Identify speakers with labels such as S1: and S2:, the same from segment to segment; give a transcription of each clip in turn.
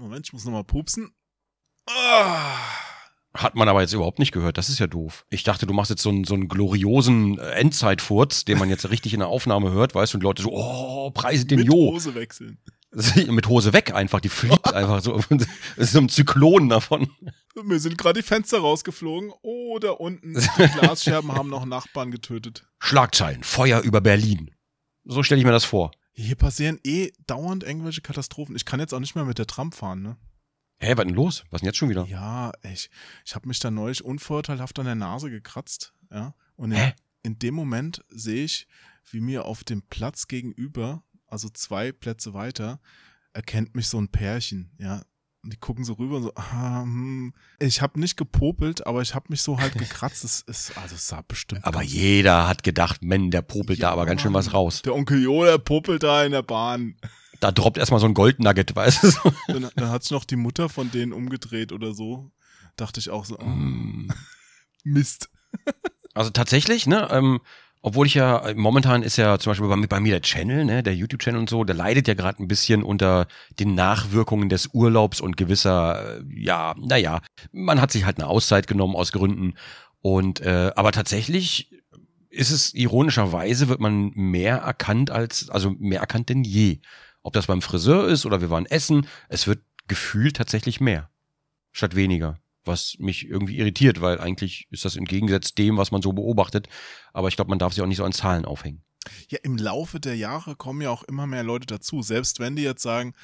S1: Moment, ich muss nochmal pupsen. Ah.
S2: Hat man aber jetzt überhaupt nicht gehört. Das ist ja doof. Ich dachte, du machst jetzt so einen, so einen gloriosen Endzeitfurz, den man jetzt richtig in der Aufnahme hört, weißt du, und Leute so, oh, preise den
S1: Mit
S2: Jo.
S1: Hose wechseln.
S2: Mit Hose weg einfach, die fliegt einfach so. Es ist so ein Zyklon davon.
S1: Mir sind gerade die Fenster rausgeflogen. Oh, da unten. Die Glasscherben haben noch Nachbarn getötet.
S2: Schlagzeilen, Feuer über Berlin. So stelle ich mir das vor.
S1: Hier passieren eh dauernd irgendwelche Katastrophen. Ich kann jetzt auch nicht mehr mit der Tram fahren, ne?
S2: Hä, was denn los? Was denn jetzt schon wieder?
S1: Ja, ich, ich habe mich da neulich unvorteilhaft an der Nase gekratzt, ja. Und in, in dem Moment sehe ich, wie mir auf dem Platz gegenüber, also zwei Plätze weiter, erkennt mich so ein Pärchen, ja. Und die gucken so rüber und so, ah, hm. ich habe nicht gepopelt, aber ich habe mich so halt gekratzt. Es ist, also es sah bestimmt.
S2: Aber jeder hat gedacht, Mann, der popelt
S1: Ja,
S2: da aber ganz schön was raus.
S1: Der Onkel Jo, der popelt da in der Bahn.
S2: Da droppt erstmal so ein Goldnugget, weißt du? so.
S1: Dann, dann hat sich noch die Mutter von denen umgedreht oder so. Dachte ich auch so,
S2: Mm.
S1: Mist.
S2: Also tatsächlich, ne, ähm, obwohl ich ja, äh, momentan ist ja zum Beispiel bei, mir- bei mir der Channel, ne, der YouTube-Channel und so, der leidet ja gerade ein bisschen unter den Nachwirkungen des Urlaubs und gewisser, äh, ja, naja, man hat sich halt eine Auszeit genommen aus Gründen. Und äh, aber tatsächlich ist es ironischerweise, wird man mehr erkannt als, also mehr erkannt denn je. Ob das beim Friseur ist oder wir waren essen, es wird gefühlt tatsächlich mehr. Statt weniger. Was mich irgendwie irritiert, weil eigentlich ist das entgegengesetzt dem, was man so beobachtet. Aber ich glaube, man darf sich auch nicht so an Zahlen aufhängen.
S1: Ja, im Laufe der Jahre kommen ja auch immer mehr Leute dazu. Selbst wenn die jetzt sagen,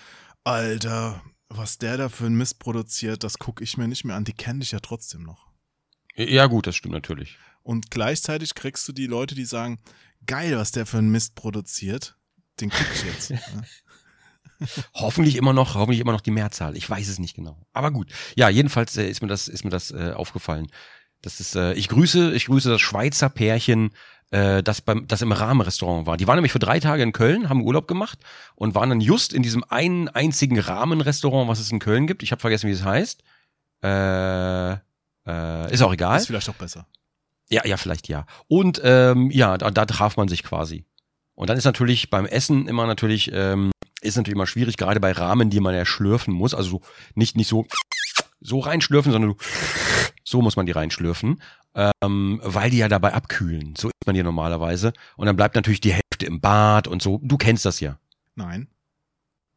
S1: Alter, was der da für ein Mist produziert, das gucke ich mir nicht mehr an. Die kennen dich ja trotzdem noch.
S2: Ja, gut, das stimmt natürlich.
S1: Und gleichzeitig kriegst du die Leute, die sagen, geil, was der für ein Mist produziert. Den guck ich jetzt.
S2: Hoffentlich immer noch, hoffentlich immer noch die Mehrzahl. Ich weiß es nicht genau. Aber gut. Ja, jedenfalls äh, ist mir das, ist mir das äh, aufgefallen. Das ist, äh, ich grüße, ich grüße das Schweizer Pärchen, äh, das beim, das im Rahmenrestaurant war. Die waren nämlich für drei Tage in Köln, haben Urlaub gemacht und waren dann just in diesem einen einzigen Rahmenrestaurant, was es in Köln gibt. Ich habe vergessen, wie es heißt. Äh, äh, ist auch egal.
S1: Ist vielleicht auch besser.
S2: Ja, ja, vielleicht ja. Und ähm, ja, da, da traf man sich quasi. Und dann ist natürlich beim Essen immer natürlich, ähm, ist natürlich immer schwierig, gerade bei Rahmen, die man ja schlürfen muss. Also so, nicht, nicht so, so reinschlürfen, sondern so muss man die reinschlürfen, ähm, weil die ja dabei abkühlen. So isst man die normalerweise. Und dann bleibt natürlich die Hälfte im Bad und so. Du kennst das ja.
S1: Nein.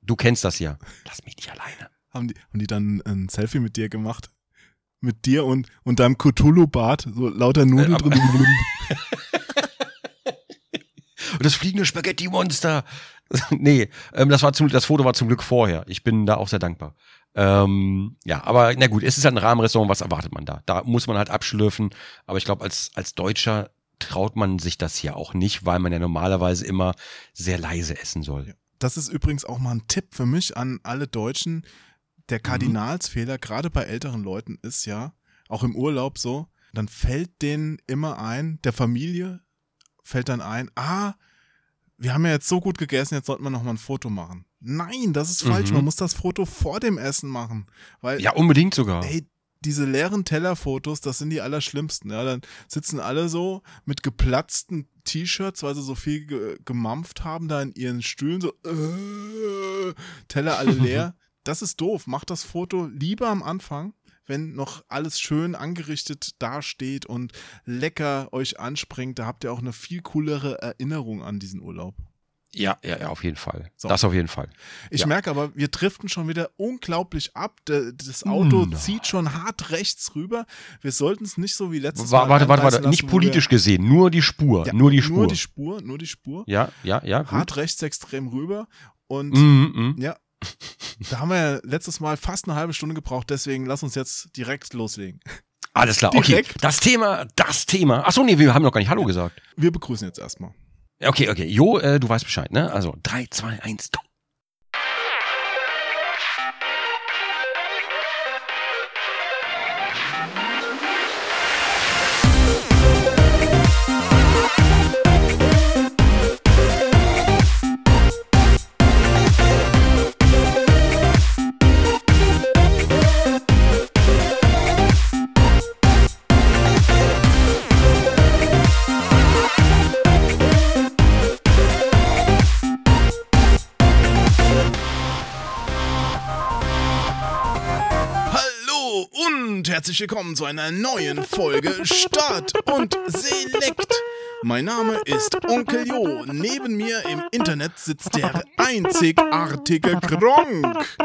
S2: Du kennst das ja. Lass mich nicht alleine.
S1: Haben die, haben die dann ein Selfie mit dir gemacht? Mit dir und, und deinem Cthulhu-Bart, so lauter Nudeln
S2: Äh,
S1: drin.
S2: Und das fliegende Spaghetti-Monster. nee, ähm, das, war zum, das Foto war zum Glück vorher. Ich bin da auch sehr dankbar. Ähm, ja, aber na gut, es ist halt ein Rahmenrestaurant, was erwartet man da? Da muss man halt abschlürfen. Aber ich glaube, als, als Deutscher traut man sich das ja auch nicht, weil man ja normalerweise immer sehr leise essen soll.
S1: Das ist übrigens auch mal ein Tipp für mich an alle Deutschen. Der Kardinalsfehler, gerade bei älteren Leuten, ist ja, auch im Urlaub so, dann fällt denen immer ein, der Familie fällt dann ein, ah, wir haben ja jetzt so gut gegessen, jetzt sollten wir noch mal ein Foto machen. Nein, das ist falsch.
S2: Mhm.
S1: Man muss das Foto vor dem Essen machen. Weil,
S2: Ja, unbedingt sogar.
S1: ey, diese leeren Tellerfotos, das sind die allerschlimmsten. Ja, dann sitzen alle so mit geplatzten T-Shirts, weil sie so viel ge gemampft haben, da in ihren Stühlen, so äh, Teller alle leer. Das ist doof. Macht das Foto lieber am Anfang, wenn noch alles schön angerichtet dasteht und lecker euch anspringt. Da habt ihr auch eine viel coolere Erinnerung an diesen Urlaub.
S2: Ja, ja, ja, auf jeden Fall.
S1: So.
S2: Das auf jeden Fall.
S1: Ich
S2: Ja.
S1: merke aber, wir driften schon wieder unglaublich ab. Das Auto
S2: Na.
S1: zieht schon hart rechts rüber. Wir sollten es nicht so wie letztes Mal.
S2: Warte, warte, warte. Nicht politisch gesehen, nur die Spur.
S1: Ja,
S2: nur die Spur.
S1: Nur die Spur, nur die Spur.
S2: ja, ja, ja. Gut.
S1: Hart rechtsextrem rüber. Und
S2: Mhm, mhm.
S1: ja, da haben wir ja letztes Mal fast eine halbe Stunde gebraucht. Deswegen lass uns jetzt direkt loslegen.
S2: Alles klar, okay.
S1: Direkt.
S2: Das Thema, das Thema. Achso, nee, wir haben noch gar nicht Hallo gesagt.
S1: Wir begrüßen jetzt erstmal.
S2: Okay, okay. Jo, äh, du weißt Bescheid, ne? Also 3, 2, 1, go.
S1: Herzlich willkommen zu einer neuen Folge Start und Selekt. Mein Name ist Onkel Jo. Neben mir im Internet sitzt der einzigartige Kronk.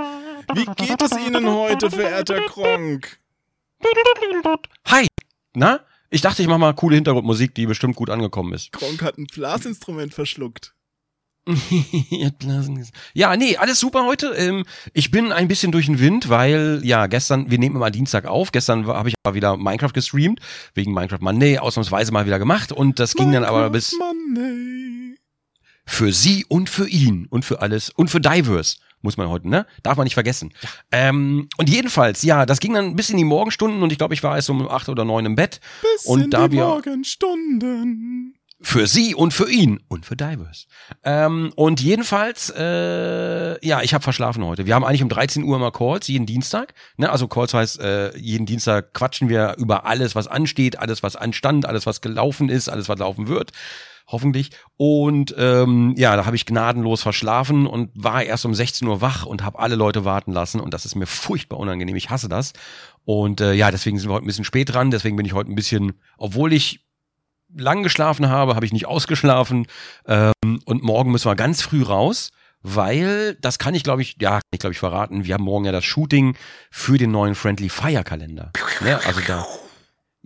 S1: Wie geht es Ihnen heute, verehrter Kronk?
S2: Hi! Na? Ich dachte, ich mache mal coole Hintergrundmusik, die bestimmt gut angekommen ist.
S1: Kronk hat ein Blasinstrument verschluckt.
S2: ja, nee, alles super heute. Ähm, ich bin ein bisschen durch den Wind, weil ja gestern, wir nehmen immer Dienstag auf. Gestern habe ich aber wieder Minecraft gestreamt, wegen Minecraft Monday, ausnahmsweise mal wieder gemacht. Und das ging dann aber bis
S1: Monday.
S2: für sie und für ihn und für alles und für Divers muss man heute, ne? Darf man nicht vergessen. Ähm, und jedenfalls, ja, das ging dann bis in die Morgenstunden und ich glaube, ich war erst um acht oder neun im Bett.
S1: Bis
S2: Und
S1: in
S2: da
S1: die
S2: wir-
S1: Morgenstunden.
S2: Für sie und für ihn und für Divers. Ähm, und jedenfalls, äh, ja, ich habe verschlafen heute. Wir haben eigentlich um 13 Uhr immer Calls, jeden Dienstag. Ne? Also Calls heißt, äh, jeden Dienstag quatschen wir über alles, was ansteht, alles, was anstand, alles, was gelaufen ist, alles, was laufen wird. Hoffentlich. Und ähm, ja, da habe ich gnadenlos verschlafen und war erst um 16 Uhr wach und habe alle Leute warten lassen. Und das ist mir furchtbar unangenehm. Ich hasse das. Und äh, ja, deswegen sind wir heute ein bisschen spät dran. Deswegen bin ich heute ein bisschen, obwohl ich lang geschlafen habe, habe ich nicht ausgeschlafen. Ähm, und morgen müssen wir ganz früh raus, weil, das kann ich glaube ich, ja, kann ich glaube ich verraten, wir haben morgen ja das Shooting für den neuen Friendly Fire Kalender. Ne? Also da.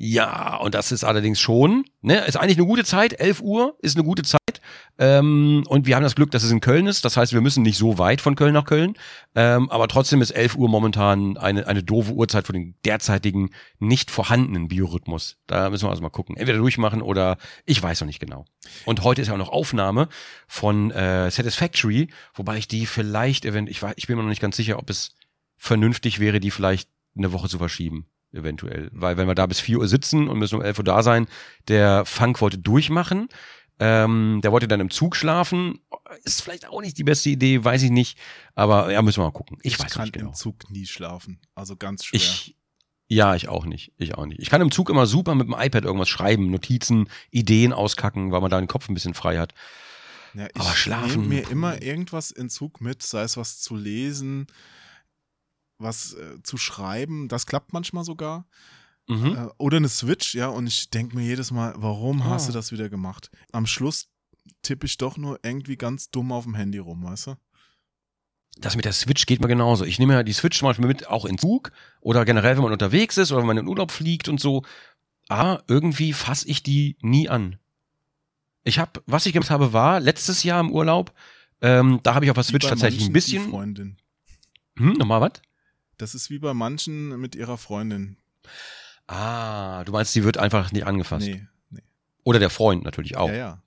S2: Ja, und das ist allerdings schon, ne, ist eigentlich eine gute Zeit, 11 Uhr ist eine gute Zeit. Ähm, und wir haben das Glück, dass es in Köln ist. Das heißt, wir müssen nicht so weit von Köln nach Köln. Ähm, aber trotzdem ist 11 Uhr momentan eine, eine doofe Uhrzeit für den derzeitigen nicht vorhandenen Biorhythmus. Da müssen wir also mal gucken. Entweder durchmachen oder ich weiß noch nicht genau. Und heute ist ja auch noch Aufnahme von äh, Satisfactory, wobei ich die vielleicht, event ich, war, ich bin mir noch nicht ganz sicher, ob es vernünftig wäre, die vielleicht eine Woche zu verschieben. Eventuell. Weil wenn wir da bis 4 Uhr sitzen und müssen um 11 Uhr da sein, der Funk wollte durchmachen. Ähm, der wollte dann im Zug schlafen. Ist vielleicht auch nicht die beste Idee, weiß ich nicht. Aber ja, müssen wir mal gucken. Ich, weiß
S1: kann
S2: nicht genau.
S1: im Zug nie schlafen. Also ganz schwer.
S2: Ich, ja, ich auch nicht. Ich auch nicht. Ich kann im Zug immer super mit dem iPad irgendwas schreiben, Notizen, Ideen auskacken, weil man da den Kopf ein bisschen frei hat.
S1: Ja, ich
S2: Aber schlafen-
S1: nehme mir immer irgendwas in Zug mit, sei es was zu lesen, was äh, zu schreiben. Das klappt manchmal sogar.
S2: Mhm.
S1: Äh, oder eine Switch, ja. Und ich denke mir jedes Mal, warum hast
S2: Ah.
S1: du das wieder gemacht? Am Schluss tippe ich doch nur irgendwie ganz dumm auf dem Handy rum, weißt du?
S2: Das mit der Switch geht mir genauso. Ich nehme ja die Switch zum Beispiel mit, auch in Zug oder generell, wenn man unterwegs ist oder wenn man in Urlaub fliegt und so. Aber irgendwie fasse ich die nie an. Ich habe, was ich gemacht habe, war letztes Jahr im Urlaub, ähm, da habe ich auf der Switch tatsächlich ein bisschen.
S1: Freundin.
S2: Hm, nochmal was?
S1: Das ist wie bei manchen mit ihrer Freundin.
S2: Ah, du meinst, die wird einfach nicht angefasst.
S1: Nee, nee.
S2: Oder der Freund natürlich auch.
S1: Ja, ja.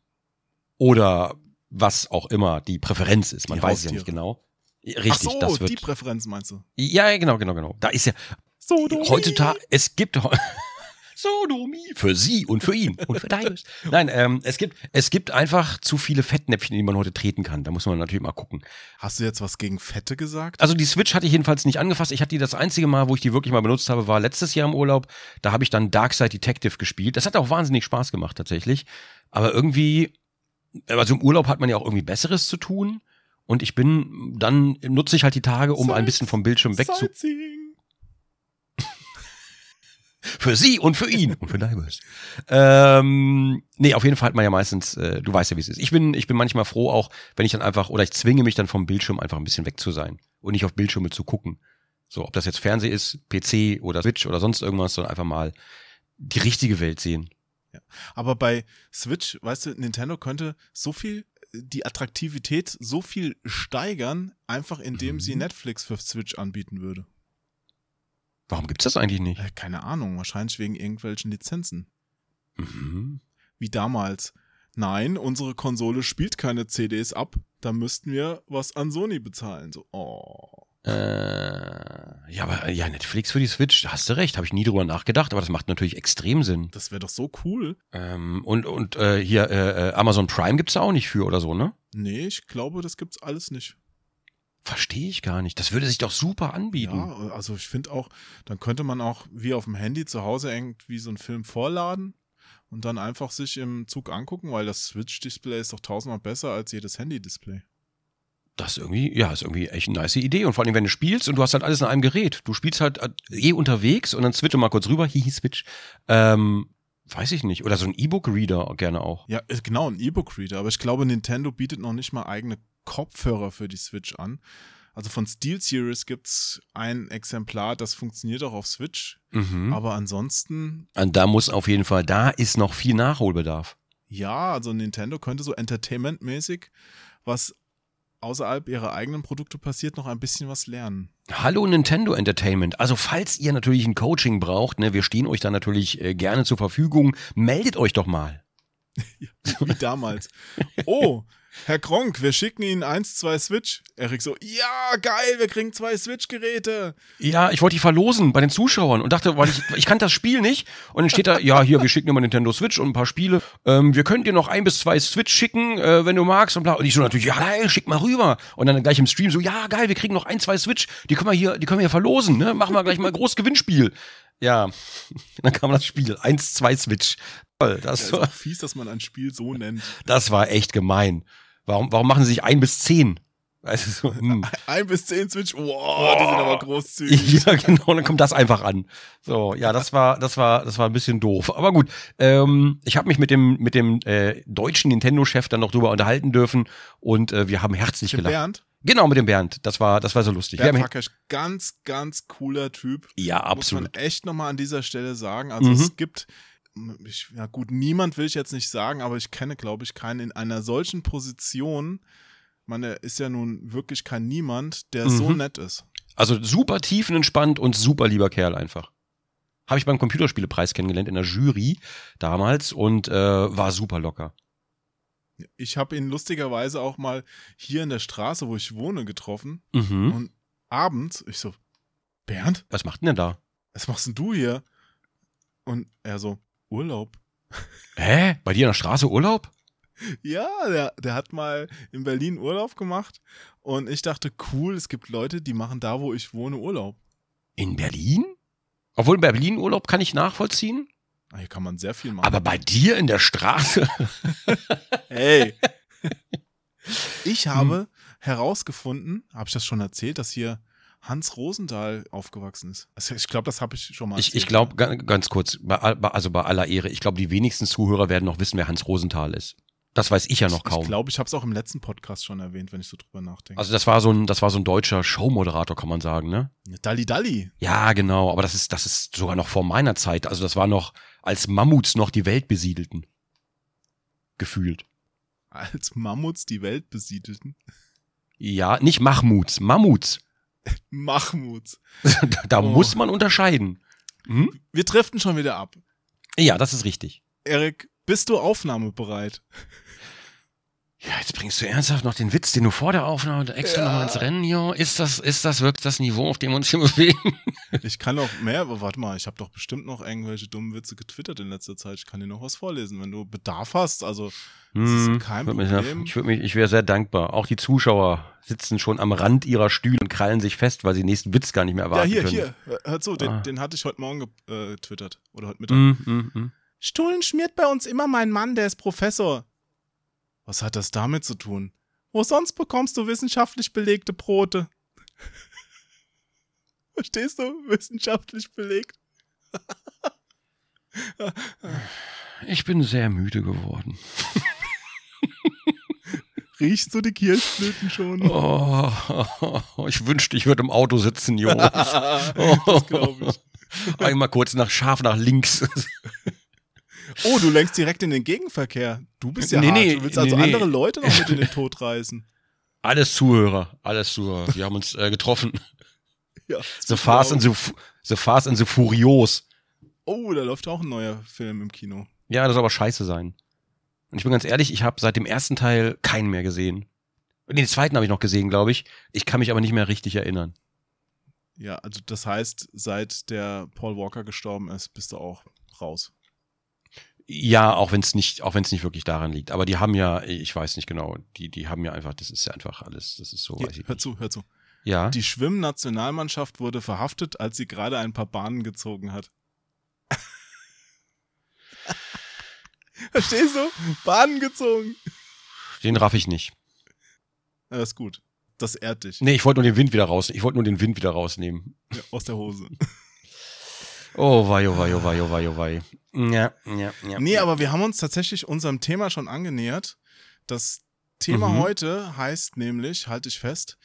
S2: Oder was auch immer die Präferenz ist. Man
S1: Die
S2: weiß es ja nicht
S1: Haustiere.
S2: genau. Richtig,
S1: Ach so,
S2: das wird.
S1: die Präferenz meinst du?
S2: ja, genau, genau, genau. Da ist ja
S1: Sodomie.
S2: heutzutage, es gibt Sodomie für sie und für ihn und für Deines. Nein, ähm, es gibt, es gibt einfach zu viele Fettnäpfchen, in die man heute treten kann. Da muss man natürlich mal gucken.
S1: Hast du jetzt was gegen Fette gesagt?
S2: Also die Switch hatte ich jedenfalls nicht angefasst. Ich hatte die das einzige Mal, wo ich die wirklich mal benutzt habe, war letztes Jahr im Urlaub. Da habe ich dann Darkside Detective gespielt. Das hat auch wahnsinnig Spaß gemacht tatsächlich. Aber irgendwie, also im Urlaub hat man ja auch irgendwie Besseres zu tun. Und ich bin, dann nutze ich halt die Tage, um ein bisschen vom Bildschirm wegzu... Für sie und für ihn und für Divers. Ähm, nee, auf jeden Fall hat man ja meistens, äh, du weißt ja, wie es ist. Ich bin, ich bin manchmal froh auch, wenn ich dann einfach, oder ich zwinge mich dann vom Bildschirm einfach ein bisschen weg zu sein und nicht auf Bildschirme zu gucken. So, ob das jetzt Fernseh ist, PC oder Switch oder sonst irgendwas, sondern einfach mal die richtige Welt sehen.
S1: Aber bei Switch, weißt du, Nintendo könnte so viel, die Attraktivität so viel steigern, einfach indem
S2: Mhm.
S1: sie Netflix für Switch anbieten würde.
S2: Warum gibt's das eigentlich nicht?
S1: Äh, keine Ahnung, wahrscheinlich wegen irgendwelchen Lizenzen.
S2: Mhm.
S1: Wie damals. Nein, unsere Konsole spielt keine CDs ab, da müssten wir was an Sony bezahlen. So, oh.
S2: Äh, ja, aber ja, Netflix für die Switch, da hast du recht, habe ich nie drüber nachgedacht, aber das macht natürlich extrem Sinn.
S1: Das wäre doch so cool.
S2: Ähm, und und äh, hier äh, äh, Amazon Prime gibt's da auch nicht für oder so, ne?
S1: Nee, ich glaube, das gibt's alles nicht.
S2: Verstehe ich gar nicht. Das würde sich doch super anbieten.
S1: Ja, also ich finde auch, dann könnte man auch wie auf dem Handy zu Hause irgendwie so einen Film vorladen und dann einfach sich im Zug angucken, weil das Switch-Display ist doch tausendmal besser als jedes Handy-Display.
S2: Das ist irgendwie, ja, ist irgendwie echt eine nice Idee. Und vor allem, wenn du spielst und du hast halt alles in einem Gerät. Du spielst halt äh, eh unterwegs und dann switche mal kurz rüber, hihi, switch. Ähm, weiß ich nicht. Oder so ein E-Book-Reader gerne auch.
S1: Ja, ist genau, ein E-Book-Reader. Aber ich glaube, Nintendo bietet noch nicht mal eigene Kopfhörer für die Switch an. Also von Steel Series gibt es ein Exemplar, das funktioniert auch auf Switch.
S2: Mhm.
S1: Aber ansonsten,
S2: Und da muss auf jeden Fall, da ist noch viel Nachholbedarf.
S1: ja, also Nintendo könnte so entertainmentmäßig, was außerhalb ihrer eigenen Produkte passiert, noch ein bisschen was lernen.
S2: Hallo Nintendo Entertainment. Also falls ihr natürlich ein Coaching braucht, ne, wir stehen euch da natürlich äh, gerne zur Verfügung. Meldet euch doch mal.
S1: Wie damals. Oh, Herr Kronk, wir schicken Ihnen eins, zwei Switch. Erik so, ja, geil, wir kriegen zwei Switch-Geräte.
S2: Ja, ich wollte die verlosen bei den Zuschauern und dachte, weil ich, ich kannte das Spiel nicht. Und dann steht da, ja, hier, wir schicken mal Nintendo Switch und ein paar Spiele. Ähm, wir können dir noch ein bis zwei Switch schicken, äh, wenn du magst. Und, bla. und ich so natürlich, ja, geil, schick mal rüber. Und dann gleich im Stream so, ja, geil, wir kriegen noch ein, zwei Switch. Die können wir hier, die können wir hier verlosen, ne? Machen wir gleich mal ein großes Gewinnspiel. Ja, dann kam das Spiel. Eins, zwei Switch. Toll, das,
S1: Das ist
S2: war,
S1: fies, dass man ein Spiel so nennt.
S2: das war echt gemein. Warum, warum machen sie sich ein bis zehn? Du, so, hm.
S1: Ein bis zehn Switch, wow, die sind aber großzügig.
S2: Ja, genau, dann kommt das einfach an. So, ja, das war, das war, das war ein bisschen doof. Aber gut, ähm, ich habe mich mit dem, mit dem äh, deutschen Nintendo-Chef dann noch drüber unterhalten dürfen und äh, wir haben herzlich gelacht.
S1: Bernd,
S2: Genau, mit dem Bernd. Das war, das war so lustig.
S1: Bernd Fackesch, ganz, ganz cooler Typ.
S2: ja,
S1: Muss
S2: absolut.
S1: man echt nochmal an dieser Stelle sagen. Also
S2: Mhm.
S1: es gibt, ich, ja gut, niemand will ich jetzt nicht sagen, aber ich kenne, glaube ich, keinen in einer solchen Position. Man er ist ja nun wirklich kein Niemand, der so
S2: Mhm.
S1: nett ist.
S2: Also super tiefenentspannt und super lieber Kerl einfach. Habe ich beim Computerspielepreis kennengelernt in der Jury damals und äh, war super locker.
S1: Ich habe ihn lustigerweise auch mal hier in der Straße, wo ich wohne, getroffen.
S2: Mhm.
S1: Und abends, ich so, Bernd,
S2: Was macht denn der da?
S1: was machst denn du hier? Und er so, Urlaub.
S2: Hä? Bei dir in der Straße Urlaub?
S1: Ja, der, der hat mal in Berlin Urlaub gemacht. Und ich dachte, cool, es gibt Leute, die machen da, wo ich wohne, Urlaub.
S2: In Berlin? Obwohl Berlin Urlaub kann ich nachvollziehen.
S1: Ah, Hier kann man sehr viel machen.
S2: Aber bei dir in der Straße?
S1: hey. Ich habe herausgefunden, habe ich das schon erzählt, dass hier Hans Rosendahl aufgewachsen ist. Also ich glaube, das habe ich schon mal
S2: Ich, ich glaube, ganz kurz, bei, also bei aller Ehre, ich glaube, die wenigsten Zuhörer werden noch wissen, wer Hans Rosenthal ist. Das weiß ich ja noch kaum.
S1: Ich glaube, ich habe es auch im letzten Podcast schon erwähnt, wenn ich so drüber nachdenke.
S2: also das war so ein, das war so ein deutscher Showmoderator, kann man sagen, ne?
S1: Dalli Dalli.
S2: Ja, genau, aber das ist, das ist sogar noch vor meiner Zeit. Also das war noch, als Mammuts noch die Welt besiedelten. Gefühlt.
S1: Als Mammuts die Welt besiedelten.
S2: Ja, nicht Mahmuts, Mammuts.
S1: Mahmuts.
S2: da
S1: Oh.
S2: muss man unterscheiden. Hm?
S1: Wir driften schon wieder ab.
S2: Ja, das ist richtig.
S1: Erik, bist du aufnahmebereit?
S2: Ja, jetzt bringst du ernsthaft noch den Witz, den du vor der Aufnahme extra
S1: Ja.
S2: nochmal ins Rennen hier. Ist das, ist das wirklich das Niveau, auf dem wir uns hier bewegen?
S1: Ich kann doch mehr, aber warte mal, ich habe doch bestimmt noch irgendwelche dummen Witze getwittert in letzter Zeit. Ich kann dir noch was vorlesen, wenn du Bedarf hast. Also, das ist kein
S2: Hm, mich,
S1: Problem.
S2: ich würde mich, ich wäre sehr dankbar. Auch die Zuschauer sitzen schon am Rand ihrer Stühle und krallen sich fest, weil sie den nächsten Witz gar nicht mehr
S1: Ja,
S2: erwarten
S1: hier,
S2: können.
S1: hier, hör- hör zu, den,
S2: Ah.
S1: den hatte ich heute Morgen ge- äh, getwittert. Oder heute Mittag.
S2: Mm, mm, mm.
S1: Stullen schmiert bei uns immer mein Mann, der ist Professor. Was hat das damit zu tun? Wo sonst bekommst du wissenschaftlich belegte Brote? Verstehst du? Wissenschaftlich belegt.
S2: Ich bin sehr müde geworden.
S1: Riechst du die Kirschblüten schon?
S2: Oh, ich wünschte, ich würde im Auto sitzen, Jo.
S1: das glaube ich.
S2: Einmal kurz nach scharf nach links.
S1: Oh, du lenkst direkt in den Gegenverkehr. Du bist ja
S2: Nee,
S1: hart.
S2: nee,
S1: du willst also
S2: nee, nee.
S1: andere Leute noch mit in den Tod reißen.
S2: Alles Zuhörer, alles Zuhörer. Wir haben uns äh, getroffen.
S1: Ja,
S2: The Fast and the, the Fast and the Furios.
S1: Oh, da läuft auch ein neuer Film im Kino.
S2: Ja, das soll aber scheiße sein. Und ich bin ganz ehrlich, ich habe seit dem ersten Teil keinen mehr gesehen. Den zweiten habe ich noch gesehen, glaube ich. Ich kann mich aber nicht mehr richtig erinnern.
S1: Ja, also das heißt, seit der Paul Walker gestorben ist, bist du auch raus.
S2: Ja, auch wenn es nicht, auch wenn es nicht wirklich daran liegt. Aber die haben ja, ich weiß nicht genau, die, die haben ja einfach, das ist ja einfach alles, das ist so.
S1: Hier,
S2: weiß ich
S1: hör
S2: nicht.
S1: zu, hör zu.
S2: Ja.
S1: Die Schwimmnationalmannschaft wurde verhaftet, als sie gerade ein paar Bahnen gezogen hat. Verstehst du? Bahnen gezogen.
S2: Den raff ich nicht.
S1: Ja, das ist gut. das ehrt dich.
S2: Nee, ich wollte nur den Wind wieder raus. Ich wollte nur den Wind wieder rausnehmen.
S1: Ja, aus der Hose.
S2: Oh wei, oh wei, oh wei, oh wei, oh wei. Ja, ja, ja.
S1: Nee, aber wir haben uns tatsächlich unserem Thema schon angenähert. Das Thema
S2: Mhm.
S1: heute heißt nämlich, halte ich fest,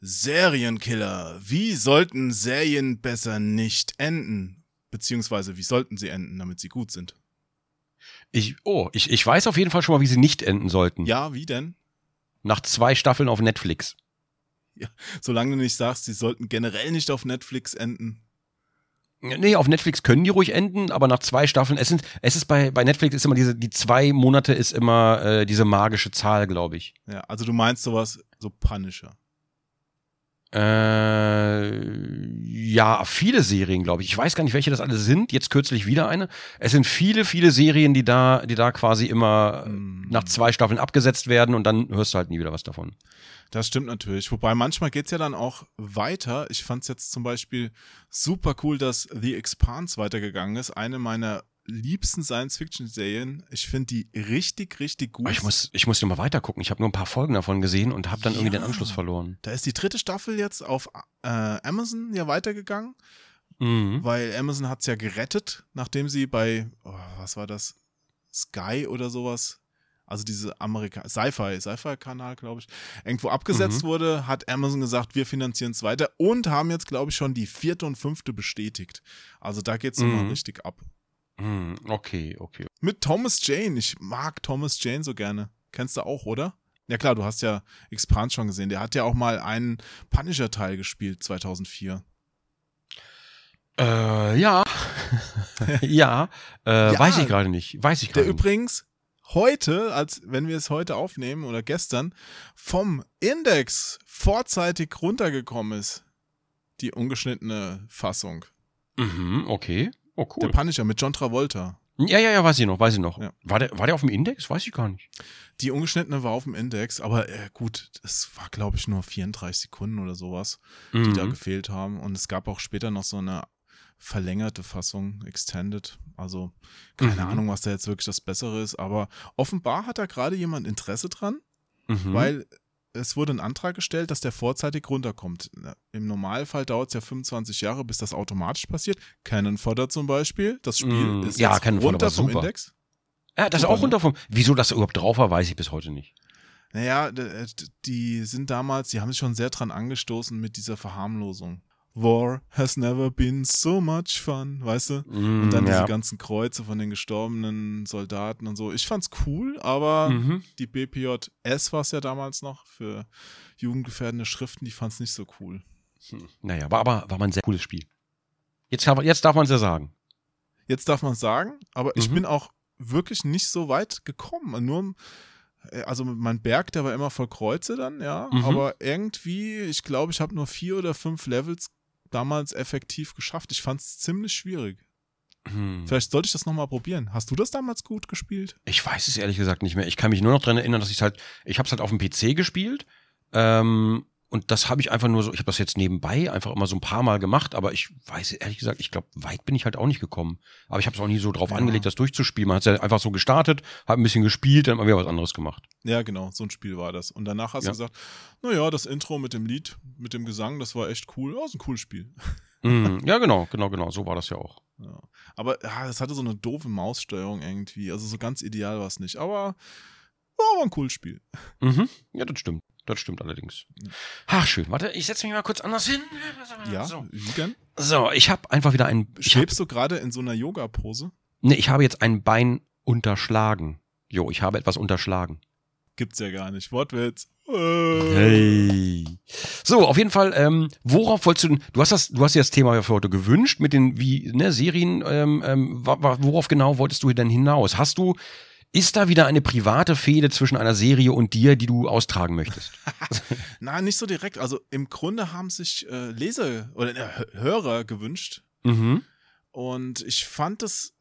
S1: Serienkiller. Wie sollten Serien besser nicht enden? Beziehungsweise, wie sollten sie enden, damit sie gut sind?
S2: Ich, oh, ich, ich weiß auf jeden Fall schon mal, wie sie nicht enden sollten.
S1: Ja, wie denn?
S2: Nach zwei Staffeln auf Netflix.
S1: Solange du nicht sagst, sie sollten generell nicht auf Netflix enden.
S2: Nee, auf Netflix können die ruhig enden, aber nach zwei Staffeln, es sind, es ist bei, bei Netflix ist immer diese, die zwei Monate ist immer äh, diese magische Zahl, glaube ich.
S1: Ja, also du meinst sowas, so Punisher.
S2: Äh, ja, viele Serien, glaube ich. Ich weiß gar nicht, welche das alle sind. Jetzt kürzlich wieder eine. Es sind viele, viele Serien, die da, die da quasi immer
S1: Hm.
S2: nach zwei Staffeln abgesetzt werden und dann hörst du halt nie wieder was davon.
S1: Das stimmt natürlich. Wobei manchmal geht's ja dann auch weiter. Ich fand's jetzt zum Beispiel super cool, dass The Expanse weitergegangen ist. Eine meiner liebsten Science-Fiction-Serien. Ich finde die richtig, richtig gut.
S2: Aber ich muss, ich muss noch mal weiter gucken. Ich habe nur ein paar Folgen davon gesehen und habe dann irgendwie
S1: Ja.
S2: den Anschluss verloren.
S1: da ist die dritte Staffel jetzt auf äh, Amazon ja weitergegangen,
S2: Mhm.
S1: weil Amazon hat's ja gerettet, nachdem sie bei, oh, was war das? Sky oder sowas. Also diese Amerika Sci-Fi, Sci-Fi-Kanal, glaube ich, irgendwo abgesetzt
S2: Mhm.
S1: wurde, hat Amazon gesagt, wir finanzieren es weiter und haben jetzt, glaube ich, schon die vierte und fünfte bestätigt. Also da geht's nochmal
S2: Mhm.
S1: richtig ab.
S2: Mhm. Okay, okay.
S1: Mit Thomas Jane. Ich mag Thomas Jane so gerne. Kennst du auch, oder? Ja klar, du hast ja Expanse schon gesehen. Der hat ja auch mal einen Punisher-Teil gespielt, 2004.
S2: Äh, ja. ja. Äh,
S1: Ja.
S2: Weiß ich gerade nicht. Weiß ich
S1: Der
S2: gerade nicht.
S1: übrigens heute, als wenn wir es heute aufnehmen oder gestern, vom Index vorzeitig runtergekommen ist. Die ungeschnittene Fassung.
S2: Mhm, okay. Oh,
S1: Der
S2: cool.
S1: Punisher mit John Travolta.
S2: Ja, ja, ja, weiß ich noch, weiß ich noch.
S1: Ja.
S2: War, der, war der auf dem Index? Weiß ich gar nicht.
S1: Die ungeschnittene war auf dem Index, aber äh, gut, es war, glaube ich, nur 34 Sekunden oder sowas. die
S2: Mhm.
S1: da gefehlt haben. Und es gab auch später noch so eine verlängerte Fassung, Extended. Also keine
S2: Mhm.
S1: Ahnung, was da jetzt wirklich das Bessere ist, aber offenbar hat da gerade jemand Interesse dran,
S2: Mhm.
S1: weil es wurde ein Antrag gestellt, dass der vorzeitig runterkommt. Im Normalfall dauert es ja 25 Jahre, bis das automatisch passiert. Cannon Fodder zum Beispiel, das Spiel
S2: Mm,
S1: ist
S2: ja,
S1: runter vom
S2: super.
S1: Index.
S2: ja, das ist
S1: super,
S2: auch
S1: ne?
S2: runter vom. Wieso das überhaupt drauf war, weiß ich bis heute nicht.
S1: Naja, äh, die sind damals, die haben sich schon sehr dran angestoßen mit dieser Verharmlosung. War has never been so much fun, weißt du? Und dann
S2: Mm, ja.
S1: diese ganzen Kreuze von den gestorbenen Soldaten und so. Ich fand's cool, aber
S2: Mhm.
S1: die BPJS war es ja damals noch für jugendgefährdende Schriften, die fand's nicht so cool.
S2: Hm. Naja, war aber war mal ein sehr cooles Spiel. Jetzt, kann jetzt darf man es ja sagen.
S1: Jetzt darf man sagen, aber ich
S2: Mhm.
S1: bin auch wirklich nicht so weit gekommen. Nur, äh, also mein Berg, der war immer voll Kreuze dann, ja.
S2: Mhm.
S1: Aber irgendwie, ich glaube, ich habe nur vier oder fünf Levels damals effektiv geschafft. Ich fand es ziemlich schwierig.
S2: Hm.
S1: Vielleicht sollte ich das nochmal probieren. Hast du das damals gut gespielt?
S2: Ich weiß es ehrlich gesagt nicht mehr. Ich kann mich nur noch dran erinnern, dass ich halt, ich habe es halt auf dem PC gespielt. Ähm, und das habe ich einfach nur so, ich habe das jetzt nebenbei einfach immer so ein paar Mal gemacht, aber ich weiß ehrlich gesagt, ich glaube, weit bin ich halt auch nicht gekommen. Aber ich habe es auch nie so drauf
S1: Ja.
S2: angelegt, das durchzuspielen. Man hat es ja einfach so gestartet, hat ein bisschen gespielt, dann hat man wieder was anderes gemacht.
S1: Ja, genau, so ein Spiel war das. Und danach hast
S2: Ja.
S1: du gesagt, naja, das Intro mit dem Lied, mit dem Gesang, das war echt cool. Ja, ist ein cooles Spiel.
S2: Mhm. Ja, genau, genau, genau. So war das ja auch.
S1: Ja. Aber ja, das hatte so eine doofe Maussteuerung irgendwie. Also so ganz ideal war es nicht. Aber war aber ein cooles Spiel.
S2: Mhm. Ja, das stimmt. Das stimmt allerdings. Ach, schön. Warte, ich setze mich mal kurz anders hin.
S1: Ja,
S2: So,
S1: wie denn?
S2: so ich habe einfach wieder ein.
S1: Schwebst du gerade in so einer Yoga-Pose?
S2: nee, ich habe jetzt ein Bein unterschlagen. Jo, ich habe etwas unterschlagen.
S1: Gibt's ja gar nicht. Wortwitz.
S2: Hey. So, auf jeden Fall, ähm, worauf wolltest du denn, du hast das, du hast dir das Thema ja für heute gewünscht mit den, wie, ne, Serien, ähm, ähm, worauf genau wolltest du denn hinaus? Hast du, ist da wieder eine private Fehde zwischen einer Serie und dir, die du austragen möchtest?
S1: Na, nicht so direkt. Also im Grunde haben sich äh, Leser oder äh, Hörer gewünscht.
S2: Mhm.
S1: Und ich fand es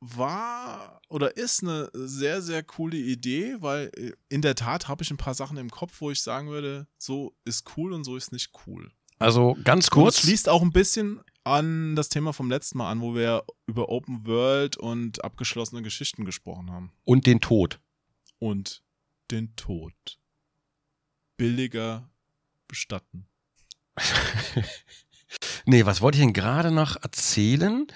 S1: war oder ist eine sehr, sehr coole Idee, weil äh, in der Tat habe ich ein paar Sachen im Kopf, wo ich sagen würde, so ist cool und so ist nicht cool.
S2: Also ganz
S1: Und
S2: kurz.
S1: es schließt auch ein bisschen an das Thema vom letzten Mal an, wo wir über Open World und abgeschlossene Geschichten gesprochen haben.
S2: Und den Tod.
S1: Und den Tod. Billiger bestatten.
S2: nee, was wollte ich denn gerade noch erzählen?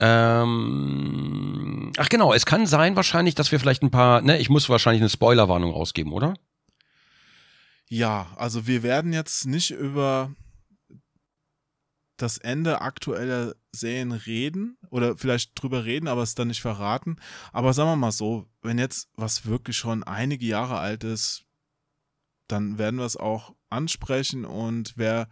S2: Ähm, ach genau, es kann sein wahrscheinlich, dass wir vielleicht ein paar, ne, ich muss wahrscheinlich eine Spoilerwarnung rausgeben, oder?
S1: Ja, also wir werden jetzt nicht über das Ende aktueller Serien reden oder vielleicht drüber reden, aber es dann nicht verraten. Aber sagen wir mal so, wenn jetzt was wirklich schon einige Jahre alt ist, dann werden wir es auch ansprechen und wer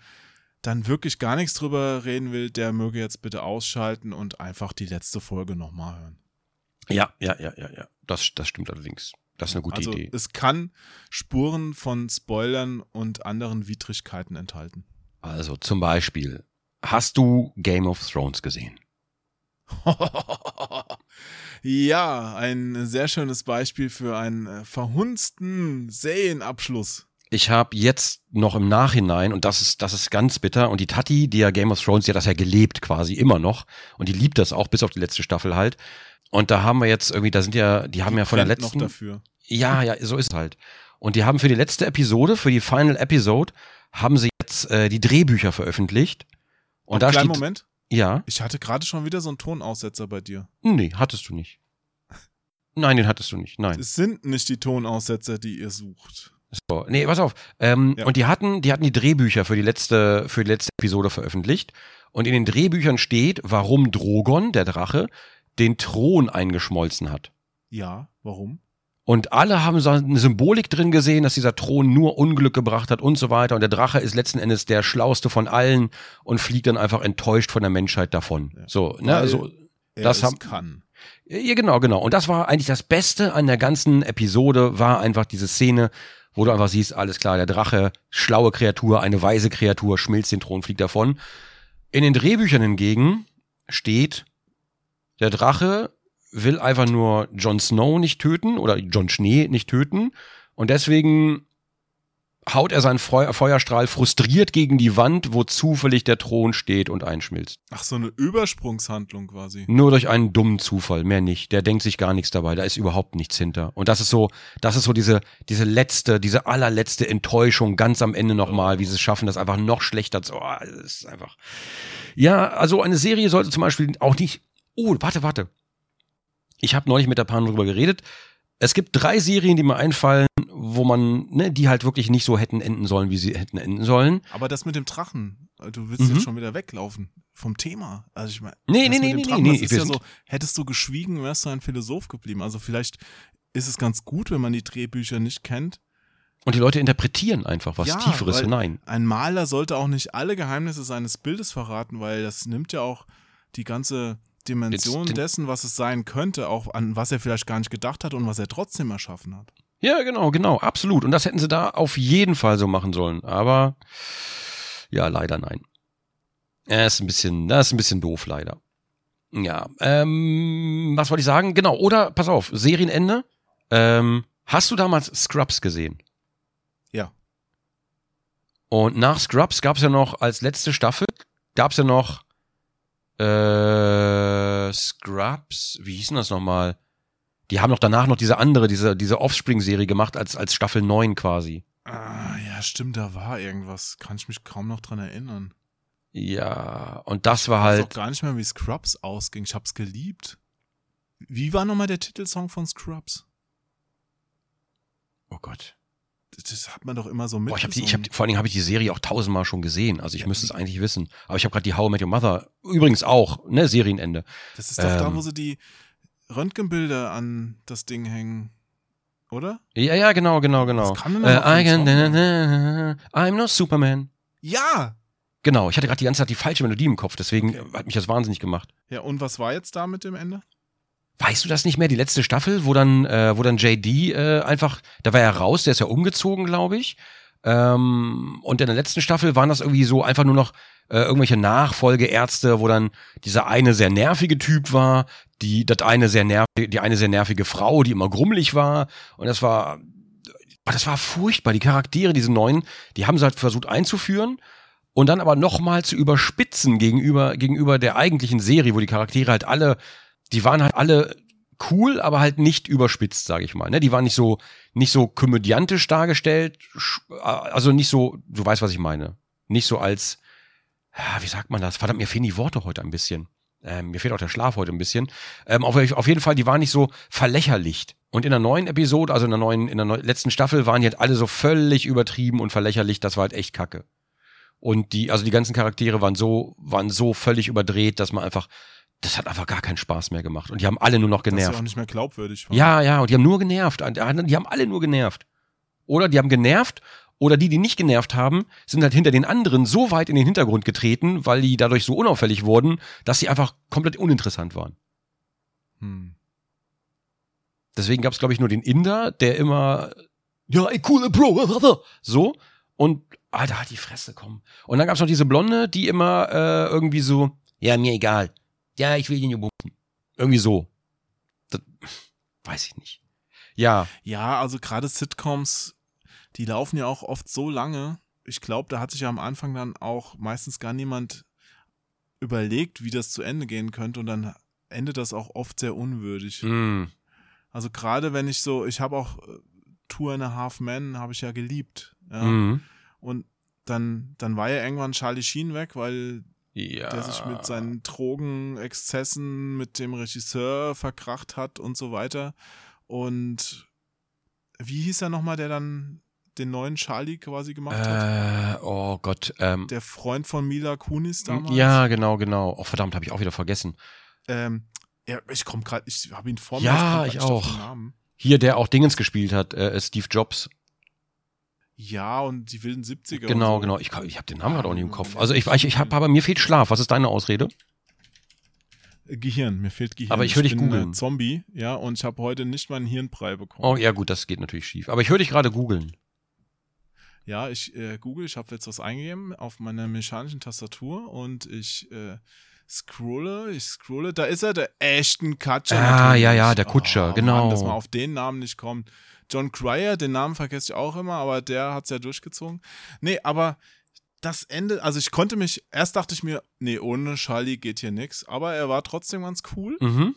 S1: dann wirklich gar nichts drüber reden will, der möge jetzt bitte ausschalten und einfach die letzte Folge nochmal hören.
S2: Ja, ja, ja, ja, ja. Das, das stimmt allerdings. Das ist eine gute
S1: also,
S2: Idee.
S1: Es kann Spuren von Spoilern und anderen Widrigkeiten enthalten.
S2: Also zum Beispiel, hast du Game of Thrones gesehen?
S1: ja, ein sehr schönes Beispiel für einen äh, verhunzten Serienabschluss.
S2: Ich habe jetzt noch im Nachhinein, und das ist, das ist ganz bitter, und die Tati, die ja Game of Thrones, die hat das ja gelebt quasi immer noch, und die liebt das auch bis auf die letzte Staffel halt. Und da haben wir jetzt irgendwie, da sind ja, die haben die ja von der letzten.
S1: Noch dafür.
S2: Ja, ja, so ist es halt. Und die haben für die letzte Episode, für die Final Episode, haben sie jetzt äh, die Drehbücher veröffentlicht. Und, und da
S1: kleinen
S2: steht.
S1: Moment.
S2: Ja.
S1: Ich hatte gerade schon wieder so einen Tonaussetzer bei dir.
S2: Nee, hattest du nicht. Nein, den hattest du nicht. Nein.
S1: Es sind nicht die Tonaussetzer, die ihr sucht.
S2: So, nee, pass auf. Ähm, ja. Und die hatten, die hatten die Drehbücher für die letzte, für die letzte Episode veröffentlicht. Und in den Drehbüchern steht, warum Drogon, der Drache, den Thron eingeschmolzen hat.
S1: Ja, warum?
S2: Und alle haben so eine Symbolik drin gesehen, dass dieser Thron nur Unglück gebracht hat und so weiter. Und der Drache ist letzten Endes der schlauste von allen und fliegt dann einfach enttäuscht von der Menschheit davon. Ja. So, ne, also das haben
S1: kann.
S2: Ja, genau, genau. Und das war eigentlich das Beste an der ganzen Episode, war einfach diese Szene, wo du einfach siehst, alles klar, der Drache, schlaue Kreatur, eine weise Kreatur, schmilzt den Thron, fliegt davon. In den Drehbüchern hingegen steht, der Drache will einfach nur Jon Snow nicht töten oder Jon Schnee nicht töten und deswegen haut er seinen Feu Feuerstrahl frustriert gegen die Wand, wo zufällig der Thron steht und einschmilzt.
S1: Ach, so eine Übersprungshandlung quasi.
S2: Nur durch einen dummen Zufall, mehr nicht. Der denkt sich gar nichts dabei, da ist überhaupt nichts hinter. Und das ist so, das ist so diese, diese letzte, diese allerletzte Enttäuschung ganz am Ende nochmal, wie sie es schaffen, das einfach noch schlechter zu, oh, das ist einfach. Ja, also eine Serie sollte zum Beispiel auch nicht, oh, warte, warte. Ich habe neulich mit der Pan drüber geredet. Es gibt drei Serien, die mir einfallen, wo man, ne, die halt wirklich nicht so hätten enden sollen, wie sie hätten enden sollen.
S1: Aber das mit dem Drachen, du willst mhm. jetzt schon wieder weglaufen vom Thema. Also ich meine,
S2: nee, nee, nee, nee,
S1: Drachen,
S2: nee,
S1: nee, ist ja so, hättest du geschwiegen, wärst du ein Philosoph geblieben. Also vielleicht ist es ganz gut, wenn man die Drehbücher nicht kennt.
S2: Und die Leute interpretieren einfach was
S1: ja,
S2: Tieferes hinein.
S1: Ein Maler sollte auch nicht alle Geheimnisse seines Bildes verraten, weil das nimmt ja auch die ganze Dimension dessen, was es sein könnte, auch an was er vielleicht gar nicht gedacht hat und was er trotzdem erschaffen hat.
S2: Ja, genau, genau, absolut. Und das hätten sie da auf jeden Fall so machen sollen. Aber ja, leider nein. Er ist ein bisschen, das ist ein bisschen doof, leider. Ja, ähm, was wollte ich sagen? Genau, oder, pass auf, Serienende. Ähm, hast du damals Scrubs gesehen?
S1: Ja.
S2: Und nach Scrubs gab es ja noch als letzte Staffel, gab es ja noch äh, Scrubs, wie hieß denn das nochmal? Die haben doch danach noch diese andere, diese, diese Offspring-Serie gemacht, als, als Staffel 9 quasi.
S1: Ah, ja, stimmt, da war irgendwas. Kann ich mich kaum noch dran erinnern.
S2: Ja, und das war halt.
S1: Ich weiß auch gar nicht mehr, wie Scrubs ausging. Ich hab's geliebt. Wie war nochmal der Titelsong von Scrubs?
S2: Oh Gott
S1: das hat man doch immer so mit.
S2: Boah, ich hab die, ich hab, vor allen Dingen habe ich die Serie auch tausendmal schon gesehen. Also ich ja, müsste es eigentlich wissen. Aber ich habe gerade die How I Met Your Mother übrigens auch, ne, Serienende.
S1: Das ist doch ähm, da, wo sie die Röntgenbilder an das Ding hängen. Oder?
S2: Ja, ja, genau, genau, genau. Was kann äh, I can, I'm no Superman.
S1: Ja!
S2: Genau, ich hatte gerade die ganze Zeit die falsche Melodie im Kopf, deswegen okay. hat mich das wahnsinnig gemacht.
S1: Ja, und was war jetzt da mit dem Ende?
S2: Weißt du das nicht mehr, die letzte Staffel, wo dann, äh, wo dann JD äh, einfach, da war er raus, der ist ja umgezogen, glaube ich. Ähm, und in der letzten Staffel waren das irgendwie so einfach nur noch äh, irgendwelche Nachfolgeärzte, wo dann dieser eine sehr nervige Typ war, die, das eine sehr nervige, die eine sehr nervige Frau, die immer grummelig war. Und das war, das war furchtbar. Die Charaktere, diese neuen, die haben sie halt versucht einzuführen und dann aber nochmal zu überspitzen gegenüber, gegenüber der eigentlichen Serie, wo die Charaktere halt alle die waren halt alle cool, aber halt nicht überspitzt, sage ich mal. Ne? Die waren nicht so nicht so komödiantisch dargestellt, also nicht so, du weißt, was ich meine. Nicht so als, wie sagt man das? Verdammt, mir fehlen die Worte heute ein bisschen. Ähm, mir fehlt auch der Schlaf heute ein bisschen. Ähm, auf, auf jeden Fall, die waren nicht so verlächerlicht. Und in der neuen Episode, also in der neuen, in der neuen, letzten Staffel, waren die halt alle so völlig übertrieben und verlächerlich. Das war halt echt kacke. Und die, also die ganzen Charaktere waren so, waren so völlig überdreht, dass man einfach, das hat einfach gar keinen Spaß mehr gemacht. Und die haben alle nur noch genervt. Das ist
S1: auch nicht mehr glaubwürdig. War.
S2: Ja, ja, und die haben nur genervt. Die haben alle nur genervt. Oder die haben genervt oder die, die nicht genervt haben, sind halt hinter den anderen so weit in den Hintergrund getreten, weil die dadurch so unauffällig wurden, dass sie einfach komplett uninteressant waren. Hm. Deswegen gab es, glaube ich, nur den Inder, der immer, ja, ey, coole Bro, so. Und, Alter, halt die Fresse, komm. Und dann gab es noch diese Blonde, die immer äh, irgendwie so, ja, mir egal. Ja, ich will den bumpen. Irgendwie so. Das, weiß ich nicht. Ja.
S1: Ja, also gerade Sitcoms die laufen ja auch oft so lange. Ich glaube, da hat sich ja am Anfang dann auch meistens gar niemand überlegt, wie das zu Ende gehen könnte und dann endet das auch oft sehr unwürdig. Mm. Also gerade wenn ich so, ich habe auch äh, Two and a Half Men habe ich ja geliebt. Ja? Mm. Und dann, dann war ja irgendwann Charlie Sheen weg, weil ja. der sich mit seinen Drogenexzessen mit dem Regisseur verkracht hat und so weiter. Und wie hieß er nochmal, der dann den neuen Charlie quasi gemacht äh,
S2: hat. Oh Gott. Ähm,
S1: der Freund von Mila Kunis damals.
S2: Ja, genau, genau. Oh verdammt, habe ich auch wieder vergessen.
S1: Ähm, ja, ich komme gerade, ich habe ihn vor
S2: mir. Ja, ich, ich auch. Hier, der auch Dingens gespielt hat, äh, Steve Jobs.
S1: Ja, und die wilden 70er.
S2: Genau, so. genau. Ich, ich habe den Namen gerade auch nicht im Kopf. Also ich, ich, ich habe, aber mir fehlt Schlaf. Was ist deine Ausrede?
S1: Gehirn, mir fehlt Gehirn.
S2: Aber ich höre dich googeln.
S1: Zombie, ja, und ich habe heute nicht meinen Hirnbrei bekommen.
S2: Oh ja, gut, das geht natürlich schief. Aber ich höre dich gerade googeln.
S1: Ja, ich äh, google, ich habe jetzt was eingegeben auf meiner mechanischen Tastatur und ich äh, scrolle, ich scrolle, da ist er, der echten Kutscher.
S2: Ah, ja, ja, der Kutscher, oh, genau. Mann,
S1: dass man auf den Namen nicht kommt. John Cryer, den Namen vergesse ich auch immer, aber der hat es ja durchgezogen. Nee, aber das Ende, also ich konnte mich, erst dachte ich mir, nee, ohne Charlie geht hier nichts, aber er war trotzdem ganz cool. Mhm.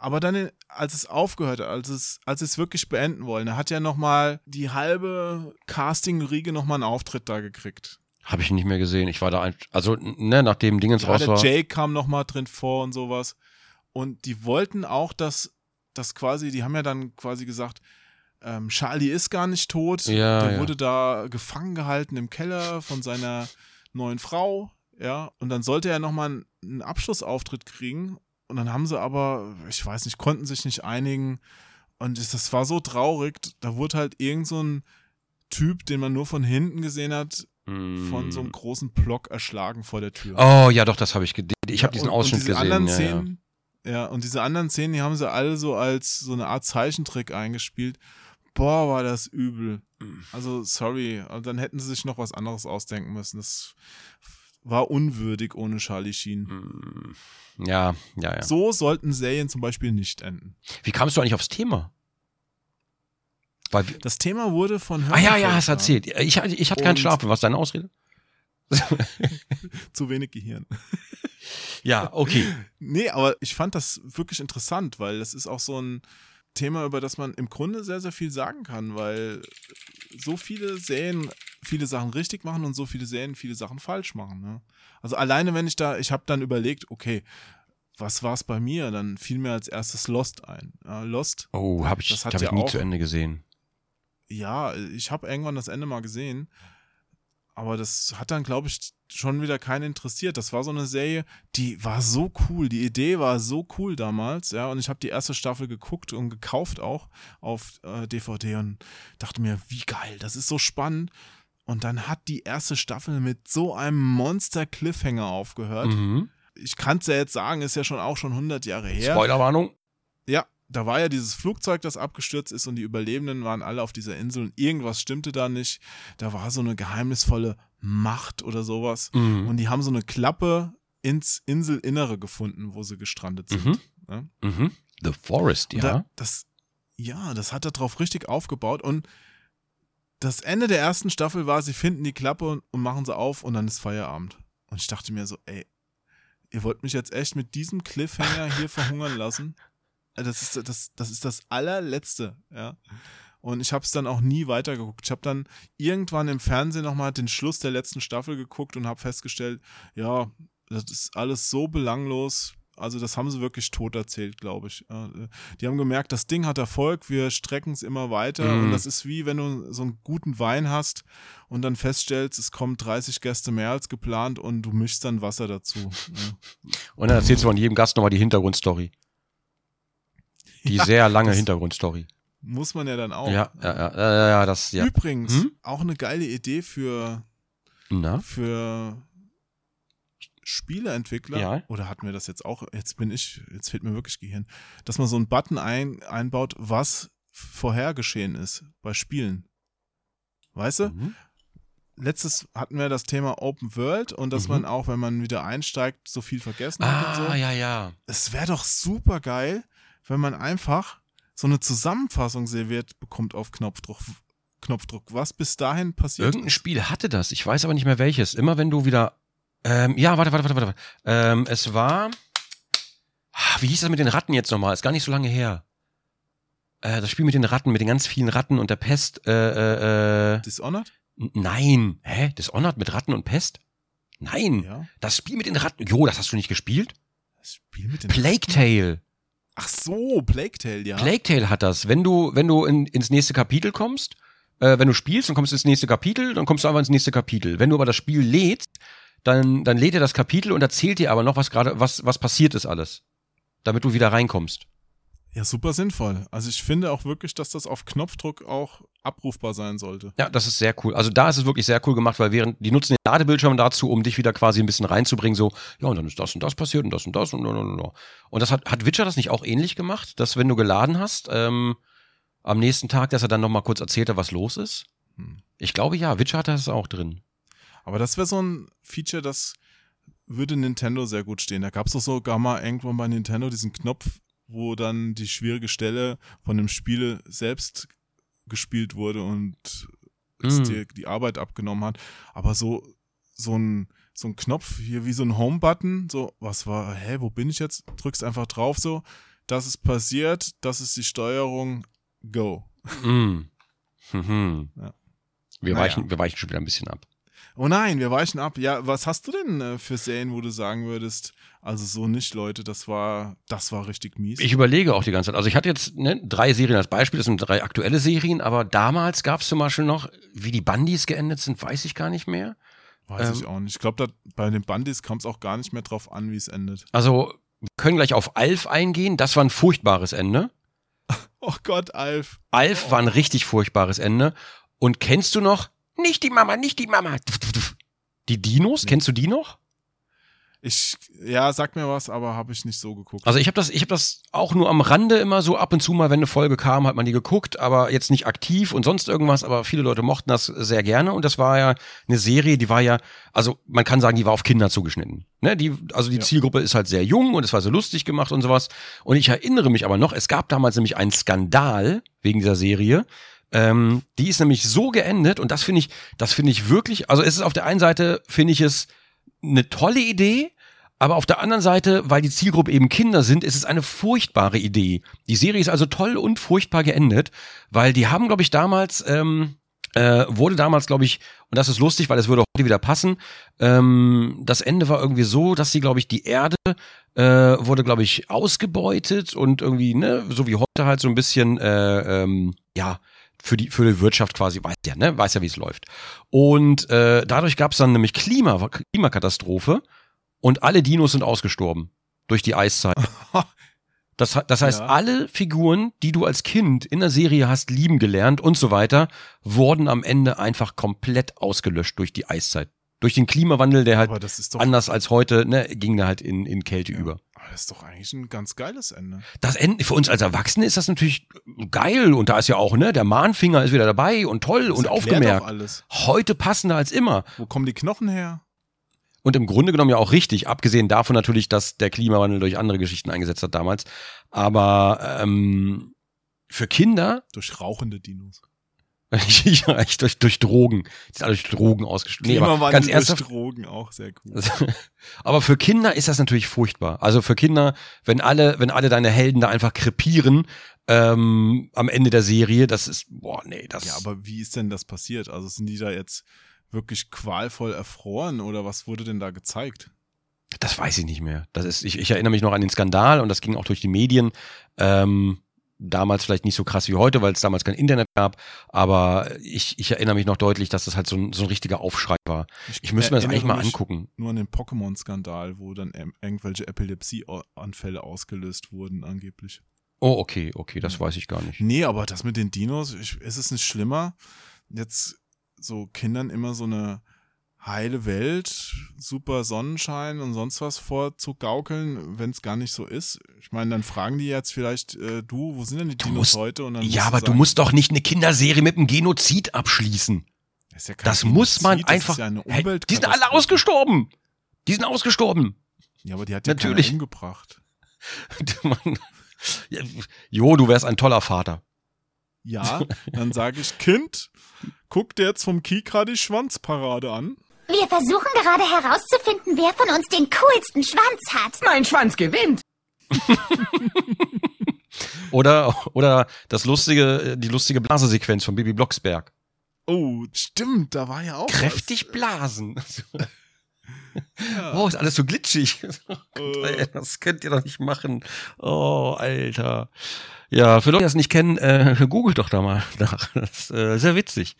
S1: Aber dann, als es aufgehört hat, als es, als es wirklich beenden wollen, er hat ja nochmal die halbe Casting-Riege nochmal einen Auftritt da gekriegt.
S2: Habe ich nicht mehr gesehen. Ich war da, ein, also, ne, nachdem Dingens ja, raus war.
S1: Jake kam nochmal drin vor und sowas. Und die wollten auch, dass, dass quasi, die haben ja dann quasi gesagt, ähm, Charlie ist gar nicht tot. Ja, der ja. wurde da gefangen gehalten im Keller von seiner neuen Frau. Ja, und dann sollte er nochmal einen Abschlussauftritt kriegen und dann haben sie aber, ich weiß nicht, konnten sich nicht einigen. Und das war so traurig. Da wurde halt irgend so ein Typ, den man nur von hinten gesehen hat, mm. von so einem großen Block erschlagen vor der Tür.
S2: Oh ja, doch, das habe ich gesehen. Ich habe diesen Ausschnitt und diese gesehen.
S1: Anderen
S2: ja,
S1: Szenen, ja. ja, und diese anderen Szenen, die haben sie alle so als so eine Art Zeichentrick eingespielt. Boah, war das übel. Mm. Also, sorry. Dann hätten sie sich noch was anderes ausdenken müssen. Das war unwürdig ohne Charlie Sheen. Mm.
S2: Ja, ja, ja.
S1: So sollten Serien zum Beispiel nicht enden.
S2: Wie kamst du eigentlich aufs Thema?
S1: Weil das Thema wurde von
S2: Hörner Ah ja, ja, hast erzählt. Ich, ich hatte keinen Schlaf. Was ist deine Ausrede?
S1: Zu wenig Gehirn.
S2: ja, okay.
S1: Nee, aber ich fand das wirklich interessant, weil das ist auch so ein Thema, über das man im Grunde sehr, sehr viel sagen kann, weil so viele Serien viele Sachen richtig machen und so viele Serien viele Sachen falsch machen. Ne? Also alleine, wenn ich da, ich habe dann überlegt, okay, was war es bei mir? Dann fiel mir als erstes Lost ein. Äh, Lost.
S2: Oh, habe ich, das hab ja ich nie auch, zu Ende gesehen.
S1: Ja, ich habe irgendwann das Ende mal gesehen. Aber das hat dann, glaube ich, schon wieder keinen interessiert. Das war so eine Serie, die war so cool. Die Idee war so cool damals, ja. Und ich habe die erste Staffel geguckt und gekauft auch auf äh, DVD und dachte mir, wie geil, das ist so spannend. Und dann hat die erste Staffel mit so einem Monster-Cliffhanger aufgehört. Mhm. Ich kann es ja jetzt sagen, ist ja schon auch schon 100 Jahre her.
S2: Spoilerwarnung.
S1: Ja, da war ja dieses Flugzeug, das abgestürzt ist und die Überlebenden waren alle auf dieser Insel und irgendwas stimmte da nicht. Da war so eine geheimnisvolle Macht oder sowas. Mhm. Und die haben so eine Klappe ins Inselinnere gefunden, wo sie gestrandet sind. Mhm.
S2: Ja? Mhm. The Forest, ja. Da,
S1: das, ja, das hat darauf richtig aufgebaut und das Ende der ersten Staffel war, sie finden die Klappe und, und machen sie auf und dann ist Feierabend. Und ich dachte mir so, ey, ihr wollt mich jetzt echt mit diesem Cliffhanger hier verhungern lassen? Das ist das, das ist das allerletzte, ja. Und ich habe es dann auch nie weitergeguckt. Ich habe dann irgendwann im Fernsehen nochmal den Schluss der letzten Staffel geguckt und habe festgestellt, ja, das ist alles so belanglos. Also das haben sie wirklich tot erzählt, glaube ich. Die haben gemerkt, das Ding hat Erfolg, wir strecken es immer weiter. Mhm. Und das ist wie, wenn du so einen guten Wein hast und dann feststellst, es kommen 30 Gäste mehr als geplant und du mischst dann Wasser dazu.
S2: Und dann erzählst du von jedem Gast nochmal die Hintergrundstory. Die ja, sehr lange Hintergrundstory.
S1: Muss man ja dann auch.
S2: Ja, ja, ja, ja, das, ja.
S1: Übrigens, hm? auch eine geile Idee für,
S2: Na?
S1: für Spieleentwickler.
S2: Ja.
S1: Oder hatten wir das jetzt auch? Jetzt bin ich, jetzt fehlt mir wirklich Gehirn. Dass man so einen Button ein, einbaut, was vorher geschehen ist bei Spielen. Weißt du? Mhm. Letztes hatten wir das Thema Open World und dass mhm. man auch, wenn man wieder einsteigt, so viel vergessen
S2: ah,
S1: hat. Und so.
S2: ja, ja.
S1: Es wäre doch super geil, wenn man einfach so eine Zusammenfassung serviert bekommt auf Knopfdruck. Knopfdruck, was bis dahin passiert.
S2: Irgendein Spiel hatte das, ich weiß aber nicht mehr welches. Immer wenn du wieder. Ähm, ja, warte, warte, warte, warte. Ähm, es war. Ah, wie hieß das mit den Ratten jetzt nochmal? Ist gar nicht so lange her. Äh, das Spiel mit den Ratten, mit den ganz vielen Ratten und der Pest. Äh, äh, äh
S1: Dishonored?
S2: Nein. Hä? Dishonored mit Ratten und Pest? Nein.
S1: Ja.
S2: Das Spiel mit den Ratten. Jo, das hast du nicht gespielt?
S1: Das Spiel mit den
S2: Plague Ratten? Tale.
S1: Ach so, Plague Tale, ja.
S2: Plague Tale hat das. Wenn du, wenn du in, ins nächste Kapitel kommst, äh, wenn du spielst, dann kommst du ins nächste Kapitel, dann kommst du einfach ins nächste Kapitel. Wenn du aber das Spiel lädst, dann, dann lädt er das Kapitel und erzählt dir aber noch, was gerade, was, was passiert ist alles. Damit du wieder reinkommst.
S1: Ja, super sinnvoll. Also ich finde auch wirklich, dass das auf Knopfdruck auch abrufbar sein sollte.
S2: Ja, das ist sehr cool. Also da ist es wirklich sehr cool gemacht, weil während die nutzen den Ladebildschirm dazu, um dich wieder quasi ein bisschen reinzubringen, so, ja, und dann ist das und das passiert und das und das und und und. Und, und das hat, hat Witcher das nicht auch ähnlich gemacht, dass wenn du geladen hast, ähm, am nächsten Tag, dass er dann nochmal kurz erzählt hat, was los ist? Hm. Ich glaube ja, Witcher hat das auch drin.
S1: Aber das wäre so ein Feature, das würde Nintendo sehr gut stehen. Da gab es doch sogar mal irgendwann bei Nintendo diesen Knopf, wo dann die schwierige Stelle von dem Spiel selbst gespielt wurde und mm. dir die Arbeit abgenommen hat. Aber so, so ein, so ein Knopf hier wie so ein Home-Button, so, was war, hä, wo bin ich jetzt? Drückst einfach drauf so, das ist passiert, das ist die Steuerung, go.
S2: Mm. Mhm. Ja. Wir, naja. weichen, wir weichen schon wieder ein bisschen ab.
S1: Oh nein, wir weichen ab. Ja, was hast du denn äh, für Serien, wo du sagen würdest, also so nicht, Leute, das war, das war richtig mies.
S2: Ich überlege auch die ganze Zeit. Also ich hatte jetzt ne, drei Serien als Beispiel, das sind drei aktuelle Serien, aber damals gab es zum Beispiel noch, wie die Bandys geendet sind, weiß ich gar nicht mehr.
S1: Weiß ähm, ich auch nicht. Ich glaube, bei den Bandys kam es auch gar nicht mehr drauf an, wie es endet.
S2: Also, wir können gleich auf Alf eingehen. Das war ein furchtbares Ende.
S1: oh Gott, Alf.
S2: Alf oh. war ein richtig furchtbares Ende. Und kennst du noch nicht die Mama, nicht die Mama. Die Dinos, nee. kennst du die noch?
S1: Ich, ja, sag mir was, aber habe ich nicht so geguckt.
S2: Also ich habe das, ich habe das auch nur am Rande immer so ab und zu mal, wenn eine Folge kam, hat man die geguckt, aber jetzt nicht aktiv und sonst irgendwas. Aber viele Leute mochten das sehr gerne und das war ja eine Serie, die war ja, also man kann sagen, die war auf Kinder zugeschnitten. Ne, die, also die ja. Zielgruppe ist halt sehr jung und es war so lustig gemacht und sowas. Und ich erinnere mich aber noch, es gab damals nämlich einen Skandal wegen dieser Serie. Ähm, die ist nämlich so geendet und das finde ich, das finde ich wirklich, also es ist auf der einen Seite, finde ich es eine tolle Idee, aber auf der anderen Seite, weil die Zielgruppe eben Kinder sind, ist es eine furchtbare Idee. Die Serie ist also toll und furchtbar geendet, weil die haben, glaube ich, damals, ähm, äh, wurde damals, glaube ich, und das ist lustig, weil es würde heute wieder passen, ähm, das Ende war irgendwie so, dass sie, glaube ich, die Erde äh, wurde, glaube ich, ausgebeutet und irgendwie, ne, so wie heute halt so ein bisschen, äh, ähm, ja, für die, für die Wirtschaft quasi, weiß ja, ne, weiß ja, wie es läuft. Und äh, dadurch gab es dann nämlich Klima, Klimakatastrophe und alle Dinos sind ausgestorben durch die Eiszeit. Das, das heißt, ja. alle Figuren, die du als Kind in der Serie hast lieben gelernt und so weiter, wurden am Ende einfach komplett ausgelöscht durch die Eiszeit durch den Klimawandel, der halt anders als heute, ne, ging da halt in, in Kälte
S1: ja.
S2: über.
S1: Aber das ist doch eigentlich ein ganz geiles Ende.
S2: Das Ende, für uns als Erwachsene ist das natürlich geil und da ist ja auch, ne, der Mahnfinger ist wieder dabei und toll das und aufgemerkt.
S1: Alles.
S2: Heute passender als immer.
S1: Wo kommen die Knochen her?
S2: Und im Grunde genommen ja auch richtig, abgesehen davon natürlich, dass der Klimawandel durch andere Geschichten eingesetzt hat damals. Aber ähm, für Kinder.
S1: Durch rauchende Dinos.
S2: Ja, echt durch, durch Drogen. Die sind alle durch Drogen ausgestattet. Nee, aber ganz ernsthaft.
S1: durch Drogen auch sehr gut.
S2: aber für Kinder ist das natürlich furchtbar. Also für Kinder, wenn alle, wenn alle deine Helden da einfach krepieren, ähm, am Ende der Serie, das ist, boah, nee, das.
S1: Ja, aber wie ist denn das passiert? Also sind die da jetzt wirklich qualvoll erfroren oder was wurde denn da gezeigt?
S2: Das weiß ich nicht mehr. Das ist, ich, ich erinnere mich noch an den Skandal und das ging auch durch die Medien. Ähm, damals vielleicht nicht so krass wie heute, weil es damals kein Internet gab, aber ich, ich erinnere mich noch deutlich, dass das halt so ein, so ein richtiger Aufschrei war. Ich, ich müsste mir das eigentlich mal angucken.
S1: Nur an den Pokémon-Skandal, wo dann irgendwelche Epilepsie-Anfälle ausgelöst wurden, angeblich.
S2: Oh, okay, okay, das weiß ich gar nicht.
S1: Nee, aber das mit den Dinos, ich, ist es nicht schlimmer, jetzt so Kindern immer so eine heile Welt, super Sonnenschein und sonst was vorzugaukeln, wenn es gar nicht so ist. Ich meine, dann fragen die jetzt vielleicht, äh, du, wo sind denn die du Dinos
S2: musst,
S1: heute?
S2: ja, aber sagen, du musst doch nicht eine Kinderserie mit einem Genozid abschließen. Das, ja das muss man einfach. Ja hey, die sind alle ausgestorben. Die sind ausgestorben.
S1: Ja, aber die hat ja Natürlich. umgebracht.
S2: jo, du wärst ein toller Vater.
S1: Ja, dann sage ich, Kind, guck dir jetzt vom Kika die Schwanzparade an.
S3: Wir versuchen gerade herauszufinden, wer von uns den coolsten Schwanz hat.
S4: Mein Schwanz gewinnt.
S2: oder, oder das lustige, die lustige Blasesequenz von Bibi Blocksberg.
S1: Oh, stimmt, da war ja auch.
S2: Kräftig was. blasen. Ja. Oh, ist alles so glitschig. Oh Gott, ey, das könnt ihr doch nicht machen. Oh, Alter. Ja, für Leute, die das nicht kennen, äh, googelt doch da mal nach. Das ist äh, sehr witzig.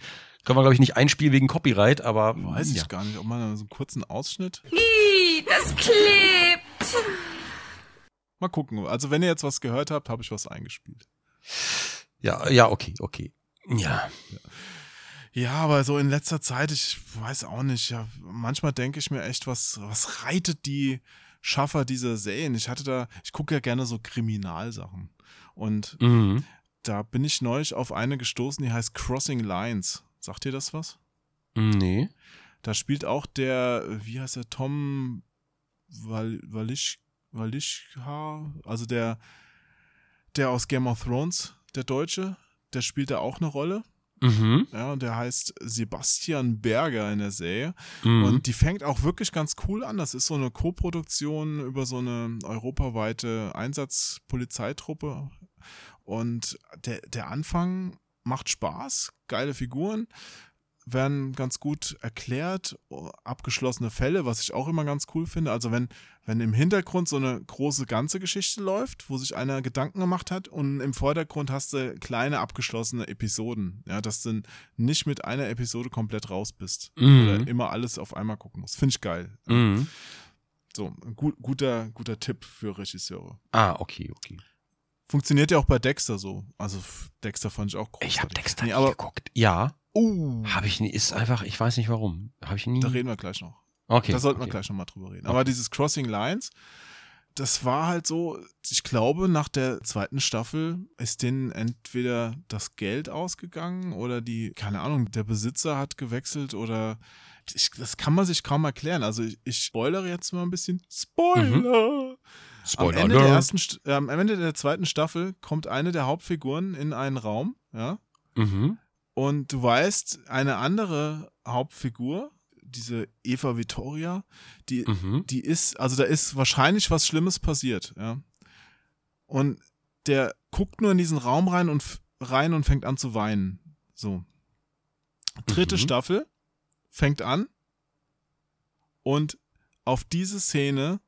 S2: Können wir, glaube ich, nicht einspielen wegen Copyright, aber.
S1: Weiß ja. ich gar nicht, ob man so einen kurzen Ausschnitt.
S3: Ih, das klebt.
S1: Mal gucken. Also, wenn ihr jetzt was gehört habt, habe ich was eingespielt.
S2: Ja, ja, okay, okay. Ja.
S1: ja. Ja, aber so in letzter Zeit, ich weiß auch nicht, ja, manchmal denke ich mir echt, was, was reitet die Schaffer dieser Serien? Ich hatte da, ich gucke ja gerne so Kriminalsachen. Und mhm. da bin ich neulich auf eine gestoßen, die heißt Crossing Lines. Sagt dir das was?
S2: Nee.
S1: Da spielt auch der, wie heißt der, Tom Wal Walisch, also der, der aus Game of Thrones, der Deutsche, der spielt da auch eine Rolle.
S2: Mhm.
S1: Ja, und der heißt Sebastian Berger in der Serie. Mhm. Und die fängt auch wirklich ganz cool an. Das ist so eine Co-Produktion über so eine europaweite Einsatzpolizeitruppe. Und der, der Anfang macht Spaß, geile Figuren werden ganz gut erklärt, abgeschlossene Fälle, was ich auch immer ganz cool finde. Also wenn, wenn im Hintergrund so eine große ganze Geschichte läuft, wo sich einer Gedanken gemacht hat und im Vordergrund hast du kleine abgeschlossene Episoden, ja, dass du nicht mit einer Episode komplett raus bist mhm. oder immer alles auf einmal gucken musst. Finde ich geil.
S2: Mhm.
S1: So, gut, guter, guter Tipp für Regisseure.
S2: Ah, okay, okay.
S1: Funktioniert ja auch bei Dexter so. Also Dexter fand ich auch
S2: großartig. Ich habe Dexter nee, aber, geguckt. Ja.
S1: Uh.
S2: Habe ich nie, ist einfach, ich weiß nicht warum. Habe ich nie.
S1: Da reden wir gleich noch.
S2: Okay.
S1: Da sollten
S2: okay.
S1: wir gleich nochmal drüber reden. Aber dieses Crossing Lines, das war halt so, ich glaube, nach der zweiten Staffel ist denen entweder das Geld ausgegangen oder die, keine Ahnung, der Besitzer hat gewechselt oder ich, das kann man sich kaum erklären. Also ich, ich spoilere jetzt mal ein bisschen. Spoiler! Mhm.
S2: Spoiler.
S1: Am Ende, der ersten, äh, am Ende der zweiten Staffel kommt eine der Hauptfiguren in einen Raum, ja.
S2: Mhm.
S1: Und du weißt, eine andere Hauptfigur, diese Eva Vittoria, die, mhm. die ist, also da ist wahrscheinlich was Schlimmes passiert, ja. Und der guckt nur in diesen Raum rein und rein und fängt an zu weinen. So. Dritte mhm. Staffel fängt an und auf diese Szene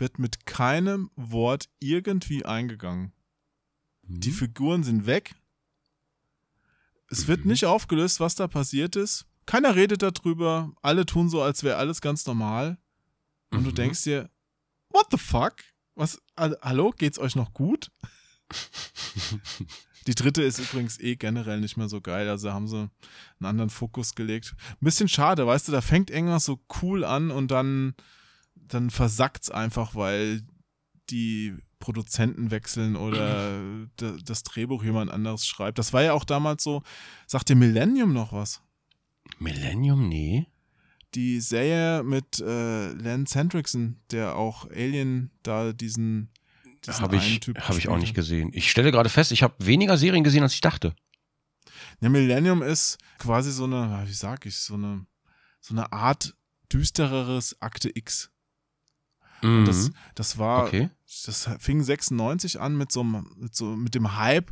S1: wird mit keinem Wort irgendwie eingegangen. Mhm. Die Figuren sind weg, es wird mhm. nicht aufgelöst, was da passiert ist. Keiner redet darüber. Alle tun so, als wäre alles ganz normal. Und mhm. du denkst dir, what the fuck? Was, hallo, geht's euch noch gut? Die dritte ist übrigens eh generell nicht mehr so geil. Also haben sie einen anderen Fokus gelegt. Ein bisschen schade, weißt du, da fängt irgendwas so cool an und dann, dann versackt's einfach, weil die Produzenten wechseln oder das Drehbuch jemand anderes schreibt. Das war ja auch damals so. Sagt dir Millennium noch was?
S2: Millennium? Nee.
S1: Die Serie mit äh, Lance Hendrickson, der auch Alien da diesen, diesen
S2: habe ich, hab ich auch nicht gesehen. Ich stelle gerade fest, ich habe weniger Serien gesehen, als ich dachte.
S1: Ja, Millennium ist quasi so eine, wie sag ich, so eine, so eine Art düstereres Akte X.
S2: Mhm.
S1: Das, das war,
S2: okay.
S1: das fing 96 an mit so, einem- mit so, mit dem Hype,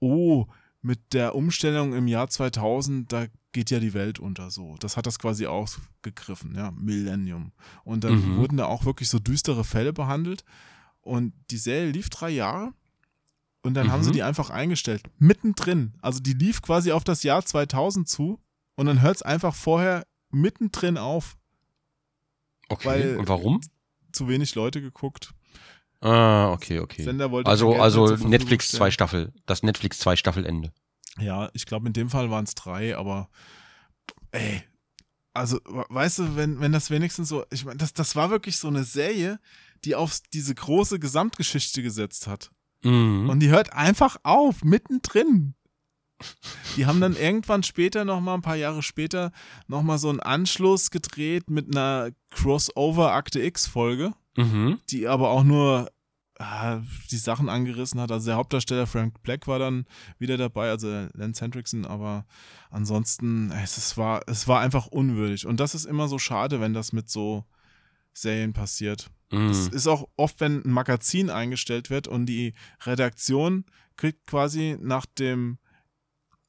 S1: oh, mit der Umstellung im Jahr 2000, da geht ja die Welt unter so. Das hat das quasi aufgegriffen, ja, Millennium. Und dann
S2: Mhm.
S1: wurden da auch wirklich so düstere Fälle behandelt. Und die Serie lief drei Jahre und dann haben sie
S2: Mhm.
S1: die einfach eingestellt, mittendrin. Also die lief quasi auf das Jahr 2000 zu und dann hört es einfach vorher mittendrin auf.
S2: Okay.
S1: weil-
S2: Und warum?
S1: Zu wenig Leute geguckt.
S2: Ah, okay, okay.
S1: Sender wollte
S2: Also, also Netflix zwei Staffel, das Netflix zwei Staffelende.
S1: Ja, ich glaube, in dem Fall waren es drei, aber ey, also we- weißt du, wenn, wenn das wenigstens so, ich meine, das, das war wirklich so eine Serie, die auf diese große Gesamtgeschichte gesetzt hat.
S2: Mhm.
S1: Und die hört einfach auf, mittendrin. Die haben dann irgendwann später, nochmal ein paar Jahre später, nochmal so einen Anschluss gedreht mit einer Crossover-Akte X-Folge,
S2: Mhm.
S1: die aber auch nur ah, die Sachen angerissen hat. Also der Hauptdarsteller Frank Black war dann wieder dabei, also Lance Hendrickson, aber ansonsten, es, war, es war einfach unwürdig. Und das ist immer so schade, wenn das mit so Serien passiert. Es
S2: Mhm.
S1: ist auch oft, wenn ein Magazin eingestellt wird und die Redaktion kriegt quasi nach dem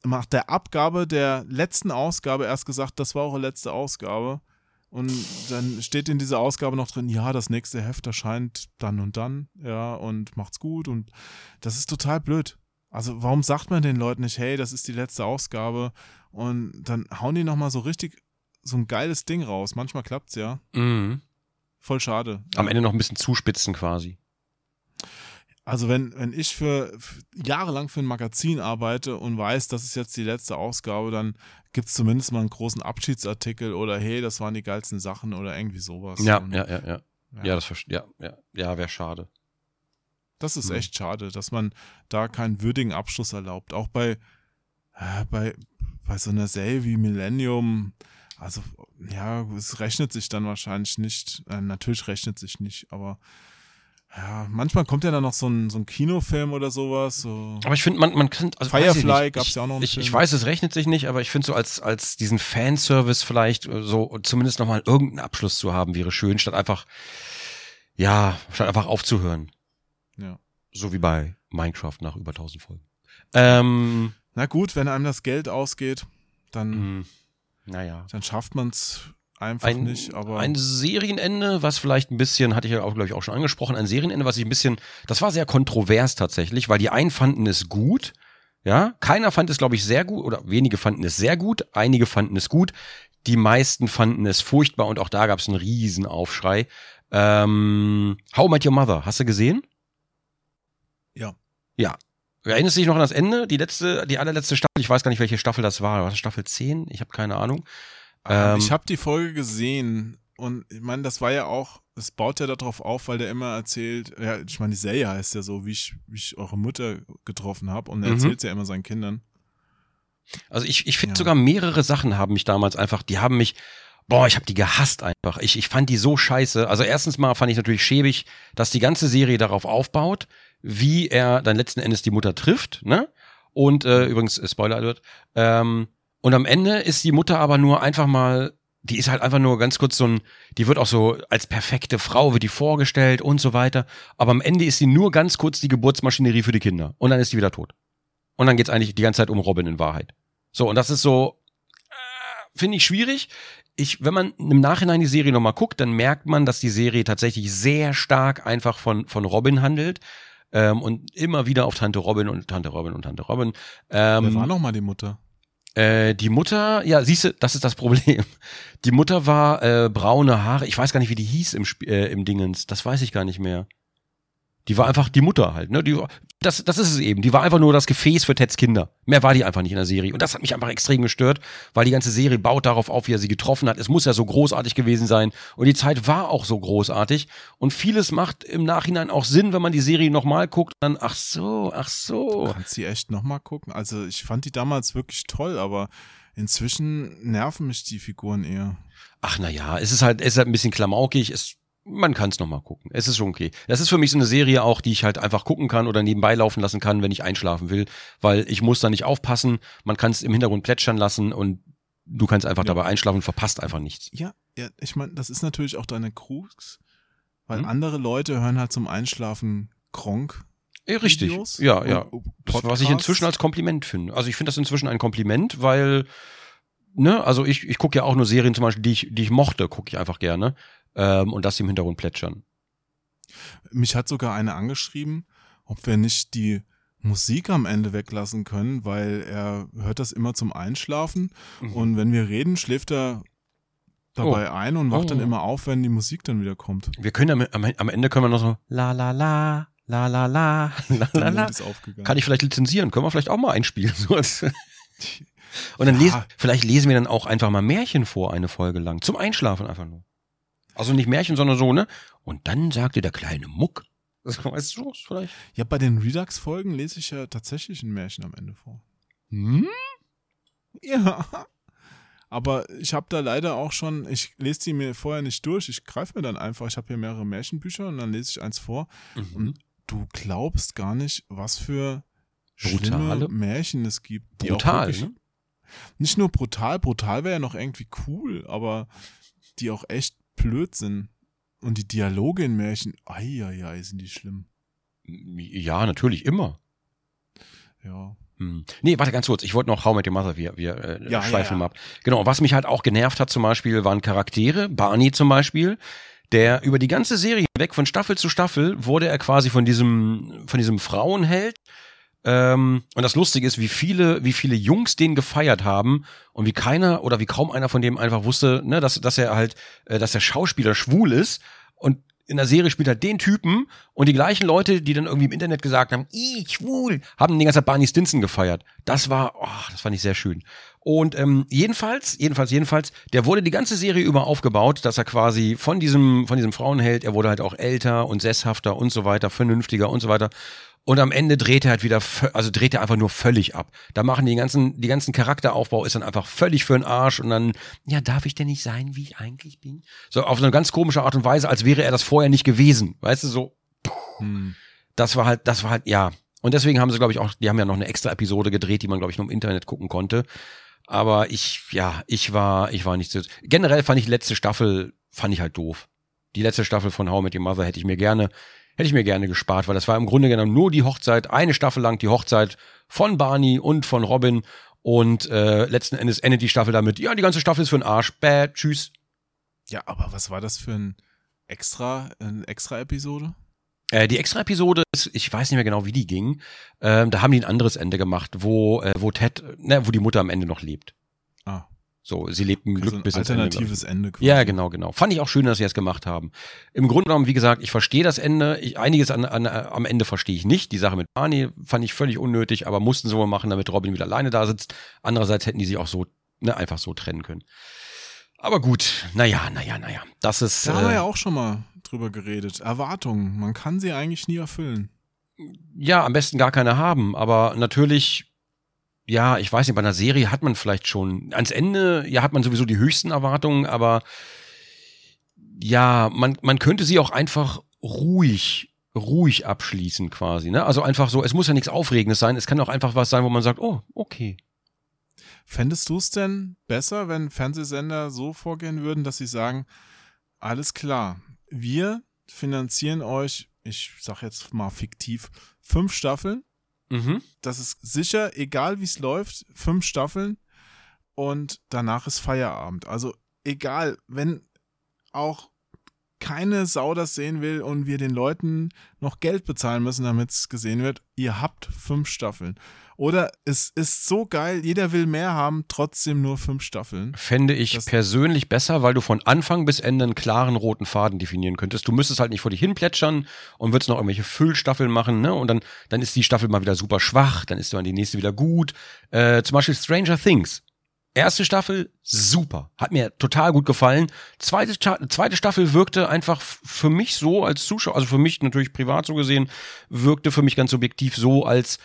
S1: nach der Abgabe der letzten Ausgabe erst gesagt, das war eure letzte Ausgabe. Und dann steht in dieser Ausgabe noch drin, ja, das nächste Heft erscheint dann und dann, ja, und macht's gut. Und das ist total blöd. Also, warum sagt man den Leuten nicht, hey, das ist die letzte Ausgabe? Und dann hauen die nochmal so richtig so ein geiles Ding raus. Manchmal klappt's ja.
S2: Mhm.
S1: Voll schade.
S2: Am. Ende noch ein bisschen zuspitzen quasi.
S1: Also wenn, wenn ich für, für jahrelang für ein Magazin arbeite und weiß, das ist jetzt die letzte Ausgabe, dann gibt es zumindest mal einen großen Abschiedsartikel oder hey, das waren die geilsten Sachen oder irgendwie sowas.
S2: Ja,
S1: Und,
S2: ja, ja, ja. Ja, das verste- ja, ja, ja, wäre schade.
S1: Das ist
S2: Mhm.
S1: echt schade, dass man da keinen würdigen Abschluss erlaubt. Auch bei, äh, bei, bei so einer Serie wie Millennium, also ja, es rechnet sich dann wahrscheinlich nicht. Äh, natürlich rechnet sich nicht, aber ja, manchmal kommt ja dann noch so ein, so ein Kinofilm oder sowas. So.
S2: Aber ich finde, man, man kann. Also
S1: Firefly
S2: nicht.
S1: gab's ja auch noch einen
S2: Ich, weiß, es rechnet sich nicht, aber ich finde so als, als diesen Fanservice vielleicht äh, so zumindest nochmal irgendeinen Abschluss zu haben, wäre schön, statt einfach, ja, statt einfach aufzuhören.
S1: Ja.
S2: So wie bei Minecraft nach über 1000 Folgen. Ähm,
S1: Na gut, wenn einem das Geld ausgeht, dann,
S2: mh, naja.
S1: dann schafft man es einfach
S2: Ein,
S1: nicht. Aber
S2: ein Serienende, was vielleicht ein bisschen, hatte ich ja auch, glaube ich, auch schon angesprochen, ein Serienende, was ich ein bisschen, das war sehr kontrovers tatsächlich, weil die einen fanden es gut, ja, keiner fand es, glaube ich, sehr gut, oder wenige fanden es sehr gut, einige fanden es gut, die meisten fanden es furchtbar und auch da gab es einen riesen Aufschrei. Ähm, How Met Your Mother, hast du gesehen?
S1: Ja.
S2: Ja. Erinnerst du dich noch an das Ende? Die letzte, die allerletzte Staffel, ich weiß gar nicht, welche Staffel das war. War das Staffel 10? Ich habe keine Ahnung.
S1: Ähm, ich habe die Folge gesehen und ich meine, das war ja auch, es baut ja darauf auf, weil der immer erzählt, ja, ich meine, die Serie heißt ja so, wie ich, wie ich eure Mutter getroffen habe und er
S2: Mhm.
S1: erzählt ja immer seinen Kindern.
S2: Also ich, ich finde
S1: Ja.
S2: sogar mehrere Sachen haben mich damals einfach, die haben mich, boah, ich habe die gehasst einfach. Ich, ich fand die so scheiße. Also erstens mal fand ich natürlich schäbig, dass die ganze Serie darauf aufbaut, wie er dann letzten Endes die Mutter trifft, ne? Und äh, übrigens, äh, Spoiler Alert, ähm, und am Ende ist die Mutter aber nur einfach mal, die ist halt einfach nur ganz kurz so ein, die wird auch so als perfekte Frau, wird die vorgestellt und so weiter. Aber am Ende ist sie nur ganz kurz die Geburtsmaschinerie für die Kinder. Und dann ist sie wieder tot. Und dann geht's eigentlich die ganze Zeit um Robin in Wahrheit. So, und das ist so, äh, finde ich schwierig. Ich, wenn man im Nachhinein die Serie nochmal guckt, dann merkt man, dass die Serie tatsächlich sehr stark einfach von, von Robin handelt. Ähm, und immer wieder auf Tante Robin und Tante Robin und Tante Robin. Ähm,
S1: Wer war nochmal die Mutter?
S2: Äh, die Mutter, ja, siehst du, das ist das Problem. Die Mutter war äh, braune Haare. Ich weiß gar nicht, wie die hieß im, Sp äh, im Dingens. Das weiß ich gar nicht mehr. Die war einfach die Mutter halt, ne? Die, das, das ist es eben. Die war einfach nur das Gefäß für Teds Kinder. Mehr war die einfach nicht in der Serie. Und das hat mich einfach extrem gestört, weil die ganze Serie baut darauf auf, wie er sie getroffen hat. Es muss ja so großartig gewesen sein. Und die Zeit war auch so großartig. Und vieles macht im Nachhinein auch Sinn, wenn man die Serie nochmal guckt. Dann, ach so, ach so.
S1: Du kannst die echt nochmal gucken. Also ich fand die damals wirklich toll, aber inzwischen nerven mich die Figuren eher.
S2: Ach na ja, es ist halt, es ist halt ein bisschen klamaukig. Es man kann es nochmal gucken. Es ist schon okay. Das ist für mich so eine Serie auch, die ich halt einfach gucken kann oder nebenbei laufen lassen kann, wenn ich einschlafen will, weil ich muss da nicht aufpassen. Man kann es im Hintergrund plätschern lassen und du kannst einfach
S1: Ja.
S2: dabei einschlafen und verpasst einfach nichts.
S1: Ja, ja, ich meine, das ist natürlich auch deine Krux, weil
S2: Hm?
S1: andere Leute hören halt zum Einschlafen Gronk.
S2: Eh, richtig.
S1: Videos
S2: Ja, ja. Das, was ich inzwischen als Kompliment finde. Also ich finde das inzwischen ein Kompliment, weil, ne, also ich, ich gucke ja auch nur Serien zum Beispiel, die ich, die ich mochte, gucke ich einfach gerne. Ähm, und das im Hintergrund plätschern.
S1: Mich hat sogar einer angeschrieben, ob wir nicht die Musik am Ende weglassen können, weil er hört das immer zum Einschlafen
S2: Mhm.
S1: und wenn wir reden, schläft er dabei ein und wacht dann
S2: Oh.
S1: immer auf, wenn die Musik dann wieder kommt.
S2: Wir können am, am, Ende können wir noch so la la la, la la la, la la. Kann ich vielleicht lizenzieren? Können wir vielleicht auch mal einspielen? Und dann
S1: Ja.
S2: lesen, vielleicht lesen wir dann auch einfach mal Märchen vor, eine Folge lang. Zum Einschlafen einfach nur. Also nicht Märchen, sondern so, ne? Und dann sagte der kleine Muck. Das weißt du vielleicht?
S1: Ja, bei den Redux-Folgen lese ich ja tatsächlich ein Märchen am Ende vor.
S2: Hm?
S1: Ja. Aber ich habe da leider auch schon, ich lese die mir vorher nicht durch. Ich greife mir dann einfach, ich habe hier mehrere Märchenbücher und dann lese ich eins vor.
S2: Mhm.
S1: Du glaubst gar nicht, was für
S2: Brutale?
S1: schlimme Märchen es gibt.
S2: Brutal,
S1: wirklich,
S2: ne?
S1: Nicht nur brutal, brutal wäre ja noch irgendwie cool, aber die auch echt blöd sind. Und die Dialoge in Märchen, eieiei, sind die schlimm.
S2: Ja, natürlich, immer.
S1: Ja.
S2: Hm. Nee, warte ganz kurz. Ich wollte noch How Met Your Mother, wir, wir äh,
S1: Ja,
S2: schweifen
S1: ja,
S2: mal ab. Genau, was mich halt auch genervt hat zum Beispiel, waren Charaktere. Barney zum Beispiel, der über die ganze Serie weg von Staffel zu Staffel wurde er quasi von diesem, von diesem Frauenheld. Ähm, und das Lustige ist, wie viele, wie viele Jungs den gefeiert haben und wie keiner oder wie kaum einer von dem einfach wusste, ne, dass, dass er halt, äh, dass der Schauspieler schwul ist und in der Serie spielt er den Typen und die gleichen Leute, die dann irgendwie im Internet gesagt haben, ich schwul, haben die ganze Zeit Barney Stinson gefeiert. Das war, oh, das fand ich sehr schön. Und ähm, jedenfalls, jedenfalls, jedenfalls, der wurde die ganze Serie über aufgebaut, dass er quasi von diesem, von diesem Frauenheld, er wurde halt auch älter und sesshafter und so weiter, vernünftiger und so weiter. Und am Ende dreht er halt wieder, also dreht er einfach nur völlig ab. Da machen die ganzen, die ganzen Charakteraufbau ist dann einfach völlig für den Arsch und dann, ja, darf ich denn nicht sein, wie ich eigentlich bin? So auf eine ganz komische Art und Weise, als wäre er das vorher nicht gewesen. Weißt du, so,
S1: Hm.
S2: das war halt, das war halt, ja. Und deswegen haben sie, glaube ich, auch, die haben ja noch eine extra Episode gedreht, die man, glaube ich, nur im Internet gucken konnte. Aber ich, ja, ich war, ich war nicht so. Generell fand ich die letzte Staffel, fand ich halt doof. Die letzte Staffel von How Met Your Mother hätte ich mir gerne, hätte ich mir gerne gespart, weil das war im Grunde genommen nur die Hochzeit, eine Staffel lang die Hochzeit von Barney und von Robin. Und äh, letzten Endes endet die Staffel damit, ja, die ganze Staffel ist für den Arsch, bäh, tschüss.
S1: Ja, aber was war das für ein extra, eine extra Episode?
S2: Äh, die extra Episode, ist, ich weiß nicht mehr genau, wie die ging. Ähm, da haben die ein anderes Ende gemacht, wo, äh, wo Ted, ne, wo die Mutter am Ende noch lebt. So, sie lebt ein Glück
S1: also ein
S2: bis Ende. ich.
S1: alternatives Ende. quasi.
S2: Ja, genau, genau. Fand ich auch schön, dass sie es gemacht haben. Im Grunde genommen, wie gesagt, ich verstehe das Ende. Ich, einiges an, an, am Ende verstehe ich nicht. Die Sache mit Barney fand ich völlig unnötig, aber mussten sie wohl machen, damit Robin wieder alleine da sitzt. Andererseits hätten die sich auch so, ne, einfach so trennen können. Aber gut, naja, naja, naja. Das ist.
S1: Da haben wir
S2: äh,
S1: ja auch schon mal drüber geredet. Erwartungen, man kann sie eigentlich nie erfüllen.
S2: ja, am besten gar keine haben, aber natürlich, ja, ich weiß nicht, bei einer Serie hat man vielleicht schon, ans Ende, ja, hat man sowieso die höchsten Erwartungen, aber ja, man, man könnte sie auch einfach ruhig, ruhig abschließen quasi, ne? Also einfach so, es muss ja nichts Aufregendes sein, es kann auch einfach was sein, wo man sagt, oh, okay.
S1: Fändest du es denn besser, wenn Fernsehsender so vorgehen würden, dass sie sagen, alles klar, wir finanzieren euch, ich sag jetzt mal fiktiv, fünf Staffeln.
S2: Mhm.
S1: Das ist sicher, egal wie es läuft, fünf Staffeln und danach ist Feierabend. Also egal, wenn auch keine Sau das sehen will und wir den Leuten noch Geld bezahlen müssen, damit es gesehen wird, ihr habt fünf Staffeln. Oder es ist so geil, jeder will mehr haben, trotzdem nur fünf Staffeln.
S2: Fände ich
S1: Das-
S2: persönlich besser, weil du von Anfang bis Ende einen klaren roten Faden definieren könntest. Du müsstest halt nicht vor dich hin plätschern und würdest noch irgendwelche Füllstaffeln machen, ne? Und dann, dann ist die Staffel mal wieder super schwach, dann ist dann die nächste wieder gut. Äh, zum Beispiel Stranger Things. Erste Staffel, super. Hat mir total gut gefallen. Zweite, zweite Staffel wirkte einfach für mich so als Zuschauer, also für mich natürlich privat so gesehen, wirkte für mich ganz subjektiv so, als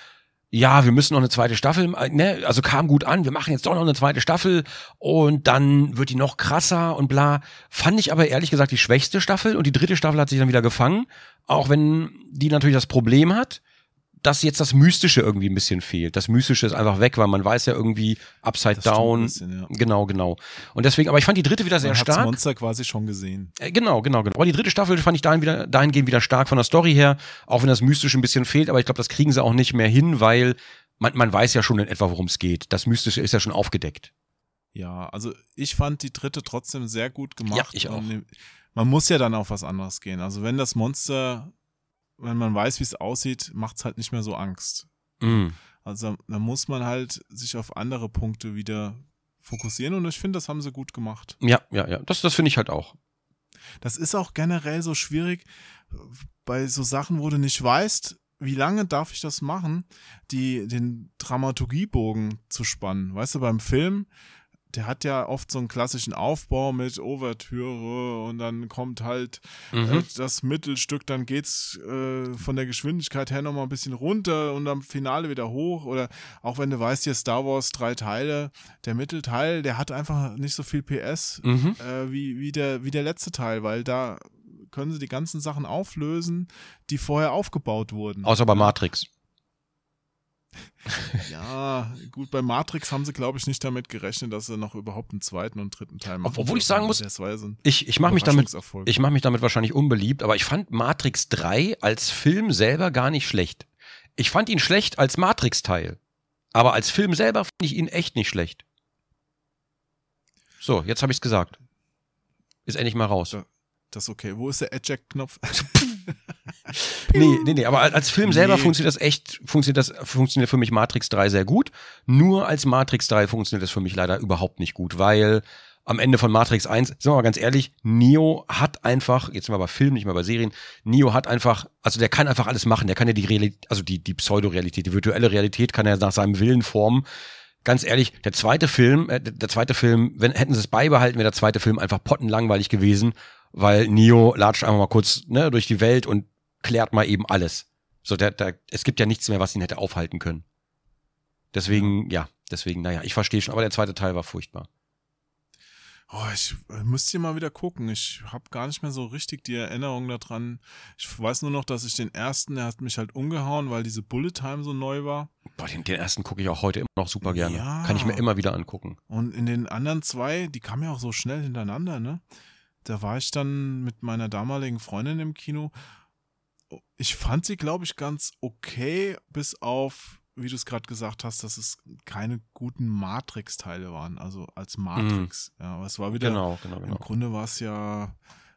S2: ja, wir müssen noch eine zweite Staffel, äh, ne, also kam gut an, wir machen jetzt doch noch eine zweite Staffel und dann wird die noch krasser und bla. Fand ich aber ehrlich gesagt die schwächste Staffel und die dritte Staffel hat sich dann wieder gefangen, auch wenn die natürlich das Problem hat, dass jetzt das Mystische irgendwie ein bisschen fehlt. Das Mystische ist einfach weg, weil man weiß ja irgendwie Upside
S1: Das
S2: Down.
S1: bisschen, ja.
S2: Genau, genau. Und deswegen, aber ich fand die dritte wieder sehr
S1: Man hat das
S2: stark.
S1: Monster quasi schon gesehen.
S2: Äh, Genau, genau, genau. Aber die dritte Staffel fand ich dahin wieder, dahingehend wieder stark von der Story her, auch wenn das Mystische ein bisschen fehlt, aber ich glaube, das kriegen sie auch nicht mehr hin, weil man, man weiß ja schon in etwa, worum es geht. Das Mystische ist ja schon aufgedeckt.
S1: Ja, also ich fand die dritte trotzdem sehr gut gemacht.
S2: Ja, ich auch.
S1: Man muss ja dann auf was anderes gehen. Also wenn das Monster, wenn man weiß, wie es aussieht, macht es halt nicht mehr so Angst.
S2: Mm.
S1: Also da muss man halt sich auf andere Punkte wieder fokussieren und ich finde, das haben sie gut gemacht.
S2: Ja, ja, ja. Das, das finde ich halt auch.
S1: Das ist auch generell so schwierig bei so Sachen, wo du nicht weißt, wie lange darf ich das machen, die, den Dramaturgiebogen zu spannen. Weißt du, beim Film, der hat ja oft so einen klassischen Aufbau mit Ouvertüre und dann kommt halt äh,
S2: Mhm.
S1: das Mittelstück, dann geht's äh, von der Geschwindigkeit her nochmal ein bisschen runter und am Finale wieder hoch. Oder auch wenn du weißt, hier Star Wars drei Teile, der Mittelteil, der hat einfach nicht so viel PS
S2: Mhm.
S1: äh, wie, wie, der, wie der letzte Teil, weil da können sie die ganzen Sachen auflösen, die vorher aufgebaut wurden.
S2: Außer bei Matrix.
S1: Ja, gut, bei Matrix haben sie, glaube ich, nicht damit gerechnet, dass sie noch überhaupt einen zweiten und dritten Teil machen.
S2: Obwohl ich sagen muss,
S1: so
S2: Ich, ich mache mich damit, ich mache mich damit wahrscheinlich unbeliebt, aber ich fand Matrix 3 als Film selber gar nicht schlecht. Ich fand ihn schlecht als Matrix-Teil. Aber als Film selber fand ich ihn echt nicht schlecht. So, jetzt habe ich's gesagt. Ist endlich mal raus.
S1: Das ist okay. Wo ist der Eject-Knopf?
S2: Nee, nee, nee, aber als- Film selber
S1: Nee.
S2: funktioniert das echt, funktioniert das, funktioniert für mich Matrix 3 sehr gut. Nur als Matrix 3 funktioniert das für mich leider überhaupt nicht gut, weil am Ende von Matrix 1, sind wir mal ganz ehrlich, Neo hat einfach, jetzt sind wir bei Filmen, nicht mehr bei Serien, Neo hat einfach, also der kann einfach alles machen, der kann ja die Realität, also die, die Pseudo-Realität, die virtuelle Realität kann er nach seinem Willen formen. Ganz ehrlich, der zweite Film, äh, der zweite Film, wenn hätten sie es beibehalten, wäre der zweite Film einfach pottenlangweilig gewesen, weil Neo latscht einfach mal kurz ne, durch die Welt und klärt mal eben alles. So, der, der, es gibt ja nichts mehr, was ihn hätte aufhalten können. Deswegen, ja, deswegen, naja, ich verstehe schon, aber der zweite Teil war furchtbar.
S1: Oh, ich äh, müsste hier mal wieder gucken. Ich habe gar nicht mehr so richtig die Erinnerung daran. Ich weiß nur noch, dass ich den ersten, der hat mich halt umgehauen, weil diese Bullet Time so neu war.
S2: Boah, den, den ersten gucke ich auch heute immer noch super gerne.
S1: Ja.
S2: Kann ich mir immer wieder angucken.
S1: Und in den anderen zwei, die kamen ja auch so schnell hintereinander, ne? Da war ich dann mit meiner damaligen Freundin im Kino. Ich fand sie, glaube ich, ganz okay, bis auf, wie du es gerade gesagt hast, dass es keine guten Matrix-Teile waren, also als Matrix. Ja, aber es war wieder,
S2: Genau, genau,
S1: im
S2: genau.
S1: Grunde war es ja,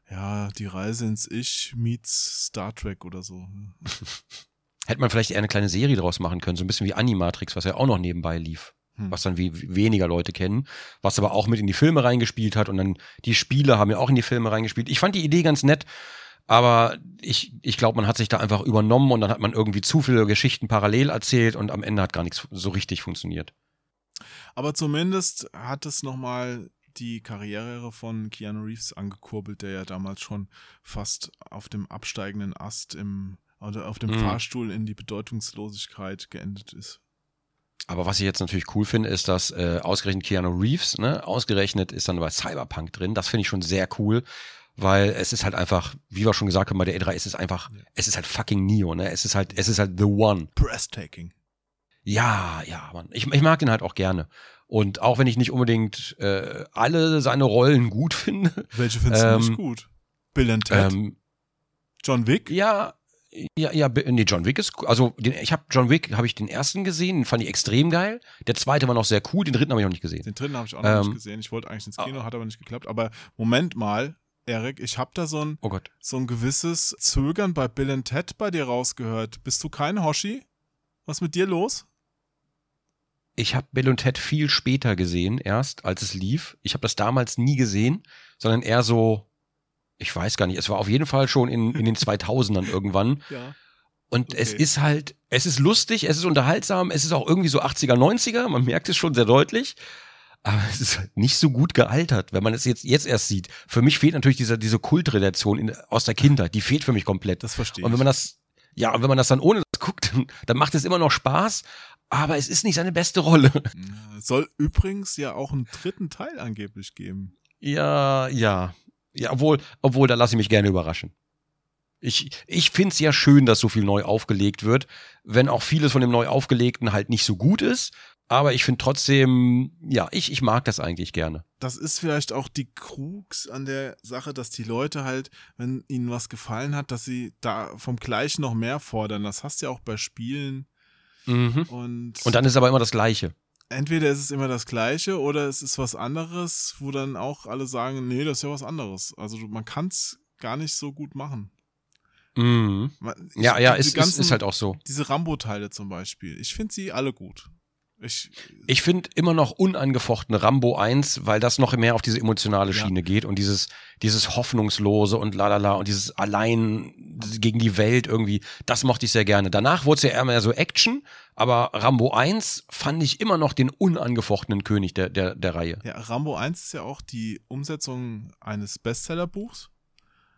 S1: ja, die Reise ins Ich meets Star Trek oder so.
S2: Hätte man vielleicht eher eine kleine Serie draus machen können, so ein bisschen wie Animatrix, was ja auch noch nebenbei lief.
S1: Hm.
S2: Was dann wie weniger Leute kennen, was aber auch mit in die Filme reingespielt hat und dann die Spiele haben ja auch in die Filme reingespielt. Ich fand die Idee ganz nett, aber ich, ich glaube, man hat sich da einfach übernommen und dann hat man irgendwie zu viele Geschichten parallel erzählt und am Ende hat gar nichts so richtig funktioniert.
S1: Aber zumindest hat es nochmal die Karriere von Keanu Reeves angekurbelt, der ja damals schon fast auf dem absteigenden Ast im oder auf dem
S2: Mhm.
S1: Fahrstuhl in die Bedeutungslosigkeit geendet ist.
S2: Aber was ich jetzt natürlich cool finde, ist, dass äh, ausgerechnet Keanu Reeves, ne, ausgerechnet ist dann bei Cyberpunk drin. Das finde ich schon sehr cool, weil es ist halt einfach, wie wir schon gesagt haben bei der E3, es ist einfach,
S1: Ja.
S2: es ist halt fucking Neo, ne? Es ist halt, es ist halt the one.
S1: Breathtaking.
S2: Ja, ja, Mann. Ich, ich mag den halt auch gerne. Und auch wenn ich nicht unbedingt äh, alle seine Rollen gut finde,
S1: Welche findest du
S2: Ähm,
S1: nicht gut? Bill and Ted?
S2: ähm,
S1: John Wick?
S2: ja, ja, ja, nee, John Wick ist, cool. also den, ich habe John Wick, habe ich den ersten gesehen, den fand ich extrem geil. Der zweite war noch sehr cool, den dritten habe ich noch nicht gesehen.
S1: Den dritten habe ich auch noch
S2: Ähm,
S1: nicht gesehen. Ich wollte eigentlich ins Kino, hat aber nicht geklappt. Aber Moment mal, Erik, ich habe da so ein,
S2: Oh Gott.
S1: so ein gewisses Zögern bei Bill and Ted bei dir rausgehört. Bist du kein Hoshi? Was ist mit dir los?
S2: Ich habe Bill und Ted viel später gesehen, erst als es lief. Ich habe das damals nie gesehen, sondern eher so, ich weiß gar nicht, es war auf jeden Fall schon in, in den 2000ern irgendwann.
S1: Ja.
S2: Und
S1: Okay.
S2: es ist halt, es ist lustig, es ist unterhaltsam, es ist auch irgendwie so 80er, 90er, man merkt es schon sehr deutlich. Aber es ist halt nicht so gut gealtert, wenn man es jetzt, jetzt erst sieht. Für mich fehlt natürlich diese, diese Kultrelation in, aus der Kindheit, die fehlt für mich komplett.
S1: Das verstehe
S2: Und wenn
S1: ich.
S2: man das, ja, und wenn man das dann ohne das guckt, dann, dann macht es immer noch Spaß, aber es ist nicht seine beste Rolle.
S1: Es soll übrigens ja auch einen dritten Teil angeblich geben.
S2: Ja, ja. Ja, obwohl, obwohl, da lasse ich mich gerne überraschen. Ich, ich finde es ja schön, dass so viel neu aufgelegt wird, wenn auch vieles von dem neu aufgelegten halt nicht so gut ist. Aber ich finde trotzdem, ja, ich, ich mag das eigentlich gerne.
S1: Das ist vielleicht auch die Krux an der Sache, dass die Leute halt, wenn ihnen was gefallen hat, dass sie da vom Gleichen noch mehr fordern. Das hast du ja auch bei Spielen.
S2: Mhm.
S1: Und,
S2: Und dann ist aber immer das Gleiche.
S1: entweder ist es immer das Gleiche oder es ist was anderes, wo dann auch alle sagen, nee, das ist ja was anderes. Also man kann es gar nicht so gut machen.
S2: Mhm.
S1: Man-
S2: Ja, ja, ist, ist,
S1: ganzen-
S2: ist halt auch so.
S1: Diese Rambo-Teile zum Beispiel. Ich finde sie alle gut. Ich,
S2: Ich finde immer noch unangefochten Rambo 1, weil das noch mehr auf diese emotionale
S1: Ja.
S2: Schiene geht und dieses, dieses Hoffnungslose und lalala und dieses allein gegen die Welt irgendwie, das mochte ich sehr gerne. Danach wurde es ja eher mehr so Action, aber Rambo 1 fand ich immer noch den unangefochtenen König der, der, der Reihe.
S1: ja, Rambo 1 ist ja auch die Umsetzung eines Bestsellerbuchs.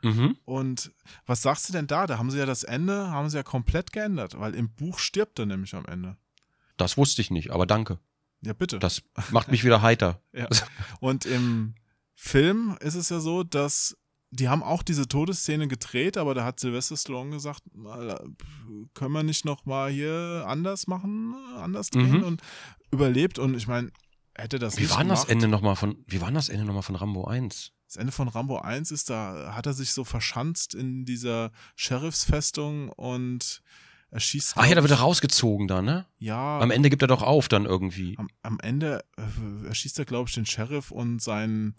S2: Mhm.
S1: Und was sagst du denn da? Da haben sie ja das Ende, haben sie ja komplett geändert, weil im Buch stirbt er nämlich am Ende.
S2: Das wusste ich nicht, aber danke.
S1: Ja, bitte.
S2: Das macht mich wieder heiter.
S1: Ja. Und im Film ist es ja so, dass die haben auch diese Todesszene gedreht, aber da hat Sylvester Stallone gesagt, mal, können wir nicht noch mal hier anders machen, anders drehen
S2: Mhm.
S1: und überlebt und ich meine, hätte das
S2: Wie
S1: nicht
S2: war denn das
S1: gemacht,
S2: Ende nochmal von, wie war das Ende nochmal von Rambo 1?
S1: Das Ende von Rambo 1 ist, da hat er sich so verschanzt in dieser Sheriffsfestung und er schießt.
S2: Ach ja, da wird er rausgezogen da, ne?
S1: Ja,
S2: Am Ende gibt er doch auf dann irgendwie.
S1: am, am Ende äh, erschießt er, glaube ich, den Sheriff und sein,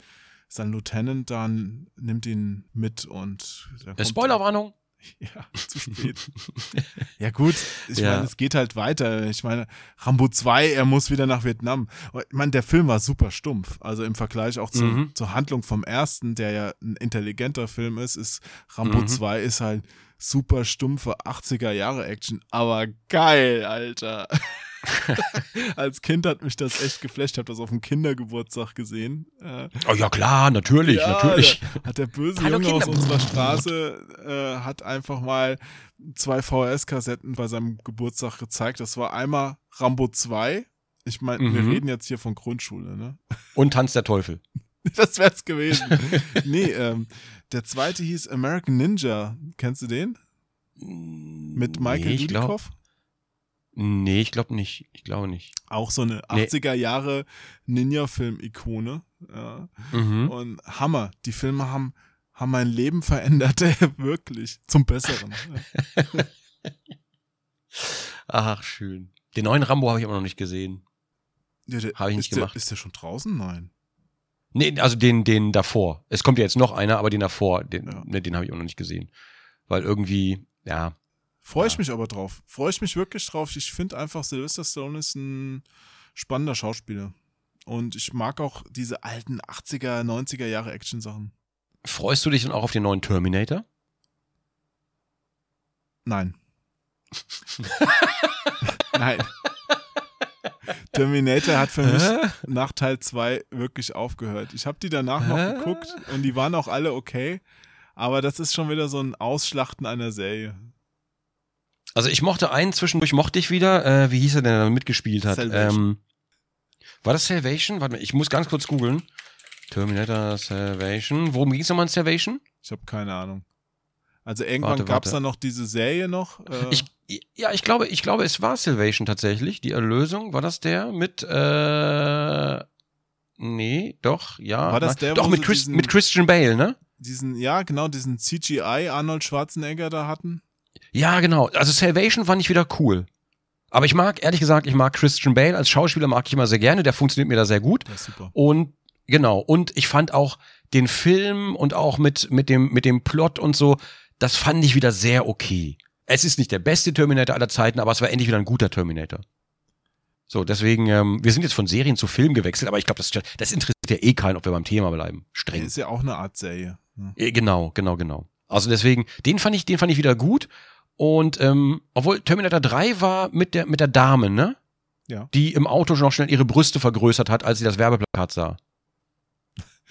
S1: sein Lieutenant dann nimmt ihn mit und.
S2: Spoilerwarnung.
S1: Ja, zu spät. ja, gut, ich
S2: Ja.
S1: meine, es geht halt weiter. Ich meine, Rambo 2, er muss wieder nach Vietnam. Ich meine, der Film war super stumpf. Also im Vergleich auch zu,
S2: Mhm.
S1: zur Handlung vom ersten, der ja ein intelligenter Film ist, ist Rambo
S2: Mhm.
S1: 2 ist halt super stumpfe 80er Jahre Action. Aber geil, Alter. Als Kind hat mich das echt geflasht. Ich habe das auf dem Kindergeburtstag gesehen. Äh,
S2: Oh ja, klar, natürlich,
S1: ja,
S2: natürlich.
S1: da Hat der böse
S2: Hallo,
S1: Junge aus
S2: Kinder.
S1: unserer Straße äh, hat einfach mal zwei VHS-Kassetten bei seinem Geburtstag gezeigt. Das war einmal Rambo 2. Ich meine, wir
S2: Mhm.
S1: reden jetzt hier von Grundschule, ne?
S2: Und Tanz der Teufel.
S1: Das wär's gewesen. nee, ähm, der zweite hieß American Ninja. Kennst du den? Mit Michael
S2: nee,
S1: Dudikoff?
S2: Nee, ich glaube nicht. Ich glaube nicht.
S1: Auch so eine
S2: Nee.
S1: 80er Jahre Ninja-Film-Ikone. Ja.
S2: Mhm.
S1: Und Hammer. Die Filme haben, haben mein Leben verändert, wirklich. Zum Besseren.
S2: Ach, schön. Den neuen Rambo habe ich aber noch nicht gesehen.
S1: Ja, der-
S2: Hab ich nicht
S1: ist der,
S2: gemacht.
S1: Ist der schon draußen? Nein.
S2: Nee, also den, den davor. Es kommt ja jetzt noch einer, aber den davor, den,
S1: Ja.
S2: ne, den habe ich auch noch nicht gesehen. Weil irgendwie, ja.
S1: Freue ich
S2: Ja.
S1: mich aber drauf. Freue ich mich wirklich drauf. Ich finde einfach, Sylvester Stallone ist ein spannender Schauspieler. Und ich mag auch diese alten 80er, 90er Jahre Action-Sachen.
S2: Freust du dich dann auch auf den neuen Terminator?
S1: Nein. Nein. Terminator hat für mich
S2: Hä?
S1: nach Teil 2 wirklich aufgehört. Ich habe die danach noch geguckt und die waren auch alle okay. Aber das ist schon wieder so ein Ausschlachten einer Serie.
S2: Also ich mochte einen zwischendurch, mochte ich wieder. Äh, wie hieß er denn, der da mitgespielt hat? Ähm, war das Salvation? Warte mal, ich muss ganz kurz googeln. Terminator Salvation. Worum ging es nochmal in Salvation?
S1: Ich habe keine Ahnung. Also irgendwann gab es dann noch diese Serie noch. Äh,
S2: Ich, ja, ich glaube, ich glaube, es war Salvation tatsächlich. Die Erlösung, war das der mit, äh, nee, doch, ja.
S1: War das der,
S2: Doch, mit, Chris,
S1: diesen-
S2: mit Christian Bale, ne?
S1: diesen, ja, genau, diesen CGI Arnold Schwarzenegger da hatten.
S2: Ja, genau. Also Salvation fand ich wieder cool. Aber ich mag, ehrlich gesagt, ich mag Christian Bale als Schauspieler mag ich immer sehr gerne. Der funktioniert mir da sehr gut.
S1: Ist super.
S2: Und genau, und ich fand auch den Film und auch mit, mit, dem, mit dem Plot und so, das fand ich wieder sehr okay. Es ist nicht der beste Terminator aller Zeiten, aber es war endlich wieder ein guter Terminator. So, deswegen, ähm, wir sind jetzt von Serien zu Film gewechselt, aber ich glaube, das, das interessiert ja eh keinen, ob wir beim Thema bleiben. Streng.
S1: Ist ja auch eine Art Serie.
S2: Äh, Genau, genau, genau. Also deswegen, den fand ich, den fand ich wieder gut. Und ähm, obwohl Terminator 3 war mit der, mit der Dame, ne?
S1: Ja.
S2: Die im Auto schon noch schnell ihre Brüste vergrößert hat, als sie das Werbeplakat sah.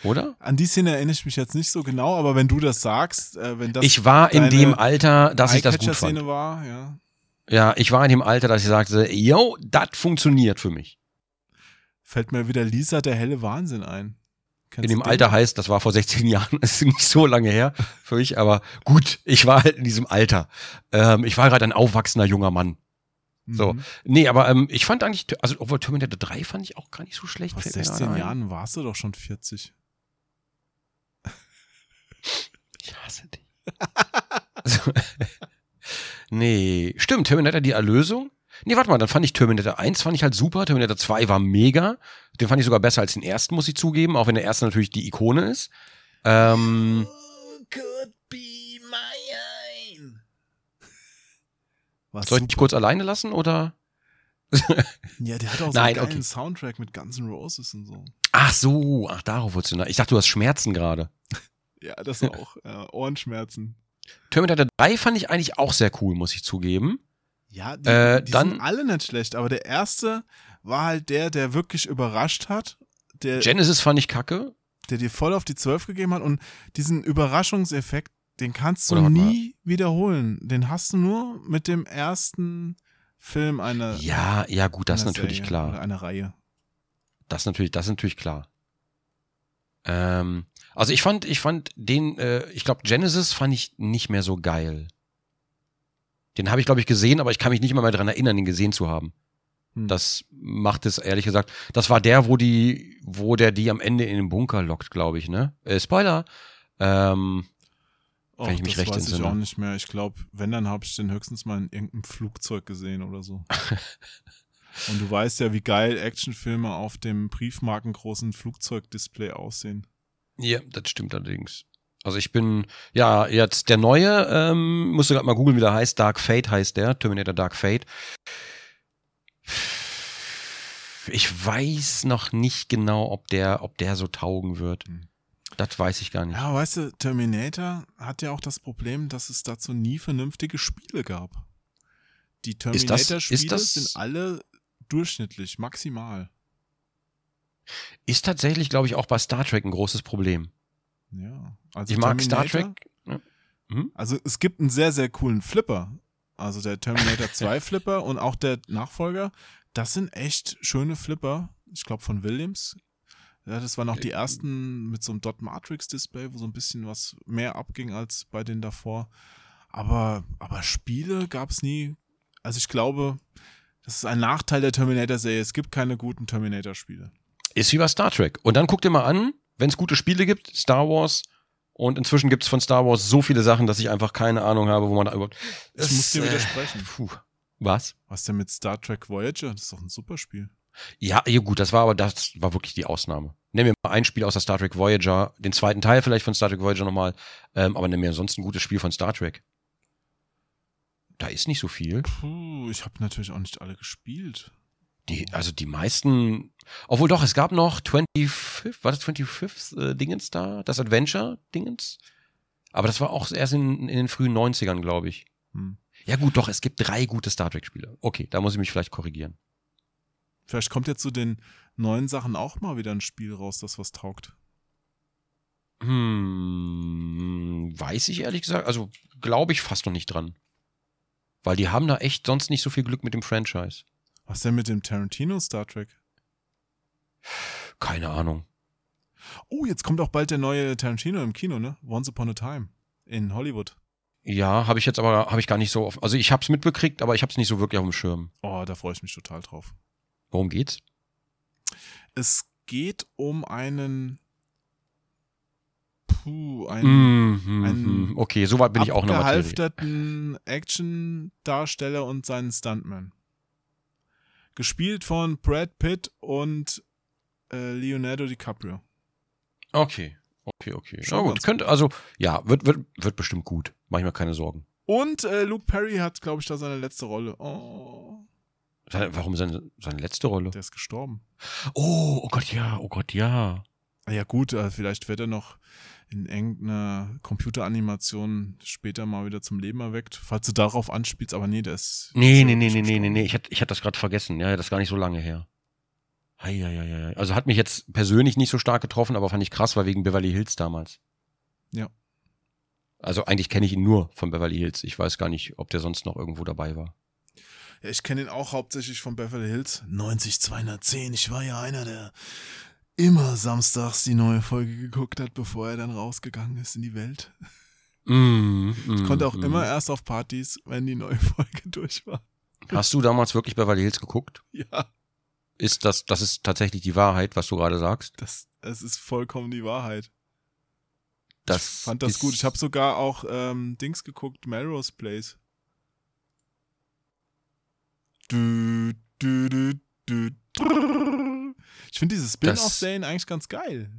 S2: Oder?
S1: An die Szene erinnere ich mich jetzt nicht so genau, aber wenn du das sagst, äh, wenn das
S2: ich war in dem Alter, dass ich das gut fand.
S1: war, ja.
S2: Ja, ich war in dem Alter, dass ich sagte, yo, das funktioniert für mich.
S1: Fällt mir wieder Lisa der helle Wahnsinn ein. Kennst
S2: in dem? Alter heißt, das war vor 16 Jahren, das ist nicht so lange her für mich, aber gut, ich war halt in diesem Alter. Ähm, ich war gerade ein aufwachsender junger Mann. So.
S1: Mhm.
S2: Nee, aber ähm, ich fand eigentlich, also obwohl Terminator 3 fand ich auch gar nicht so schlecht.
S1: Vor
S2: fällt mir
S1: 16
S2: gerade ein.
S1: Jahren warst du doch schon 40.
S2: Ich hasse dich. also, nee, stimmt, Terminator die Erlösung. Nee, warte mal, dann fand ich Terminator 1 fand ich halt super, Terminator 2 war mega. Den fand ich sogar besser als den ersten, muss ich zugeben, auch wenn der erste natürlich die Ikone ist. Ähm,
S1: could be mine. Was
S2: soll ich dich kurz alleine lassen oder?
S1: Ja, der hat auch so
S2: Nein,
S1: einen
S2: okay.
S1: Soundtrack mit Guns N' Roses und so.
S2: Ach so, ach darauf wurdest du. na- Ich dachte, du hast Schmerzen gerade.
S1: Ja, das auch. äh, Ohrenschmerzen.
S2: Terminator 3 fand ich eigentlich auch sehr cool, muss ich zugeben.
S1: Ja, die,
S2: Äh,
S1: die
S2: dann-
S1: sind alle nicht schlecht, aber der erste war halt der, der wirklich überrascht hat, der,
S2: Genesis fand ich kacke.
S1: der dir voll auf die 12 gegeben hat und diesen Überraschungseffekt, den kannst du
S2: warte mal.
S1: nie wiederholen. Den hast du nur mit dem ersten Film einer,
S2: Ja, ja, gut, das ist natürlich
S1: Serie
S2: klar.
S1: Oder einer Reihe.
S2: Das ist natürlich, das ist natürlich klar. Ähm, also ich fand, ich fand den, äh, ich glaube Genesis fand ich nicht mehr so geil. Den habe ich glaube ich gesehen, aber ich kann mich nicht mal mehr dran erinnern, den gesehen zu haben.
S1: Hm.
S2: Das macht es ehrlich gesagt. Das war der, wo die, wo der die am Ende in den Bunker lockt, glaube ich, ne? Äh, Spoiler. Ähm,
S1: Och,
S2: wenn ich mich
S1: das
S2: recht
S1: weiß ich
S2: entsinne.
S1: auch nicht mehr. Ich glaube, wenn, dann habe ich den höchstens mal in irgendeinem Flugzeug gesehen oder so. Und du weißt ja, wie geil Actionfilme auf dem briefmarkengroßen Flugzeugdisplay aussehen.
S2: ja, das stimmt allerdings. Also ich bin, ja, jetzt der neue, ähm, musste gerade mal googeln, wie der heißt. Dark Fate heißt der, Terminator Dark Fate. Ich weiß noch nicht genau, ob der, ob der so taugen wird.
S1: Hm.
S2: Das weiß ich gar nicht.
S1: Ja, weißt du, Terminator hat ja auch das Problem, dass es dazu nie vernünftige Spiele gab. Die Terminator-Spiele sind alle durchschnittlich, maximal.
S2: Ist tatsächlich, glaube ich, auch bei Star Trek ein großes Problem.
S1: Ja. Also
S2: Ich mag Star Trek. Ja. Mhm.
S1: Also es gibt einen sehr, sehr coolen Flipper. Also der Terminator 2 Flipper und auch der Nachfolger. Das sind echt schöne Flipper. Ich glaube von Williams. Ja, das waren auch die ersten mit so einem Dot Matrix Display, wo so ein bisschen was mehr abging als bei den davor. Aber, aber Spiele gab es nie. Also ich glaube, das ist ein Nachteil der Terminator-Serie. Es gibt keine guten Terminator-Spiele.
S2: Ist wie bei Star Trek. Und dann guck dir mal an, wenn es gute Spiele gibt, Star Wars. Und inzwischen gibt es von Star Wars so viele Sachen, dass ich einfach keine Ahnung habe, wo man da überhaupt.
S1: Ich muss dir
S2: äh,
S1: widersprechen.
S2: Puh. Was?
S1: Was denn mit Star Trek Voyager? Das ist doch ein super Spiel.
S2: Ja, ja, gut, das war aber das war wirklich die Ausnahme. Nimm mir mal ein Spiel aus der Star Trek Voyager, den zweiten Teil vielleicht von Star Trek Voyager nochmal, ähm, aber nimm mir sonst ein gutes Spiel von Star Trek. Da ist nicht so viel.
S1: Puh, ich habe natürlich auch nicht alle gespielt.
S2: Die, also die meisten, obwohl doch, es gab noch 25, war das 25th äh, Dingens da? Das Adventure-Dingens? Aber das war auch erst in, in den frühen 90ern, glaube ich.
S1: Hm.
S2: Ja gut, doch, es gibt drei gute Star Trek-Spiele. Okay, da muss ich mich vielleicht korrigieren.
S1: Vielleicht kommt ja zu den neuen Sachen auch mal wieder ein Spiel raus, das was taugt.
S2: Hm, weiß ich ehrlich gesagt, also glaube ich fast noch nicht dran. Weil die haben da echt sonst nicht so viel Glück mit dem Franchise.
S1: Was denn mit dem Tarantino Star Trek?
S2: Keine Ahnung.
S1: Oh, jetzt kommt auch bald der neue Tarantino im Kino, ne? Once Upon a Time in Hollywood.
S2: Ja, habe ich jetzt aber, habe ich gar nicht so auf, also ich habe es mitbekriegt, aber ich habe es nicht so wirklich auf dem Schirm.
S1: Oh, da freue ich mich total drauf.
S2: Worum geht's?
S1: Es geht um einen Puh, einen
S2: Mhm,
S1: ein
S2: mhm. okay, soweit bin ich auch Materie.
S1: abgehalfterten Action-Darsteller und seinen Stuntman. Gespielt von Brad Pitt und äh, Leonardo DiCaprio.
S2: Okay, okay, okay. Na
S1: Schauen wir
S2: gut, könnte, also, ja, wird, wird, wird bestimmt gut. Mach ich mir keine Sorgen.
S1: Und äh, Luke Perry hat, glaube ich, da seine letzte Rolle. Oh,
S2: Seine, warum seine, seine letzte Rolle?
S1: der ist gestorben.
S2: Oh, oh Gott, ja, oh Gott, ja.
S1: Ah Ja gut, äh, vielleicht wird er noch in irgendeiner Computeranimation später mal wieder zum Leben erweckt, falls du darauf anspielst, aber nee, ist.
S2: Nee, nee,
S1: ja
S2: nee, nee, nee, nee, nee. Ich hatte ich hatte das gerade vergessen. Ja, das ist gar nicht so lange her. Hei. Also hat mich jetzt persönlich nicht so stark getroffen, aber fand ich krass, war wegen Beverly Hills damals.
S1: Ja.
S2: Also eigentlich kenne ich ihn nur von Beverly Hills. Ich weiß gar nicht, ob der sonst noch irgendwo dabei war.
S1: Ja, ich kenne ihn auch hauptsächlich von Beverly Hills. 90210. Ich war ja einer, der immer samstags die neue Folge geguckt hat, bevor er dann rausgegangen ist in die Welt.
S2: Mm,
S1: Ich
S2: mm,
S1: konnte auch
S2: mm.
S1: immer erst auf Partys, wenn die neue Folge durch war.
S2: Hast du damals wirklich Beverly Hills geguckt?
S1: Ja,
S2: Ist das, das ist tatsächlich die Wahrheit, was du gerade sagst?
S1: das, es ist vollkommen die Wahrheit.
S2: Das
S1: ich fand das gut. Ich habe sogar auch ähm, Dings geguckt, Melrose Place. Du, du, du, du, drrrr. Ich finde diese Spin-off-Serien eigentlich ganz geil.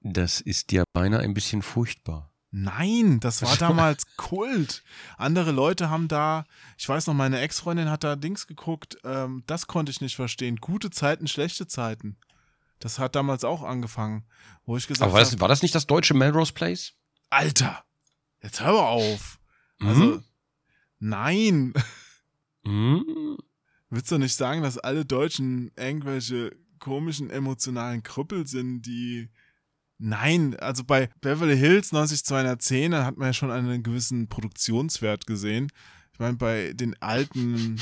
S2: Das ist dir beinahe ein bisschen furchtbar.
S1: Nein, das war damals Kult. Andere Leute haben da, ich weiß noch, meine Ex-Freundin hat da Dings geguckt, ähm, das konnte ich nicht verstehen. Gute Zeiten, schlechte Zeiten. Das hat damals auch angefangen, wo ich gesagt
S2: Aber war
S1: habe,
S2: das, war das nicht das deutsche Melrose Place?
S1: Alter, jetzt hör mal auf.
S2: Mhm.
S1: Also, nein.
S2: Mhm.
S1: Willst du nicht sagen, dass alle Deutschen irgendwelche komischen emotionalen Krüppel sind, die. Nein, also bei Beverly Hills 90210, da hat man ja schon einen gewissen Produktionswert gesehen. Ich meine, bei den alten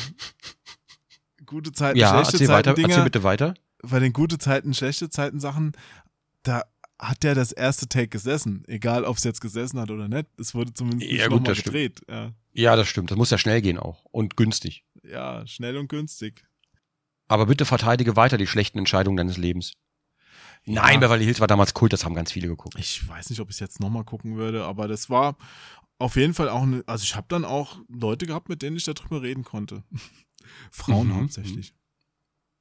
S1: gute Zeiten,
S2: Ja,
S1: schlechte
S2: erzähl
S1: Zeiten
S2: weiter, erzähl
S1: Dinger,
S2: bitte weiter.
S1: bei den gute Zeiten, schlechte Zeiten Sachen, da hat der das erste Take gesessen. Egal, ob es jetzt gesessen hat oder nicht. Es wurde zumindest
S2: Ja,
S1: nicht
S2: gut,
S1: gedreht. Ja.
S2: Ja, das stimmt. Das muss ja schnell gehen auch. Und günstig.
S1: ja, schnell und günstig.
S2: Aber bitte verteidige weiter die schlechten Entscheidungen deines Lebens. Nein,
S1: Ja.
S2: Beverly Hills war damals Kult, das haben ganz viele geguckt.
S1: Ich weiß nicht, ob ich es jetzt nochmal gucken würde, aber das war auf jeden Fall auch eine. Also, ich habe dann auch Leute gehabt, mit denen ich darüber reden konnte. Frauen
S2: Mhm.
S1: hauptsächlich.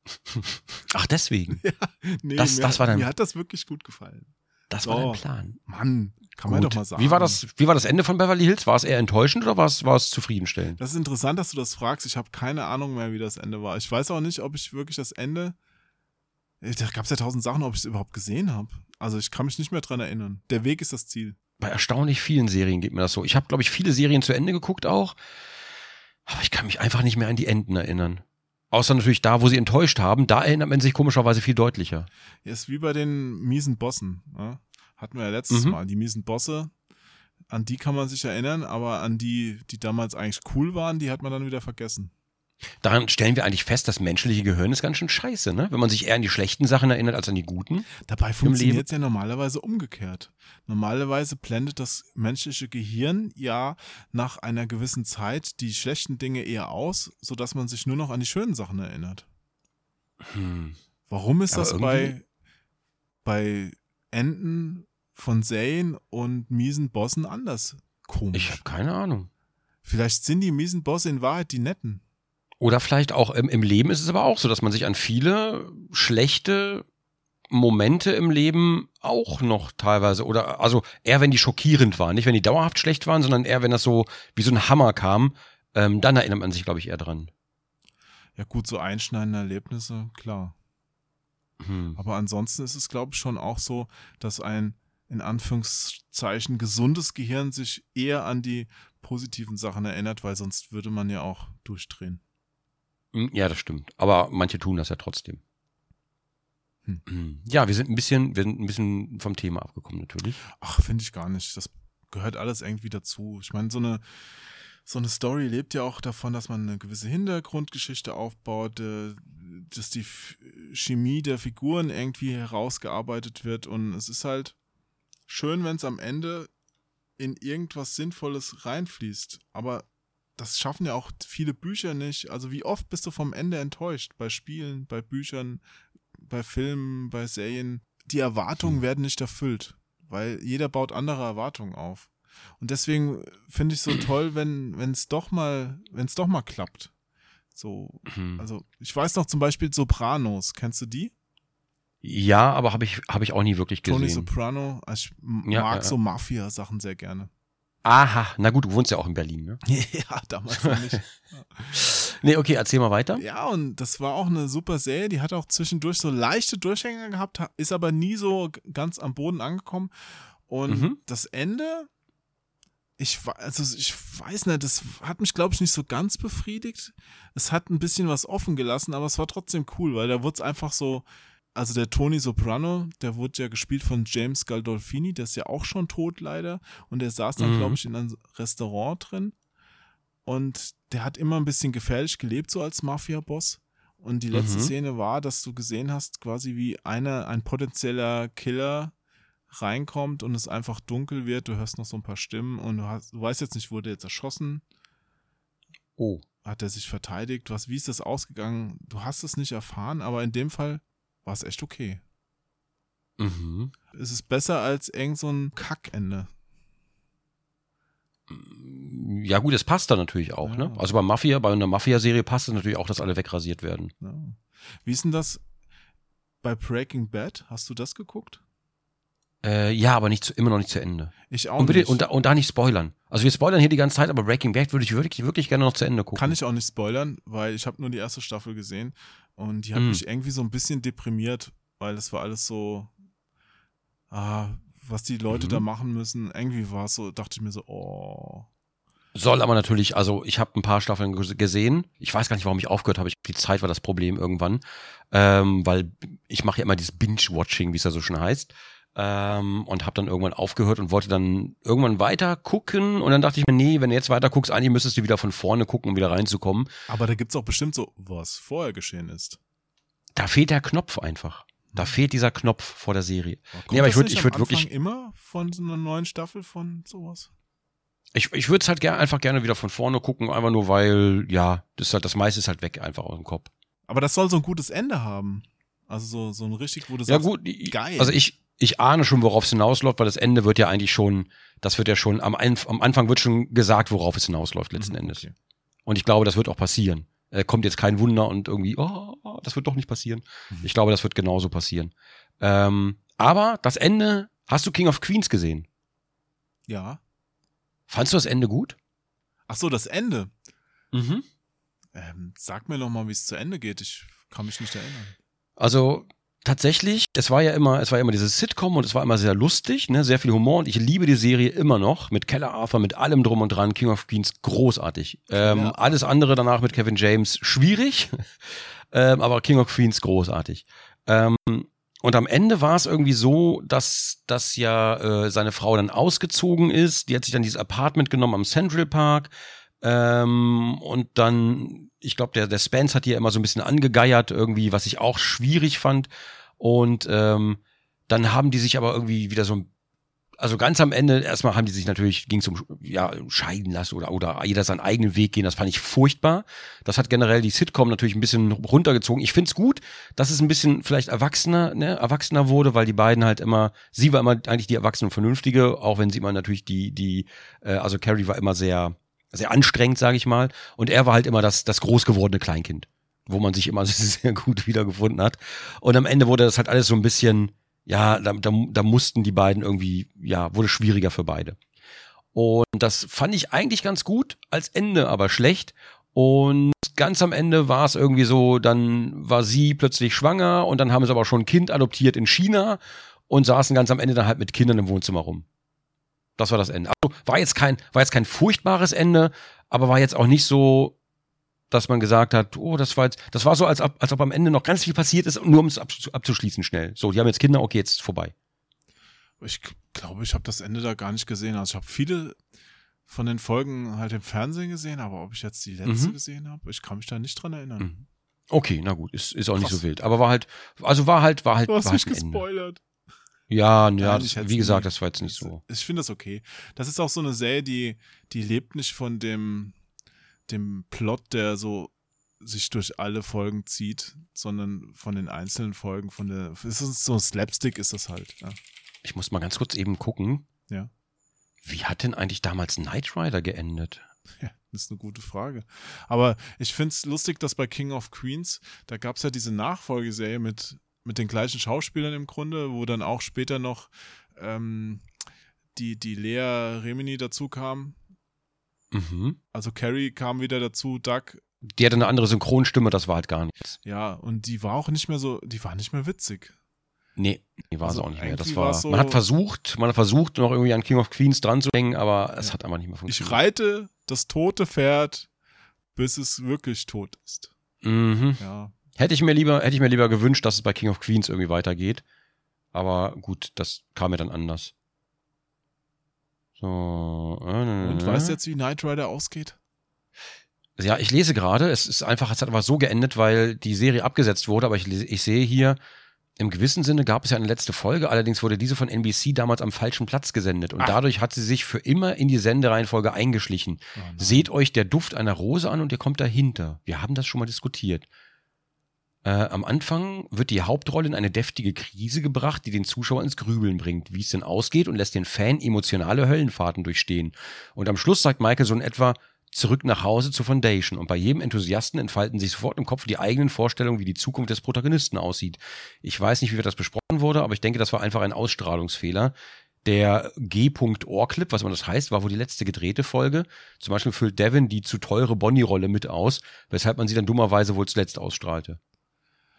S2: Ach, deswegen.
S1: Nee,
S2: Das-
S1: mir,
S2: das war dein-
S1: mir hat das wirklich gut gefallen.
S2: Das war
S1: So.
S2: dein Plan.
S1: Mann, kann man
S2: Gut.
S1: doch mal sagen.
S2: Wie war, das, wie war das Ende von Beverly Hills? War es eher enttäuschend oder war es, war es zufriedenstellend?
S1: Das ist interessant, dass du das fragst. Ich habe keine Ahnung mehr, wie das Ende war. Ich weiß auch nicht, ob ich wirklich das Ende. Da gab es ja tausend Sachen, ob ich es überhaupt gesehen habe. Also ich kann mich nicht mehr dran erinnern. Der Weg ist das Ziel.
S2: Bei erstaunlich vielen Serien geht mir das so. Ich habe, glaube ich, viele Serien zu Ende geguckt auch. Aber ich kann mich einfach nicht mehr an die Enden erinnern. Außer natürlich da, wo sie enttäuscht haben. Da erinnert man sich komischerweise viel deutlicher.
S1: Ja, ist wie bei den miesen Bossen. Ja? Hatten wir ja letztes
S2: Mhm.
S1: Mal. Die miesen Bosse, an die kann man sich erinnern, aber an die, die damals eigentlich cool waren, die hat man dann wieder vergessen.
S2: Daran stellen wir eigentlich fest, das menschliche Gehirn ist ganz schön scheiße, ne? Wenn man sich eher an die schlechten Sachen erinnert als an die guten.
S1: Dabei funktioniert es ja normalerweise umgekehrt. Normalerweise blendet das menschliche Gehirn ja nach einer gewissen Zeit die schlechten Dinge eher aus, sodass man sich nur noch an die schönen Sachen erinnert.
S2: Hm.
S1: Warum ist
S2: Aber
S1: das bei, bei Enden von Serien und miesen Bossen anders? Komisch.
S2: Ich habe keine Ahnung.
S1: Vielleicht sind die miesen Bosse in Wahrheit die netten.
S2: Oder vielleicht auch im, im Leben ist es aber auch so, dass man sich an viele schlechte Momente im Leben auch noch teilweise oder also eher wenn die schockierend waren, nicht wenn die dauerhaft schlecht waren, sondern eher wenn das so wie so ein Hammer kam, ähm, dann erinnert man sich glaube ich eher dran.
S1: Ja gut, so einschneidende Erlebnisse, klar.
S2: Hm.
S1: Aber ansonsten ist es, glaube ich, schon auch so, dass ein in Anführungszeichen gesundes Gehirn sich eher an die positiven Sachen erinnert, weil sonst würde man ja auch durchdrehen.
S2: Hm, Ja, das stimmt. Aber manche tun das ja trotzdem.
S1: Hm.
S2: Ja, wir sind ein bisschen, wir sind ein bisschen vom Thema abgekommen natürlich.
S1: Ach, finde ich gar nicht. Das gehört alles irgendwie dazu. Ich meine, so eine, so eine Story lebt ja auch davon, dass man eine gewisse Hintergrundgeschichte aufbaut, äh, dass die Chemie der Figuren irgendwie herausgearbeitet wird. Und es ist halt schön, wenn es am Ende in irgendwas Sinnvolles reinfließt. Aber das schaffen ja auch viele Bücher nicht. Also wie oft bist du vom Ende enttäuscht? Bei Spielen, bei Büchern, bei Filmen, bei Serien. Die Erwartungen
S2: Hm.
S1: werden nicht erfüllt, weil jeder baut andere Erwartungen auf. Und deswegen finde ich so toll, wenn wenn es doch mal, wenn es doch mal klappt. So,
S2: Hm.
S1: also ich weiß noch zum Beispiel Sopranos. Kennst du die?
S2: Ja, aber habe ich, hab ich auch nie wirklich
S1: Tony
S2: gesehen.
S1: Soprano. Also Ich
S2: Ja,
S1: mag
S2: ja,
S1: so Mafia-Sachen sehr gerne.
S2: Aha, na gut, du wohnst ja auch in Berlin, ne?
S1: ja, damals noch nicht.
S2: Nee, okay, erzähl mal weiter.
S1: Ja, und das war auch eine super Serie. Die hat auch zwischendurch so leichte Durchhänge gehabt, ha- ist aber nie so ganz am Boden angekommen. Und
S2: Mhm.
S1: das Ende, ich, also ich weiß nicht, das hat mich, glaube ich, nicht so ganz befriedigt. Es hat ein bisschen was offen gelassen, aber es war trotzdem cool, weil da wurde es einfach so. Also der Tony Soprano, der wurde ja gespielt von James Galdolfini, der ist ja auch schon tot leider. Und der saß dann,
S2: Mhm.
S1: glaube ich, in einem Restaurant drin. und der hat immer ein bisschen gefährlich gelebt, so als Mafia-Boss. Und die letzte
S2: Mhm.
S1: Szene war, dass du gesehen hast, quasi wie einer, ein potenzieller Killer reinkommt und es einfach dunkel wird. Du hörst noch so ein paar Stimmen und du, hast, du weißt jetzt nicht, wurde er jetzt erschossen?
S2: Oh.
S1: Hat er sich verteidigt? Was, wie ist das ausgegangen? Du hast es nicht erfahren, aber in dem Fall war es echt okay.
S2: Mhm.
S1: Es ist besser als irgend so ein Kackende.
S2: Ja, gut, es passt da natürlich auch,
S1: Ja.
S2: ne? Also bei Mafia, bei einer Mafia-Serie passt es natürlich auch, dass alle wegrasiert werden.
S1: Ja. Wie ist denn das bei Breaking Bad? Hast du das geguckt?
S2: Äh, ja, aber nicht zu, immer noch nicht zu Ende.
S1: Ich auch
S2: Und, bitte,
S1: nicht.
S2: und, da, und da nicht spoilern. Also wir spoilern hier die ganze Zeit, aber Breaking Bad würde ich wirklich, wirklich gerne noch zu Ende gucken.
S1: Kann ich auch nicht spoilern, weil ich habe nur die erste Staffel gesehen und die hat
S2: Mm.
S1: mich irgendwie so ein bisschen deprimiert, weil das war alles so, ah, was die Leute
S2: Mhm.
S1: da machen müssen. Irgendwie war es so, dachte ich mir so, oh.
S2: Soll aber natürlich, also ich habe ein paar Staffeln ges- gesehen. Ich weiß gar nicht, warum ich aufgehört habe. Die Zeit war das Problem irgendwann. Ähm, weil ich mache ja immer dieses Binge-Watching, wie es ja so schon heißt. Ähm, und habe dann irgendwann aufgehört und wollte dann irgendwann weiter gucken. Und dann dachte ich mir, nee, wenn du jetzt weiter guckst, eigentlich müsstest du wieder von vorne gucken, um wieder reinzukommen.
S1: Aber da gibt es auch bestimmt so, was vorher geschehen ist.
S2: Da fehlt der Knopf einfach. Da fehlt dieser Knopf vor der Serie.
S1: Kommt
S2: Nee, aber ich würd-
S1: nicht
S2: ich würd wirklich-
S1: immer von so einer neuen Staffel von sowas?
S2: Ich, ich würde es halt ger einfach gerne wieder von vorne gucken, einfach nur weil, ja, das, ist halt, das meiste ist halt weg einfach aus dem Kopf.
S1: Aber das soll so ein gutes Ende haben. Also so, so ein richtig, wo du
S2: Ja
S1: sagst,
S2: gut,
S1: geil.
S2: also ich, ich ahne schon, worauf es hinausläuft, weil das Ende wird ja eigentlich schon, das wird ja schon, am, am Anfang wird schon gesagt, worauf es hinausläuft letzten
S1: Mhm,
S2: Endes.
S1: okay.
S2: Und ich glaube, das wird auch passieren. Äh, kommt jetzt kein Wunder und irgendwie, oh, oh, das wird doch nicht passieren.
S1: Mhm.
S2: Ich glaube, das wird genauso passieren. Ähm, aber das Ende, hast du King of Queens gesehen?
S1: Ja.
S2: Fandst du das Ende gut?
S1: Ach so, das Ende.
S2: Mhm.
S1: Ähm, sag mir noch mal, wie es zu Ende geht. Ich kann mich nicht erinnern.
S2: Also tatsächlich, es war ja immer, es war ja immer dieses Sitcom und es war immer sehr lustig, ne, sehr viel Humor und ich liebe die Serie immer noch mit Keller Arthur, mit allem drum und dran, King of Queens großartig. Ähm,
S1: Keller
S2: alles andere danach mit Kevin James schwierig, ähm, aber King of Queens großartig. Ähm, und am Ende war es irgendwie so, dass, dass ja äh, seine Frau dann ausgezogen ist. Die hat sich dann dieses Apartment genommen am Central Park. Ähm, und dann, ich glaube, der, der Spence hat ja immer so ein bisschen angegeiert, irgendwie, was ich auch schwierig fand. Und ähm, dann haben die sich aber irgendwie wieder so ein also ganz am Ende, erstmal haben die sich natürlich, ging es um ja, scheiden lassen oder, oder jeder seinen eigenen Weg gehen. Das fand ich furchtbar. Das hat generell die Sitcom natürlich ein bisschen runtergezogen. Ich find's gut, dass es ein bisschen vielleicht erwachsener, ne, erwachsener wurde, weil die beiden halt immer, sie war immer eigentlich die Erwachsene und Vernünftige, auch wenn sie immer natürlich die, die, äh, also Carrie war immer sehr, sehr anstrengend, sage ich mal. Und er war halt immer das, das groß gewordene Kleinkind, wo man sich immer sehr gut wiedergefunden hat. Und am Ende wurde das halt alles so ein bisschen, ja, da, da, da mussten die beiden irgendwie, ja, wurde schwieriger für beide. Und das fand ich eigentlich ganz gut, als Ende aber schlecht. Und ganz am Ende war es irgendwie so, dann war sie plötzlich schwanger und dann haben sie aber schon ein Kind adoptiert in China und saßen ganz am Ende dann halt mit Kindern im Wohnzimmer rum. Das war das Ende. Also war jetzt kein, war jetzt kein furchtbares Ende, aber war jetzt auch nicht so, dass man gesagt hat, oh, das war jetzt, das war so, als ob, als ob am Ende noch ganz viel passiert ist, nur um es abzu- abzuschließen schnell. So, die haben jetzt Kinder, okay, jetzt ist vorbei.
S1: Ich glaube, ich habe das Ende da gar nicht gesehen. Also ich habe viele von den Folgen halt im Fernsehen gesehen, aber ob ich jetzt die letzte
S2: Mhm.
S1: gesehen habe, ich kann mich da nicht dran erinnern.
S2: Mhm. Okay, na gut, ist, ist auch nicht
S1: Krass.
S2: so wild. Aber war halt, also war halt, war halt,
S1: Du hast
S2: war
S1: mich
S2: halt ein Ende. Ja, ja, das, wie gesagt,
S1: nie-
S2: das war jetzt nicht so.
S1: Ich finde das okay. Das ist auch so eine Serie, die, die lebt nicht von dem, dem Plot, der so sich durch alle Folgen zieht, sondern von den einzelnen Folgen, von der, es ist so Slapstick ist das halt. Ja.
S2: Ich muss mal ganz kurz eben gucken.
S1: Ja.
S2: Wie hat denn eigentlich damals Knight Rider geendet?
S1: Ja, das ist eine gute Frage. Aber ich finde es lustig, dass bei King of Queens, da gab es ja diese Nachfolgeserie mit, mit den gleichen Schauspielern im Grunde, wo dann auch später noch ähm, die, die Lea Remini dazu kam.
S2: Mhm.
S1: Also Carrie kam wieder dazu, Doug,
S2: Die hatte eine andere Synchronstimme, das war halt gar nichts.
S1: ja, und die war auch nicht mehr so, die war nicht mehr witzig.
S2: Nee, die war
S1: Also
S2: es auch nicht mehr. Das war,
S1: so-
S2: man hat versucht, man hat versucht, noch irgendwie an King of Queens dran zu hängen, aber es
S1: Ja.
S2: hat einfach nicht mehr
S1: Ich
S2: funktioniert.
S1: reite das tote Pferd, bis es wirklich tot ist.
S2: Mhm.
S1: Ja.
S2: Hätte ich mir lieber, hätte ich mir lieber gewünscht, dass es bei King of Queens irgendwie weitergeht. Aber gut, das kam mir dann anders. So. Äh,
S1: Und weißt du jetzt, wie Knight Rider ausgeht?
S2: Ja, ich lese gerade. Es ist einfach, es hat aber so geendet, weil die Serie abgesetzt wurde. Aber ich, ich sehe hier, im gewissen Sinne gab es ja eine letzte Folge. Allerdings wurde diese von NBC damals am falschen Platz gesendet. Und
S1: Ach.
S2: dadurch hat sie sich für immer in die Sendereihenfolge eingeschlichen. Seht euch der Duft einer Rose an und ihr kommt dahinter. Wir haben das schon mal diskutiert. Äh, am Anfang wird die Hauptrolle in eine deftige Krise gebracht, die den Zuschauer ins Grübeln bringt, wie es denn ausgeht und lässt den Fan emotionale Höllenfahrten durchstehen. Und am Schluss sagt Michael so in etwa, zurück nach Hause zur Foundation. Und bei jedem Enthusiasten entfalten sich sofort im Kopf die eigenen Vorstellungen, wie die Zukunft des Protagonisten aussieht. Ich weiß nicht, wie das besprochen wurde, aber ich denke, das war einfach ein Ausstrahlungsfehler. Der G.O-Clip, was immer das heißt, war wohl die letzte gedrehte Folge. Zum Beispiel füllt Devin die zu teure Bonnie-Rolle mit aus, weshalb man sie dann dummerweise wohl zuletzt ausstrahlte.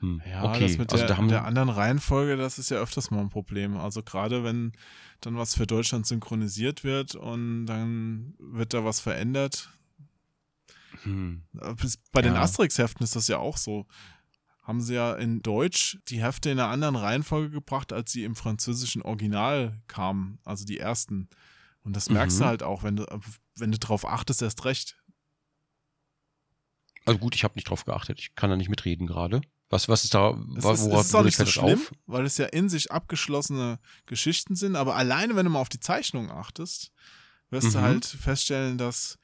S2: Hm.
S1: Ja,
S2: okay,
S1: das mit
S2: also
S1: der, der anderen Reihenfolge, das ist ja öfters mal ein Problem. Also gerade wenn dann was für Deutschland synchronisiert wird und dann wird da was verändert.
S2: hm.
S1: Bei den
S2: Ja.
S1: Asterix-Heften ist das ja auch so. Haben sie ja in Deutsch die Hefte in einer anderen Reihenfolge gebracht, als sie im französischen Original kamen. Also die ersten. Und das merkst
S2: Mhm.
S1: du halt auch, wenn du, wenn du drauf achtest, erst recht.
S2: Also gut, ich habe nicht drauf geachtet. Ich kann da nicht mitreden gerade. Was, was ist da,
S1: Es
S2: worauf
S1: ist, es ist auch nicht so schlimm,
S2: auf?
S1: weil es ja in sich abgeschlossene Geschichten sind, aber alleine, wenn du mal auf die Zeichnung achtest, wirst du
S2: Mhm.
S1: halt feststellen, dass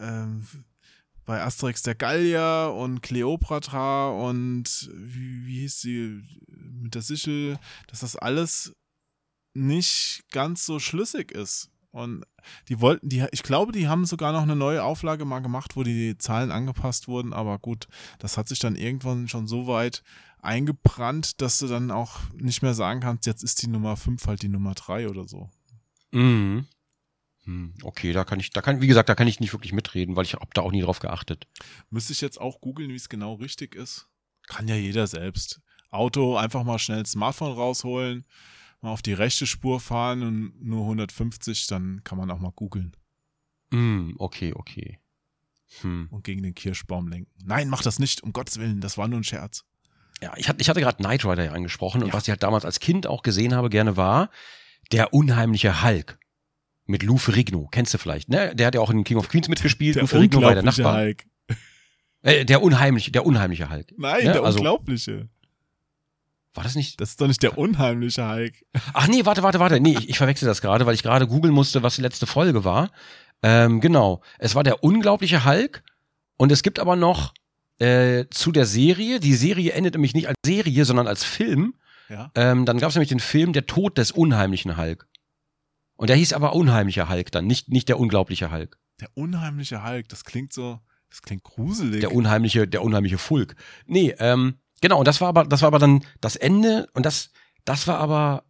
S1: ähm, bei Asterix der Gallier und Kleopatra und wie, wie hieß sie mit der Sichel, dass das alles nicht ganz so schlüssig ist. Und die wollten, die, ich glaube, die haben sogar noch eine neue Auflage mal gemacht, wo die Zahlen angepasst wurden, aber gut, das hat sich dann irgendwann schon so weit eingebrannt, dass du dann auch nicht mehr sagen kannst, jetzt ist die Nummer 5 halt die Nummer 3 oder so.
S2: Mhm. Hm, Okay, da kann ich, da kann, wie gesagt, da kann ich nicht wirklich mitreden, weil ich habe da auch nie drauf geachtet.
S1: Müsste ich jetzt auch googeln, wie es genau richtig ist? Kann ja jeder selbst. Auto einfach mal schnell das Smartphone rausholen, mal auf die rechte Spur fahren und nur 150, dann kann man auch mal googeln
S2: Hm, okay, okay. Hm.
S1: und gegen den Kirschbaum lenken. Nein, mach das nicht, um Gottes Willen, das war nur ein Scherz.
S2: Ja, ich hatte, ich hatte gerade Knight Rider ja angesprochen und
S1: Ja.
S2: was ich halt damals als Kind auch gesehen habe, gerne war, der unheimliche Hulk. Mit Lou Ferrigno, kennst du vielleicht, ne? Der hat ja auch in King of Queens mitgespielt. Lou Ferrigno war der Nachbar.
S1: Hulk.
S2: Äh, der unheimliche, der unheimliche Hulk.
S1: Nein,
S2: Ja,
S1: der
S2: also-
S1: unglaubliche.
S2: War das nicht?
S1: Das ist doch nicht der unheimliche Hulk.
S2: Ach nee, warte, warte, warte. Nee, ich, ich verwechsel das gerade, weil ich gerade googeln musste, was die letzte Folge war. Ähm, genau. Es war der unglaubliche Hulk und es gibt aber noch äh, zu der Serie, die Serie endet nämlich nicht als Serie, sondern als Film.
S1: Ja.
S2: Ähm, dann gab es nämlich den Film Der Tod des unheimlichen Hulk. Und der hieß aber unheimlicher Hulk dann, nicht, nicht der unglaubliche Hulk.
S1: Der unheimliche Hulk, das klingt so, das klingt gruselig.
S2: Der unheimliche, der unheimliche Fulk. Nee, ähm, genau, und das war aber, das war aber dann das Ende und das, das war aber,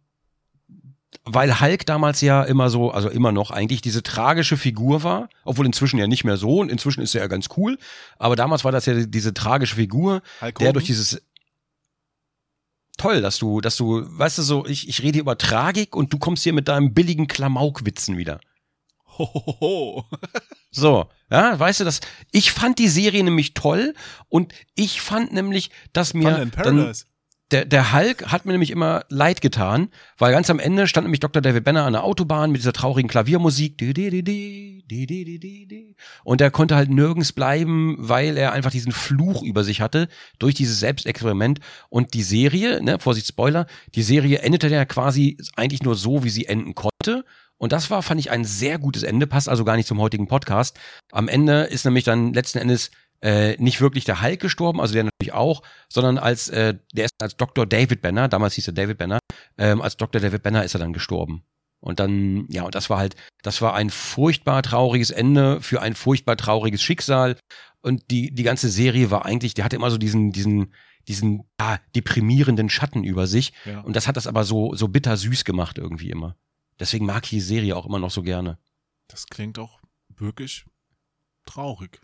S2: weil Hulk damals ja immer so, also immer noch eigentlich diese tragische Figur war, obwohl inzwischen ja nicht mehr so und inzwischen ist er ja ganz cool, aber damals war das ja diese tragische Figur,
S1: Hulk
S2: der durch dieses toll, dass du, dass du, weißt du so, ich, ich rede hier über Tragik und du kommst hier mit deinem billigen Klamaukwitzen wieder.
S1: Hohoho.
S2: So, ja, weißt du das? Ich fand die Serie nämlich toll und ich fand nämlich, dass mir dann, der, der Hulk hat mir nämlich immer leid getan, weil ganz am Ende stand nämlich Dr. David Banner an der Autobahn mit dieser traurigen Klaviermusik. Und er konnte halt nirgends bleiben, weil er einfach diesen Fluch über sich hatte durch dieses Selbstexperiment. Und die Serie, ne, Vorsicht, Spoiler, die Serie endete ja quasi eigentlich nur so, wie sie enden konnte. Und das war, fand ich, ein sehr gutes Ende, passt also gar nicht zum heutigen Podcast. Am Ende ist nämlich dann letzten Endes äh, nicht wirklich der Hulk gestorben, also der natürlich auch, sondern als äh, der ist als Dr. David Banner, damals hieß er David Banner, ähm, als Dr. David Banner ist er dann gestorben. Und dann, ja, und das war halt, das war ein furchtbar trauriges Ende für ein furchtbar trauriges Schicksal. Und die, die ganze Serie war eigentlich, die hatte immer so diesen, diesen, diesen ah, deprimierenden Schatten über sich.
S1: Ja.
S2: Und das hat das aber so, so bitter süß gemacht irgendwie immer. Deswegen mag ich die Serie auch immer noch so gerne.
S1: Das klingt auch wirklich traurig.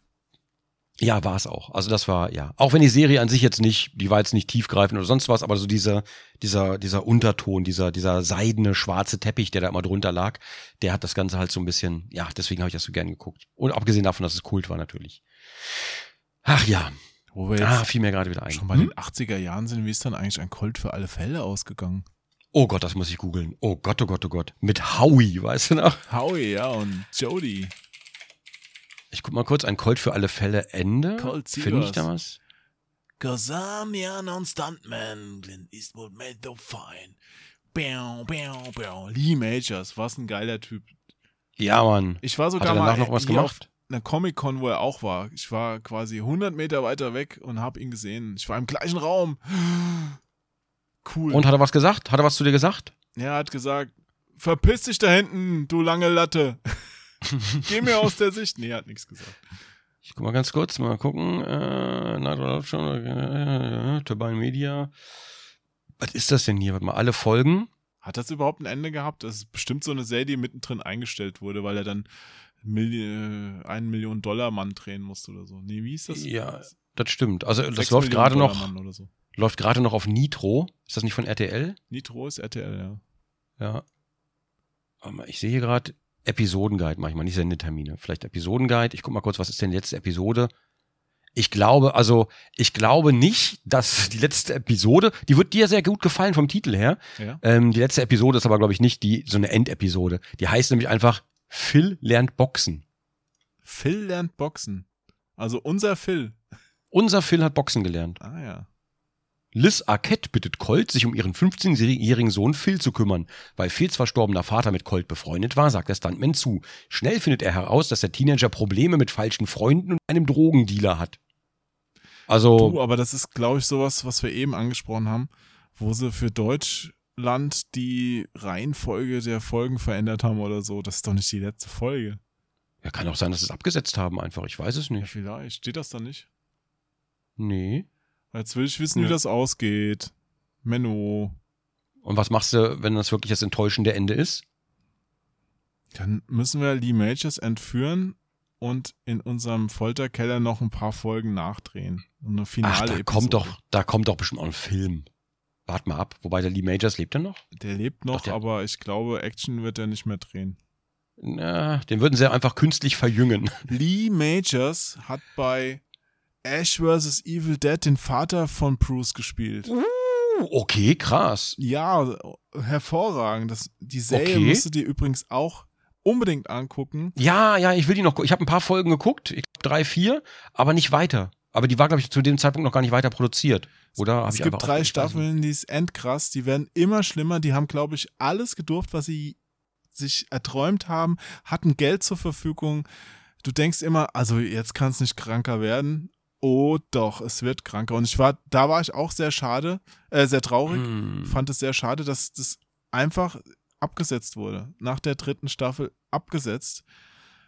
S2: Ja, war es auch. Also das war, ja. Auch wenn die Serie an sich jetzt nicht, die war jetzt nicht tiefgreifend oder sonst was, aber so dieser, dieser, dieser Unterton, dieser, dieser seidene schwarze Teppich, der da immer drunter lag, der hat das Ganze halt so ein bisschen, ja, deswegen habe ich das so gern geguckt. Und abgesehen davon, dass es Kult war natürlich. Ach ja,
S1: Wo wir jetzt
S2: ah, fiel mir gerade wieder ein.
S1: schon bei
S2: Hm?
S1: den 80er Jahren sind, wie ist dann eigentlich ein Colt für alle Fälle ausgegangen?
S2: Oh Gott, das muss ich googeln. Oh Gott, oh Gott, oh Gott. Mit Howie, weißt du noch?
S1: Howie, ja, und Jody.
S2: Ich guck mal kurz, ein Colt für alle Fälle Ende.
S1: Colt
S2: Finde ich da was?
S1: Cause I'm the unknown stuntman, Clint Eastwood made the fine. Bäu, bäu, bäu. Lee Majors, was ein geiler Typ.
S2: Ja, Mann.
S1: Ich war
S2: Hat
S1: sogar
S2: er danach
S1: mal
S2: noch was gemacht?
S1: einer Comic-Con, wo er auch war. Ich war quasi 100 Meter weiter weg und habe ihn gesehen. Ich war im gleichen Raum. Cool.
S2: Und hat er was gesagt? Hat er was zu dir gesagt?
S1: er hat gesagt, verpiss dich da hinten, du lange Latte. Geh mir aus der Sicht. Nee, er hat nichts gesagt.
S2: Ich guck mal ganz kurz, mal gucken. Äh, Night schon, äh, Turbine Media. Was ist das denn hier? Warte mal, alle Folgen?
S1: Hat das überhaupt ein Ende gehabt? Das ist bestimmt so eine Serie, die mittendrin eingestellt wurde, weil er dann Milli äh, einen Million Dollar Mann drehen musste oder so. Nee, wie ist das?
S2: Ja, das stimmt. Also das läuft
S1: Millionen
S2: gerade
S1: Dollar
S2: noch,
S1: Mann oder so.
S2: Läuft gerade noch auf Nitro. Ist das nicht von RTL?
S1: Nitro ist RTL, ja.
S2: Ja. Mal, Ich sehe hier gerade Episodenguide manchmal, nicht Sendetermine. Vielleicht Episodenguide. Ich guck mal kurz, was ist denn die letzte Episode? Ich glaube, also ich glaube nicht, dass die letzte Episode, die wird dir sehr gut gefallen vom Titel her.
S1: Ja.
S2: Ähm, die letzte Episode ist aber, glaube ich, nicht die so eine Endepisode. Die heißt nämlich einfach Phil lernt Boxen.
S1: Phil lernt Boxen. Also unser Phil.
S2: Unser Phil hat Boxen gelernt.
S1: Ah ja.
S2: Liz Arquette bittet Colt, sich um ihren 15-jährigen Sohn Phil zu kümmern. Weil Phils verstorbener Vater mit Colt befreundet war, sagt der Stuntman zu. Schnell findet er heraus, dass der Teenager Probleme mit falschen Freunden und einem Drogendealer hat. Also,
S1: Du, aber das ist, glaube ich, sowas, was wir eben angesprochen haben, wo sie für Deutschland die Reihenfolge der Folgen verändert haben oder so. Das ist doch nicht die letzte Folge.
S2: ja, kann auch sein, dass sie es abgesetzt haben einfach. Ich weiß es
S1: Ja,
S2: nicht.
S1: vielleicht. Steht das da nicht?
S2: Nee.
S1: Jetzt will ich wissen,
S2: Ja.
S1: wie das ausgeht. Menno.
S2: Und was machst du, wenn das wirklich das enttäuschende Ende ist?
S1: Dann müssen wir Lee Majors entführen und in unserem Folterkeller noch ein paar Folgen nachdrehen. Und eine finale
S2: Ach, da
S1: Episode.
S2: kommt doch, da kommt doch bestimmt auch ein Film. Wart mal ab. Wobei der Lee Majors lebt er noch?
S1: Der lebt noch,
S2: Doch, der-
S1: aber ich glaube, Action wird er nicht mehr drehen.
S2: Na, den würden sie einfach künstlich verjüngen.
S1: Lee Majors hat bei Ash vs. Evil Dead den Vater von Bruce gespielt.
S2: Okay, krass.
S1: Ja, hervorragend. Das, die Serie
S2: Okay.
S1: musst du dir übrigens auch unbedingt angucken.
S2: Ja, ja, ich will die noch. Ich habe ein paar Folgen geguckt, ich glaub drei, vier, aber nicht weiter. Aber die war, glaube ich, zu dem Zeitpunkt noch gar nicht weiter produziert. Oder?
S1: Es
S2: ich
S1: gibt drei? Staffeln, die ist endkrass. Die werden immer schlimmer. Die haben, glaube ich, alles gedurft, was sie sich erträumt haben, hatten Geld zur Verfügung. Du denkst immer, also jetzt kann es nicht kranker werden. Oh doch, es wird kranker. Und ich war, da war ich auch sehr schade, äh, sehr traurig.
S2: Hm.
S1: fand es sehr schade, dass das einfach abgesetzt wurde. Nach der dritten Staffel abgesetzt.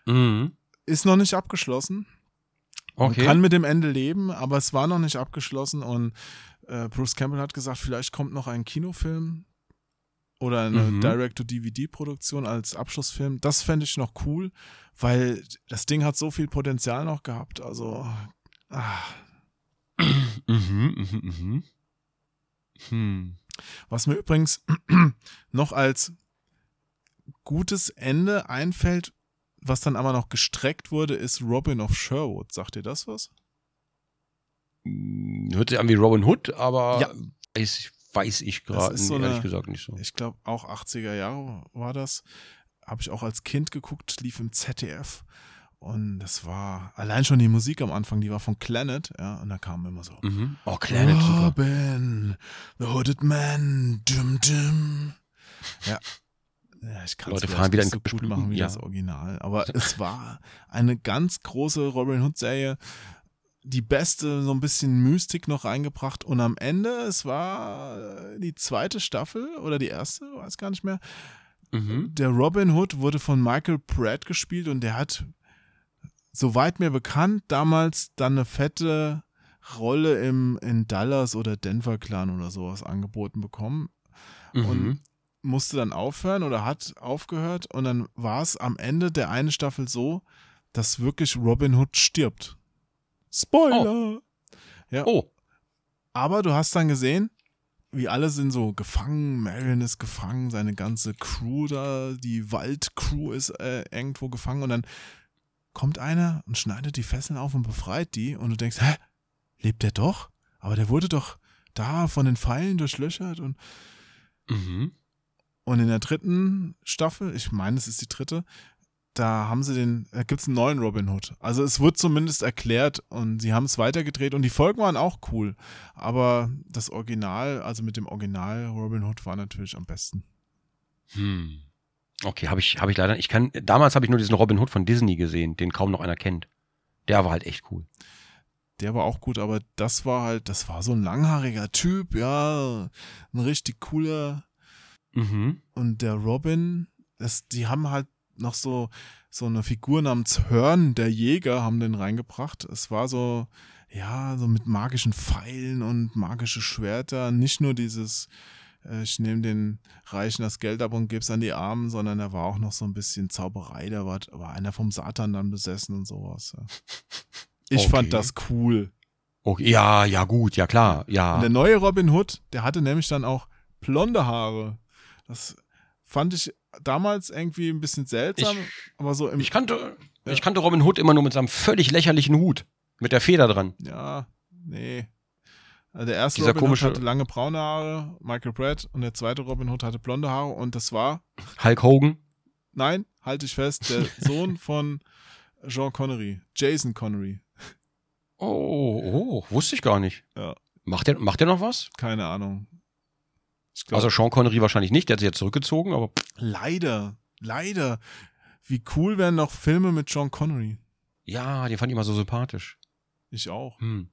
S2: Mhm.
S1: Ist noch nicht abgeschlossen. Man
S2: Okay.
S1: kann mit dem Ende leben, aber es war noch nicht abgeschlossen und äh, Bruce Campbell hat gesagt, vielleicht kommt noch ein Kinofilm oder eine
S2: Mhm.
S1: Direct-to-DVD-Produktion als Abschlussfilm. Das fände ich noch cool, weil das Ding hat so viel Potenzial noch gehabt. Also,
S2: Mhm, mhm, mhm. Hm.
S1: Was mir übrigens noch als gutes Ende einfällt, was dann aber noch gestreckt wurde, ist Robin of Sherwood. Sagt ihr das was?
S2: Hm, Hört sich an wie Robin Hood, aber
S1: Ja.
S2: weiß, weiß ich gerade
S1: so
S2: ehrlich
S1: eine-
S2: gesagt nicht so.
S1: Ich glaube auch 80er Jahre war das. Habe ich auch als Kind geguckt, lief im ZDF. Und das war allein schon die Musik am Anfang, die war von Planet, ja, und da kam immer so.
S2: Mhm. Oh, Planet, super.
S1: Robin, the Hooded Man, dum dum. Ja. ja ich kann
S2: Leute fahren wieder in
S1: so gut machen wie
S2: ja.
S1: das Original. Aber es war eine ganz große Robin Hood-Serie. Die beste, so ein bisschen Mystik noch reingebracht. Und am Ende, es war die zweite Staffel oder die erste, weiß gar nicht mehr.
S2: Mhm.
S1: Der Robin Hood wurde von Michael Pratt gespielt und der hat, soweit mir bekannt, damals dann eine fette Rolle im in Dallas oder Denver Clan oder sowas angeboten bekommen
S2: Mhm.
S1: und musste dann aufhören oder hat aufgehört und dann war es am Ende der eine Staffel so, dass wirklich Robin Hood stirbt. Spoiler!
S2: oh,
S1: Aber du hast dann gesehen, wie alle sind so gefangen, Marion ist gefangen, seine ganze Crew da, die Waldcrew ist äh, irgendwo gefangen und dann kommt einer und schneidet die Fesseln auf und befreit die und du denkst, hä, lebt der doch? Aber der wurde doch da von den Pfeilen durchlöchert und,
S2: mhm.
S1: und in der dritten Staffel, ich meine, es ist die dritte, da haben sie den, da gibt's einen neuen Robin Hood. Also es wird zumindest erklärt und sie haben es weitergedreht und die Folgen waren auch cool. Aber das Original, also mit dem Original Robin Hood war natürlich am besten.
S2: Hm. Okay, habe ich, hab ich leider. Ich kann. Damals habe ich nur diesen Robin Hood von Disney gesehen, den kaum noch einer kennt. Der war halt echt cool.
S1: Der war auch gut, aber das war halt, das war so ein langhaariger Typ, ja, ein richtig cooler.
S2: Mhm.
S1: Und der Robin, das, die haben halt noch so, so eine Figur namens Hörn, der Jäger, haben den reingebracht. Es war so, ja, so mit magischen Pfeilen und magische Schwerter. Nicht nur dieses, ich nehme den Reichen das Geld ab und gebe es an die Armen, sondern er war auch noch so ein bisschen Zauberei. Da war, war einer vom Satan dann besessen und sowas. Ja. Ich
S2: Okay.
S1: fand das cool.
S2: Okay. Ja, ja, gut, ja klar, ja.
S1: Und der neue Robin Hood, der hatte nämlich dann auch blonde Haare. Das fand ich damals irgendwie ein bisschen seltsam,
S2: Ich-
S1: aber so im
S2: Ich kannte,
S1: Ja.
S2: ich kannte Robin Hood immer nur mit seinem völlig lächerlichen Hut. Mit der Feder dran.
S1: Ja, nee. Also Der erste
S2: Dieser
S1: Robin
S2: komische-
S1: Hood hatte lange braune Haare, Michael Pratt, und der zweite Robin Hood hatte blonde Haare und das war,
S2: Hulk Hogan.
S1: nein, halte ich fest, der Sohn von Jean Connery, Jason Connery.
S2: Oh, oh, wusste ich gar nicht.
S1: Ja.
S2: Macht der, macht der noch was?
S1: Keine Ahnung. Glaub,
S2: Also Sean Connery wahrscheinlich nicht, der hat sich jetzt zurückgezogen, aber
S1: leider, leider. Wie cool wären noch Filme mit Sean Connery?
S2: ja, den fand ich immer so sympathisch.
S1: Ich auch.
S2: Hm.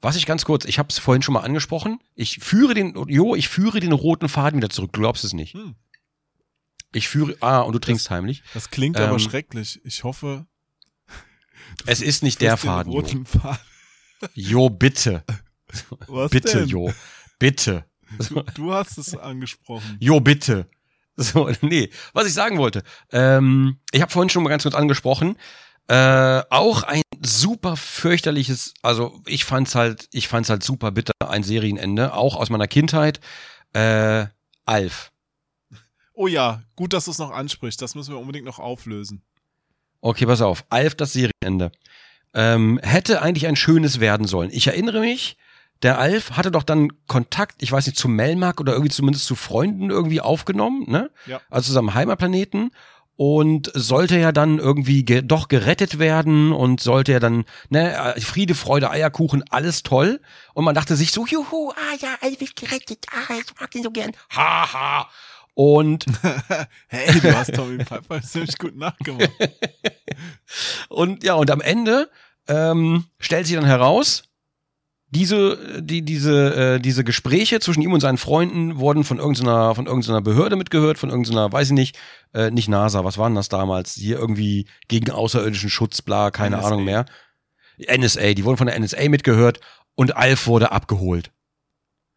S2: Was ich ganz kurz, ich habe es vorhin schon mal angesprochen. Ich führe den, Jo, ich führe den roten Faden wieder zurück. Du glaubst es nicht.
S1: Hm.
S2: Ich führe, ah, und du trinkst heimlich.
S1: Das klingt aber
S2: Ähm,
S1: schrecklich. Ich hoffe.
S2: Es ist nicht der Faden, Jo.
S1: Faden.
S2: Jo, bitte.
S1: Was
S2: bitte,
S1: denn?
S2: Jo. Bitte.
S1: Du, du hast es angesprochen.
S2: Jo, bitte. So, nee, was ich sagen wollte. Ähm, ich habe vorhin schon mal ganz kurz angesprochen. Äh, auch ein super fürchterliches, also ich fand's halt, ich fand's halt super bitter, ein Serienende, auch aus meiner Kindheit. Äh, Alf.
S1: Oh ja, gut, dass du es noch ansprichst. Das müssen wir unbedingt noch auflösen.
S2: Okay, pass auf. Alf, das Serienende. Ähm, hätte eigentlich ein schönes werden sollen. Ich erinnere mich, der Alf hatte doch dann Kontakt, ich weiß nicht, zu Melmark oder irgendwie zumindest zu Freunden irgendwie aufgenommen, ne?
S1: Ja.
S2: Also zu seinem Heimatplaneten und sollte ja dann irgendwie ge doch gerettet werden und sollte ja dann, ne, äh, Friede, Freude, Eierkuchen, alles toll. Und man dachte sich so, juhu, ah ja, Alf ist gerettet, ah, ich mag ihn so gern, haha. Und
S1: hey, du hast Tommy Piper ziemlich gut nachgemacht.
S2: Und ja, und am Ende ähm, stellt sich dann heraus, diese, die, diese, äh, diese Gespräche zwischen ihm und seinen Freunden wurden von irgendeiner, von irgendeiner Behörde mitgehört, von irgendeiner, weiß ich nicht, äh, nicht NASA, was war denn das damals? Hier irgendwie gegen außerirdischen Schutz, bla, keine
S1: NSA.
S2: Ahnung mehr. NSA, die wurden von der NSA mitgehört und Alf wurde abgeholt.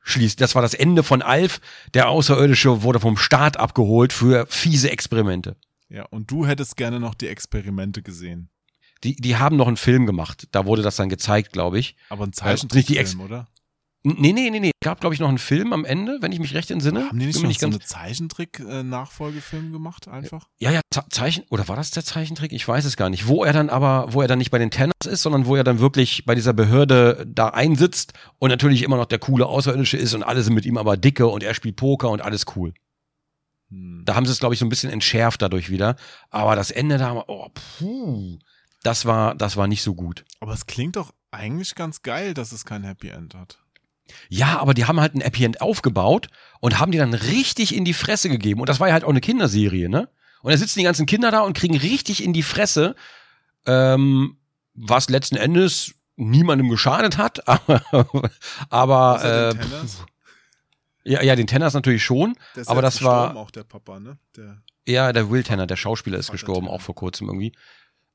S2: Schließlich, das war das Ende von Alf. Der Außerirdische wurde vom Staat abgeholt für fiese Experimente.
S1: Ja, und du hättest gerne noch die Experimente gesehen.
S2: Die, die haben noch einen Film gemacht. Da wurde das dann gezeigt, glaube ich.
S1: Aber ein
S2: nicht die Ex-
S1: Zeichentrickfilm, oder?
S2: N- Nee, nee, nee, nee. Gab, glaube ich, noch einen Film am Ende, wenn ich mich recht entsinne.
S1: Haben die nicht
S2: nicht
S1: so
S2: ganz.
S1: eine Zeichentrick-Nachfolgefilm gemacht, einfach?
S2: Ja, ja, Ze- Zeichen. Oder war das der Zeichentrick? Ich weiß es gar nicht. Wo er dann aber, wo er dann nicht bei den Tenners ist, sondern wo er dann wirklich bei dieser Behörde da einsitzt und natürlich immer noch der coole Außerirdische ist und alle sind mit ihm aber dicke und er spielt Poker und alles cool.
S1: Hm.
S2: Da haben sie es, glaube ich, so ein bisschen entschärft dadurch wieder. Aber das Ende da, oh, puh, das war, das war nicht so gut.
S1: Aber es klingt doch eigentlich ganz geil, dass es kein Happy End hat.
S2: Ja, aber die haben halt ein Happy End aufgebaut und haben die dann richtig in die Fresse gegeben. Und das war ja halt auch eine Kinderserie, ne? Und da sitzen die ganzen Kinder da und kriegen richtig in die Fresse, ähm, was letzten Endes niemandem geschadet hat, aber, äh,
S1: den Tenners.
S2: ja, ja, den Tenners natürlich schon.
S1: Der ist
S2: aber das war-
S1: gestorben, auch der Papa, ne? Der,
S2: Ja, der Will Tanner, der Schauspieler, ist
S1: Vater
S2: gestorben,
S1: Tanner.
S2: auch vor kurzem irgendwie.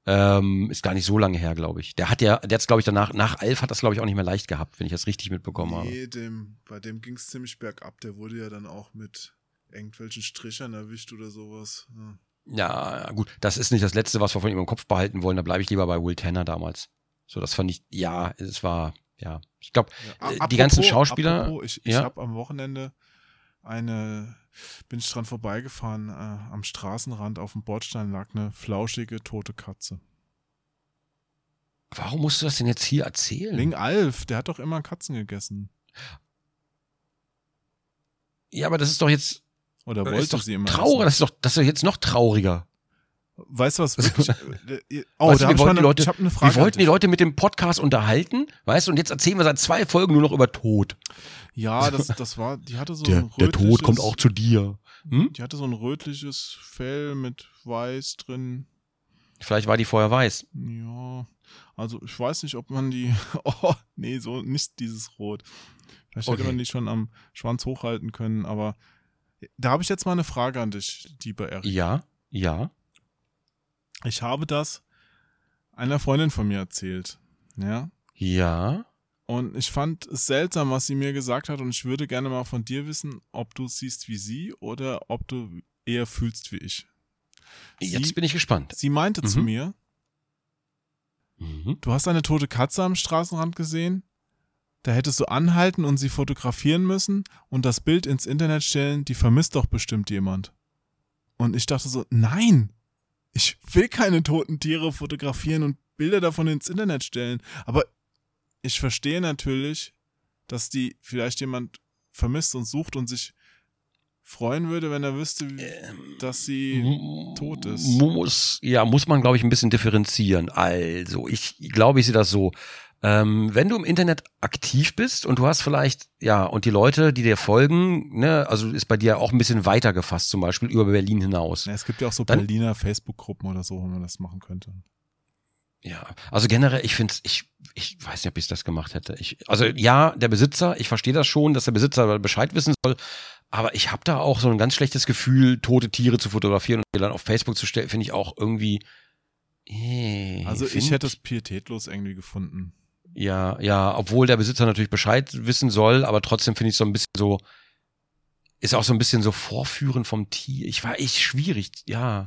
S2: Ähm, ist gar nicht so lange her, glaube ich. Der hat ja, der hat's, glaube ich, danach, nach Alf hat das, glaube ich, auch nicht mehr leicht gehabt, wenn ich das richtig mitbekommen habe.
S1: nee, dem, bei dem ging es ziemlich bergab. Der wurde ja dann auch mit irgendwelchen Strichern erwischt oder sowas. Ja.
S2: Ja, gut, das ist nicht das Letzte, was wir von ihm im Kopf behalten wollen. Da bleibe ich lieber bei Will Tanner damals. So, das fand ich, ja, es war, ja. Ich glaube,
S1: Ja,
S2: Äh, die ganzen Schauspieler-
S1: Apropos, ich ich
S2: ja.
S1: habe am Wochenende eine, bin ich dran vorbeigefahren, äh, am Straßenrand auf dem Bordstein lag eine flauschige tote Katze.
S2: warum musst du das denn jetzt hier erzählen?
S1: Wegen Alf, der hat doch immer Katzen gegessen.
S2: ja, aber das ist doch jetzt
S1: Oder wollte
S2: ist doch
S1: sie immer
S2: traurig. Das ist doch, das ist doch jetzt noch trauriger.
S1: Weißt du was? Wirklich, äh, oh,
S2: Weißt du, wir wollten
S1: eine,
S2: die Leute,
S1: hab eine Frage.
S2: wir wollten die. Leute mit dem Podcast unterhalten, weißt du, und jetzt erzählen wir seit zwei Folgen nur noch über Tod.
S1: Ja, das, das war, die hatte so ein
S2: Der, der Tod kommt
S1: rötliches-
S2: auch zu dir. Hm?
S1: Die hatte so ein rötliches Fell mit weiß drin.
S2: Vielleicht war die vorher weiß.
S1: Ja, also ich weiß nicht, ob man die. Oh, nee, so nicht dieses Rot. Vielleicht hätte
S2: Okay.
S1: man die schon am Schwanz hochhalten können, aber da habe ich jetzt mal eine Frage an dich, lieber Erik.
S2: Ja, ja.
S1: Ich habe das einer Freundin von mir erzählt. Ja.
S2: Ja.
S1: Und ich fand es seltsam, was sie mir gesagt hat, und ich würde gerne mal von dir wissen, ob du siehst wie sie oder ob du eher fühlst wie ich.
S2: Jetzt
S1: Sie-
S2: bin ich gespannt.
S1: Sie meinte zu
S2: Mhm.
S1: mir,
S2: Mhm.
S1: Du hast eine tote Katze am Straßenrand gesehen? Da hättest du anhalten und sie fotografieren müssen und das Bild ins Internet stellen, die vermisst doch bestimmt jemand. Und ich dachte so, nein, ich will keine toten Tiere fotografieren und Bilder davon ins Internet stellen. Aber ich verstehe natürlich, dass die vielleicht jemand vermisst und sucht und sich freuen würde, wenn er wüsste, wie- dass sie tot ist.
S2: Muss, ja, muss man, glaube ich, ein bisschen differenzieren. Also, ich glaube, ich sehe das so. Ähm, wenn du im Internet aktiv bist und du hast vielleicht, ja, und die Leute, die dir folgen, ne, also ist bei dir auch ein bisschen weiter gefasst, zum Beispiel über Berlin hinaus.
S1: Ja, es gibt ja auch so
S2: Dann-
S1: Berliner Facebook-Gruppen oder so, wo man das machen könnte.
S2: Ja, also generell, ich finde ich, ich weiß nicht, ob ich das gemacht hätte. Ich, also ja, der Besitzer, ich verstehe das schon, dass der Besitzer Bescheid wissen soll, aber ich habe da auch so ein ganz schlechtes Gefühl, tote Tiere zu fotografieren und die dann auf Facebook zu stellen, finde ich auch irgendwie. äh,
S1: Also ich hätte es pietätlos irgendwie gefunden.
S2: Ja, ja, obwohl der Besitzer natürlich Bescheid wissen soll, aber trotzdem finde ich so ein bisschen so, ist auch so ein bisschen so Vorführen vom Tier. Ich war echt schwierig, ja.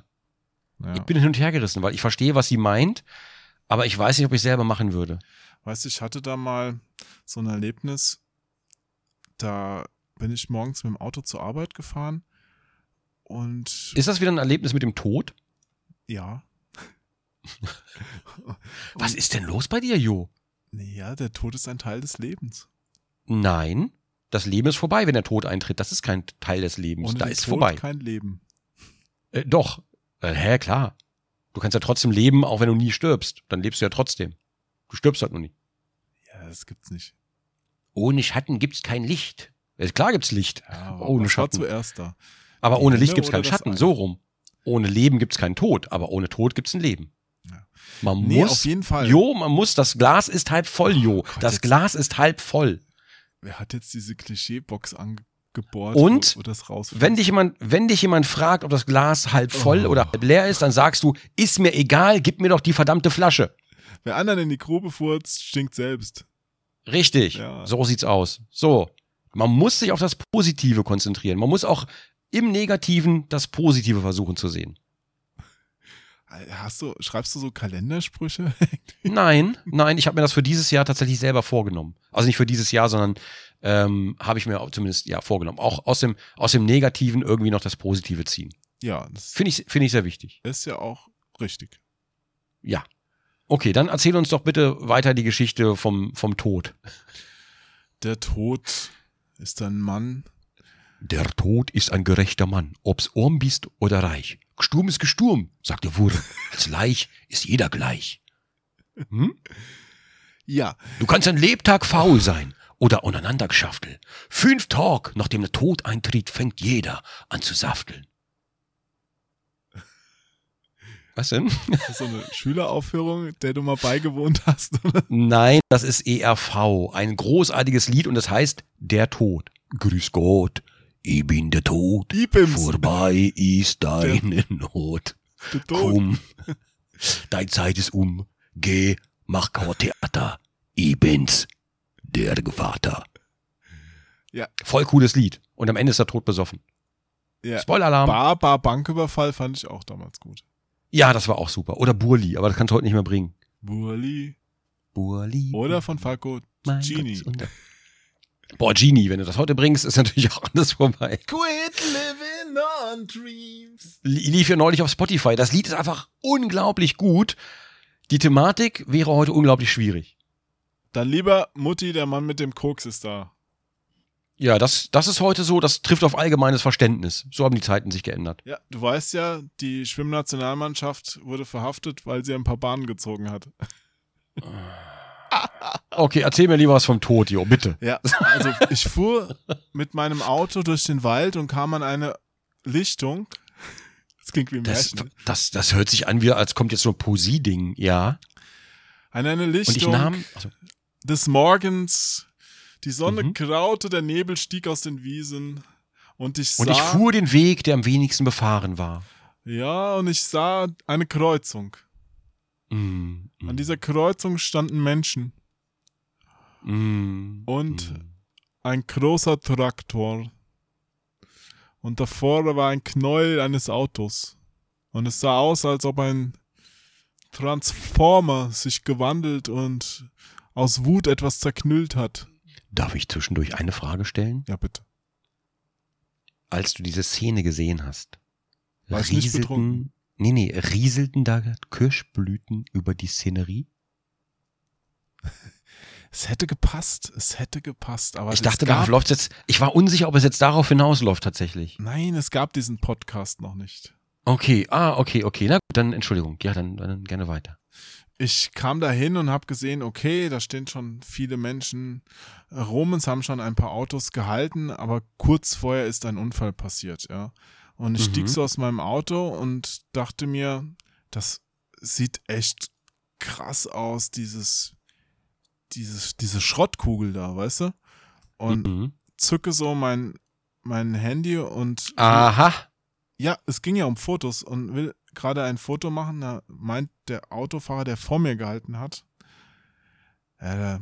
S1: Ja.
S2: Ich bin hin und her gerissen, weil ich verstehe, was sie meint, aber ich weiß nicht, ob ich selber machen würde.
S1: Weißt du, ich hatte da mal so ein Erlebnis, da bin ich morgens mit dem Auto zur Arbeit gefahren und
S2: Ist das wieder ein Erlebnis mit dem Tod?
S1: ja.
S2: Was ist denn los bei dir, Jo?
S1: Naja, der Tod ist ein Teil des Lebens.
S2: Nein, das Leben ist vorbei, wenn der Tod eintritt. Das ist kein Teil des Lebens.
S1: Ohne
S2: da ist
S1: Tod
S2: vorbei.
S1: kein Leben.
S2: Äh, doch. Äh, hä, klar. Du kannst ja trotzdem leben, auch wenn du nie stirbst. Dann lebst du ja trotzdem. Du stirbst halt nur nie.
S1: Ja, das gibt's nicht.
S2: Ohne Schatten gibt's kein Licht. Klar gibt's Licht.
S1: Ja, aber
S2: ohne Schatten.
S1: zuerst da?
S2: Aber
S1: Die
S2: ohne Licht gibt's keinen Schatten.
S1: Ei?
S2: So rum. Ohne Leben gibt's keinen Tod. Aber ohne Tod gibt's ein Leben.
S1: Ja.
S2: Man
S1: Nee,
S2: muss.
S1: auf jeden Fall.
S2: Jo, man muss. Das Glas ist halb voll, Jo.
S1: Gott,
S2: das Glas ist halb voll.
S1: Wer hat jetzt diese Klischeebox angebohrt,
S2: Und
S1: wo, wo
S2: Wenn dich jemand, wenn dich jemand fragt, ob das Glas halb voll
S1: Oh.
S2: oder halb leer ist, dann sagst du, ist mir egal, gib mir doch die verdammte Flasche.
S1: Wer anderen in die Grube furzt, stinkt selbst.
S2: Richtig.
S1: Ja.
S2: So sieht's aus. So. Man muss sich auf das Positive konzentrieren. Man muss auch im Negativen das Positive versuchen zu sehen.
S1: Hast du, schreibst du so Kalendersprüche?
S2: Nein, nein, ich habe mir das für dieses Jahr tatsächlich selber vorgenommen. Also nicht für dieses Jahr, sondern ähm, habe ich mir zumindest ja vorgenommen. Auch aus dem, aus dem Negativen irgendwie noch das Positive ziehen.
S1: ja,
S2: Finde ich, finde ich sehr wichtig.
S1: ist ja auch richtig.
S2: Ja. Okay, dann erzähl uns doch bitte weiter die Geschichte vom, vom Tod.
S1: Der Tod ist ein Mann.
S2: Der Tod ist ein gerechter Mann, ob's arm bist oder reich. Gesturm ist Gesturm, sagt der Wurm. Als Leich ist jeder gleich. Hm?
S1: Ja,
S2: Du kannst ein Lebtag faul sein oder untereinander geschaftel. Fünf Tag, nachdem der Tod eintritt, fängt jeder an zu safteln. Was denn?
S1: das ist so eine Schüleraufführung, der du mal beigewohnt hast.
S2: Nein, das ist ERV, ein großartiges Lied und das heißt Der Tod. Grüß Gott, ich bin der Tod.
S1: Ibims.
S2: Vorbei ist deine Not.
S1: Der Tod.
S2: Komm, dein Zeit ist um. Geh, mach kein Theater. Ich bin's, der Vater.
S1: Ja.
S2: Voll cooles Lied. Und am Ende ist der Tod besoffen.
S1: Ja.
S2: Spoiler-Alarm.
S1: Bar, Bar, Banküberfall fand ich auch damals gut.
S2: Ja, das war auch super. Oder Burli, aber das kannst du heute nicht mehr bringen.
S1: Burli.
S2: Burli.
S1: Oder von Falco Genie.
S2: Boah, Genie, wenn du das heute bringst, ist natürlich auch alles vorbei.
S1: Quit living on dreams.
S2: Li- Lief ja neulich auf Spotify. Das Lied ist einfach unglaublich gut. Die Thematik wäre heute unglaublich schwierig.
S1: Dann lieber Mutti, der Mann mit dem Koks ist da.
S2: Ja, das, das ist heute so, das trifft auf allgemeines Verständnis. So haben die Zeiten sich geändert.
S1: Ja, du weißt ja, die Schwimmnationalmannschaft wurde verhaftet, weil sie ein paar Bahnen gezogen hat.
S2: Okay, erzähl mir lieber was vom Tod, Jo, bitte.
S1: Ja, also ich fuhr mit meinem Auto durch den Wald und kam an eine Lichtung. Das klingt wie ein
S2: Das,
S1: Märchen.
S2: das, das hört sich an, wie als kommt jetzt so ein Poesie-Ding, ja.
S1: An eine
S2: Und ich
S1: Lichtung
S2: nahm, also,
S1: des Morgens. Die Sonne
S2: Mhm.
S1: graute, der Nebel stieg aus den Wiesen. Und ich sah,
S2: und ich fuhr den Weg, der am wenigsten befahren war.
S1: ja, und ich sah eine Kreuzung.
S2: Mm, mm,
S1: An dieser Kreuzung standen Menschen.
S2: mm,
S1: Und
S2: mm.
S1: ein großer Traktor. Und davor war ein Knäuel eines Autos. Und es sah aus, als ob ein Transformer sich gewandelt und aus Wut etwas zerknüllt hat.
S2: Darf ich zwischendurch eine Frage stellen?
S1: Ja, bitte.
S2: Als du diese Szene gesehen hast,
S1: War betrunken?
S2: nee, nee, rieselten da Kirschblüten über die Szenerie?
S1: Es hätte gepasst. Es hätte gepasst. Aber
S2: Ich dachte,
S1: gab,
S2: darauf läuft jetzt, ich war unsicher, ob es jetzt darauf hinausläuft tatsächlich.
S1: Nein, es gab diesen Podcast noch nicht.
S2: Okay, ah, okay, okay, na gut, dann Entschuldigung, ja, dann, dann gerne weiter.
S1: Ich kam da hin und habe gesehen, okay, da stehen schon viele Menschen rum, es haben schon ein paar Autos gehalten, aber kurz vorher ist ein Unfall passiert, ja. Und ich
S2: Mhm.
S1: stieg so aus meinem Auto und dachte mir, das sieht echt krass aus, dieses, dieses, diese Schrottkugel da, weißt du? Und
S2: Mhm.
S1: zücke so mein, mein Handy und
S2: Aha.
S1: ja, es ging ja um Fotos und will gerade ein Foto machen. Da meint der Autofahrer, der vor mir gehalten hat, ja, da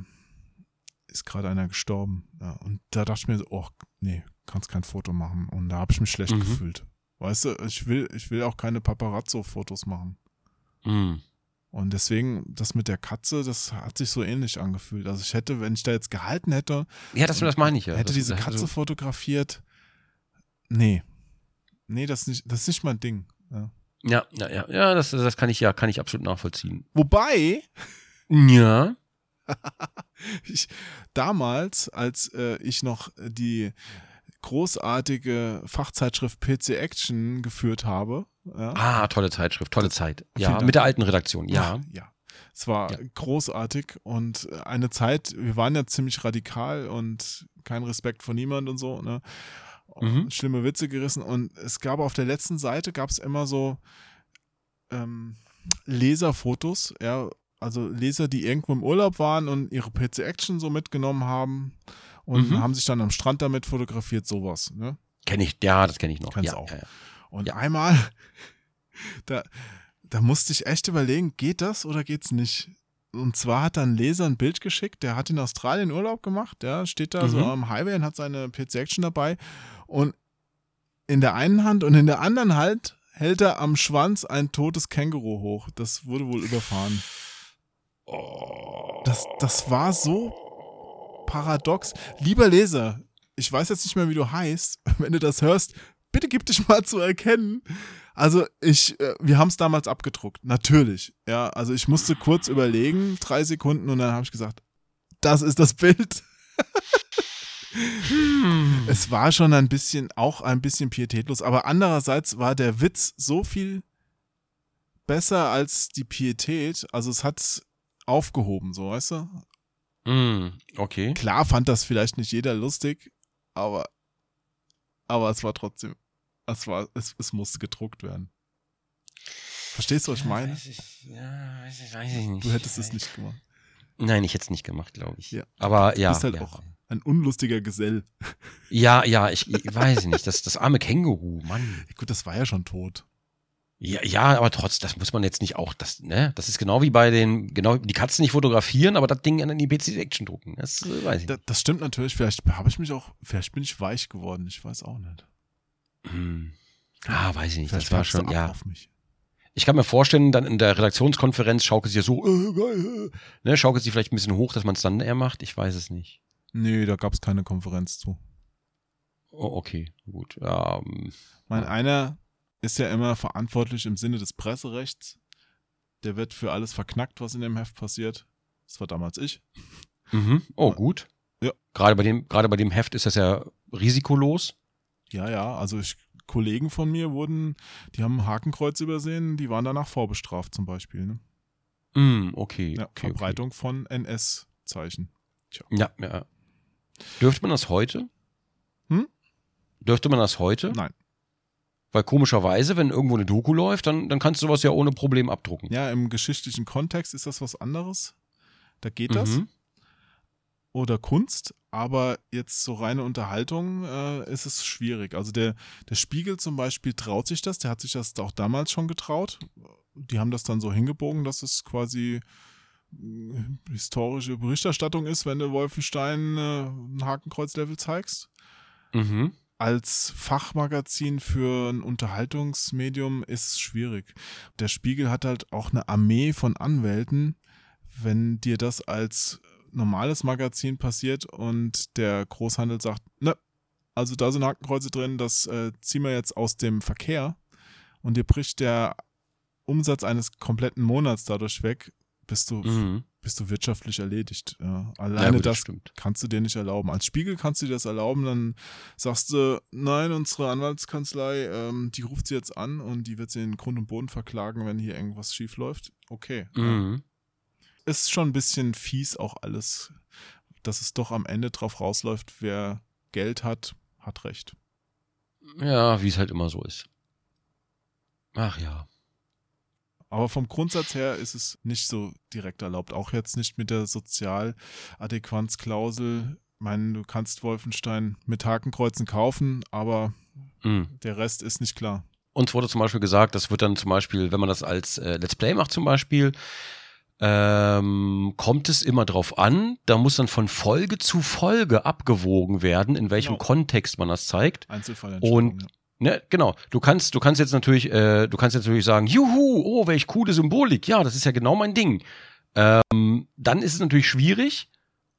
S1: ist gerade einer gestorben. Ja, und da dachte ich mir so, oh, nee, kannst kein Foto machen. Und da habe ich mich schlecht
S2: Mhm.
S1: gefühlt. Weißt du, ich will, ich will auch keine Paparazzo-Fotos machen.
S2: Mhm.
S1: Und deswegen, das mit der Katze, das hat sich so ähnlich angefühlt. Also ich hätte, wenn ich da jetzt gehalten hätte,
S2: Ja, das, das meine ich ja.
S1: hätte
S2: das,
S1: diese
S2: das-
S1: Katze
S2: also-
S1: fotografiert. Nee. Nee, das ist nicht, das ist nicht mein Ding. Ja.
S2: Ja, ja, ja, ja, das, das kann ich ja, kann ich absolut nachvollziehen.
S1: Wobei,
S2: Ja.
S1: ich, damals, als äh, ich noch die großartige Fachzeitschrift PC Action geführt habe, ja,
S2: Ah, tolle Zeitschrift, tolle Zeit. Ja, mit der alten Redaktion, ja.
S1: ja, es war
S2: Ja.
S1: großartig und eine Zeit, wir waren ja ziemlich radikal und kein Respekt vor niemand und so, ne?
S2: Mhm.
S1: Schlimme Witze gerissen und es gab auf der letzten Seite gab es immer so ähm, Leserfotos, ja, also Leser, die irgendwo im Urlaub waren und ihre PC Action so mitgenommen haben und
S2: Mhm.
S1: haben sich dann am Strand damit fotografiert, sowas, ne?
S2: Kenne ich, ja, das kenne ich noch.
S1: Kennst
S2: ja,
S1: auch.
S2: Ja, ja.
S1: Und einmal, da, da musste ich echt überlegen, geht das oder geht's nicht? Und zwar hat da ein Leser ein Bild geschickt, der hat in Australien Urlaub gemacht, der steht da so
S2: Mhm.
S1: am Highway und hat seine PC Action dabei und in der einen Hand und in der anderen Hand hält er am Schwanz ein totes Känguru hoch. Das wurde wohl überfahren. Das, das war so paradox. Lieber Leser, ich weiß jetzt nicht mehr, wie du heißt. Wenn du das hörst, bitte gib dich mal zu erkennen. Also ich, äh, wir haben es damals abgedruckt, natürlich. Ja, also ich musste kurz überlegen, drei Sekunden, und dann habe ich gesagt, das ist das Bild.
S2: Hm.
S1: Es war schon ein bisschen, auch ein bisschen pietätlos, aber andererseits war der Witz so viel besser als die Pietät. Also es hat's aufgehoben, so weißt du.
S2: Mm, okay.
S1: Klar fand das vielleicht nicht jeder lustig, aber, aber es war trotzdem, es war, es, es musste gedruckt werden. Verstehst du, was ich meine?
S2: Weiß ich, ja, weiß ich, weiß ich nicht.
S1: Du hättest es nicht gemacht.
S2: Nein, ich hätte es nicht gemacht, glaube ich.
S1: Ja.
S2: Aber ja.
S1: bist halt
S2: ja.
S1: auch ein unlustiger Gesell.
S2: Ja, ja, ich, ich weiß nicht. Das, das arme Känguru, Mann.
S1: Gut, das war ja schon tot.
S2: Ja, ja, aber trotz, das muss man jetzt nicht auch, das, ne? Das ist genau wie bei den, genau, die Katzen nicht fotografieren, aber das Ding in die PC Action drucken. Das äh, weiß ich
S1: Das, das stimmt natürlich. Vielleicht habe ich mich auch, vielleicht bin ich weich geworden. Ich weiß auch nicht.
S2: Hm. Ah, weiß ich nicht.
S1: Vielleicht
S2: Das war schon, ja.
S1: auf mich.
S2: Ich kann mir vorstellen, dann in der Redaktionskonferenz schaukelt sie ja so, äh, geil, äh, ne, schaukelt sie vielleicht ein bisschen hoch, dass man es dann eher macht. Ich weiß es nicht.
S1: Nee, da gab es keine Konferenz zu.
S2: Oh, okay, gut. Ähm,
S1: Mein einer ist ja immer verantwortlich im Sinne des Presserechts. Der wird für alles verknackt, was in dem Heft passiert. Das war damals ich.
S2: mhm. Oh, gut.
S1: Ja.
S2: Gerade bei dem, gerade bei dem Heft ist das ja risikolos.
S1: Ja, ja, also ich, Kollegen von mir wurden, die haben ein Hakenkreuz übersehen, die waren danach vorbestraft zum Beispiel. Ne?
S2: Mm, okay.
S1: Ja,
S2: okay,
S1: Verbreitung von NS-Zeichen.
S2: Okay. Ja, ja. Dürfte man das heute?
S1: Hm?
S2: Dürfte man das heute?
S1: Nein.
S2: Weil komischerweise, wenn irgendwo eine Doku läuft, dann, dann kannst du sowas ja ohne Problem abdrucken.
S1: Ja, im geschichtlichen Kontext ist das was anderes. Da geht das. Oder Kunst, aber jetzt so reine Unterhaltung äh, ist es schwierig. Also der, der Spiegel zum Beispiel traut sich das, der hat sich das auch damals schon getraut. Die haben das dann so hingebogen, dass es quasi äh, historische Berichterstattung ist, wenn du Wolfenstein äh, ein Hakenkreuz-Level zeigst.
S2: Mhm.
S1: Als Fachmagazin für ein Unterhaltungsmedium ist es schwierig. Der Spiegel hat halt auch eine Armee von Anwälten. Wenn dir das als normales Magazin passiert und der Großhandel sagt, ne, also da sind Hakenkreuze drin, das äh, ziehen wir jetzt aus dem Verkehr und dir bricht der Umsatz eines kompletten Monats dadurch weg, bist du,
S2: Mhm.
S1: bist du wirtschaftlich erledigt. Ja.
S2: Ja,
S1: Alleine
S2: gut,
S1: das
S2: stimmt.
S1: kannst du dir nicht erlauben. Als Spiegel kannst du dir das erlauben, dann sagst du, nein, unsere Anwaltskanzlei, ähm, die ruft sie jetzt an und die wird sie in Grund und Boden verklagen, wenn hier irgendwas schief läuft. Okay. Ja. Ist schon ein bisschen fies auch alles, dass es doch am Ende drauf rausläuft, wer Geld hat, hat Recht.
S2: Ja, wie es halt immer so ist. Ach ja.
S1: Aber vom Grundsatz her ist es nicht so direkt erlaubt. Auch jetzt nicht mit der Sozialadäquanzklausel. Ich meine, du kannst Wolfenstein mit Hakenkreuzen kaufen, aber
S2: Mhm.
S1: der Rest ist nicht klar.
S2: Uns wurde zum Beispiel gesagt, das wird dann zum Beispiel, wenn man das als äh, Let's Play macht zum Beispiel, ähm, kommt es immer drauf an, da muss dann von Folge zu Folge abgewogen werden, in welchem
S1: Genau.
S2: Kontext man das zeigt. Und-
S1: ja.
S2: Ne, genau. Du kannst, du kannst jetzt natürlich, äh, du kannst jetzt natürlich sagen, juhu, oh, welch coole Symbolik. Ja, das ist ja genau mein Ding. Ähm, dann ist es natürlich schwierig.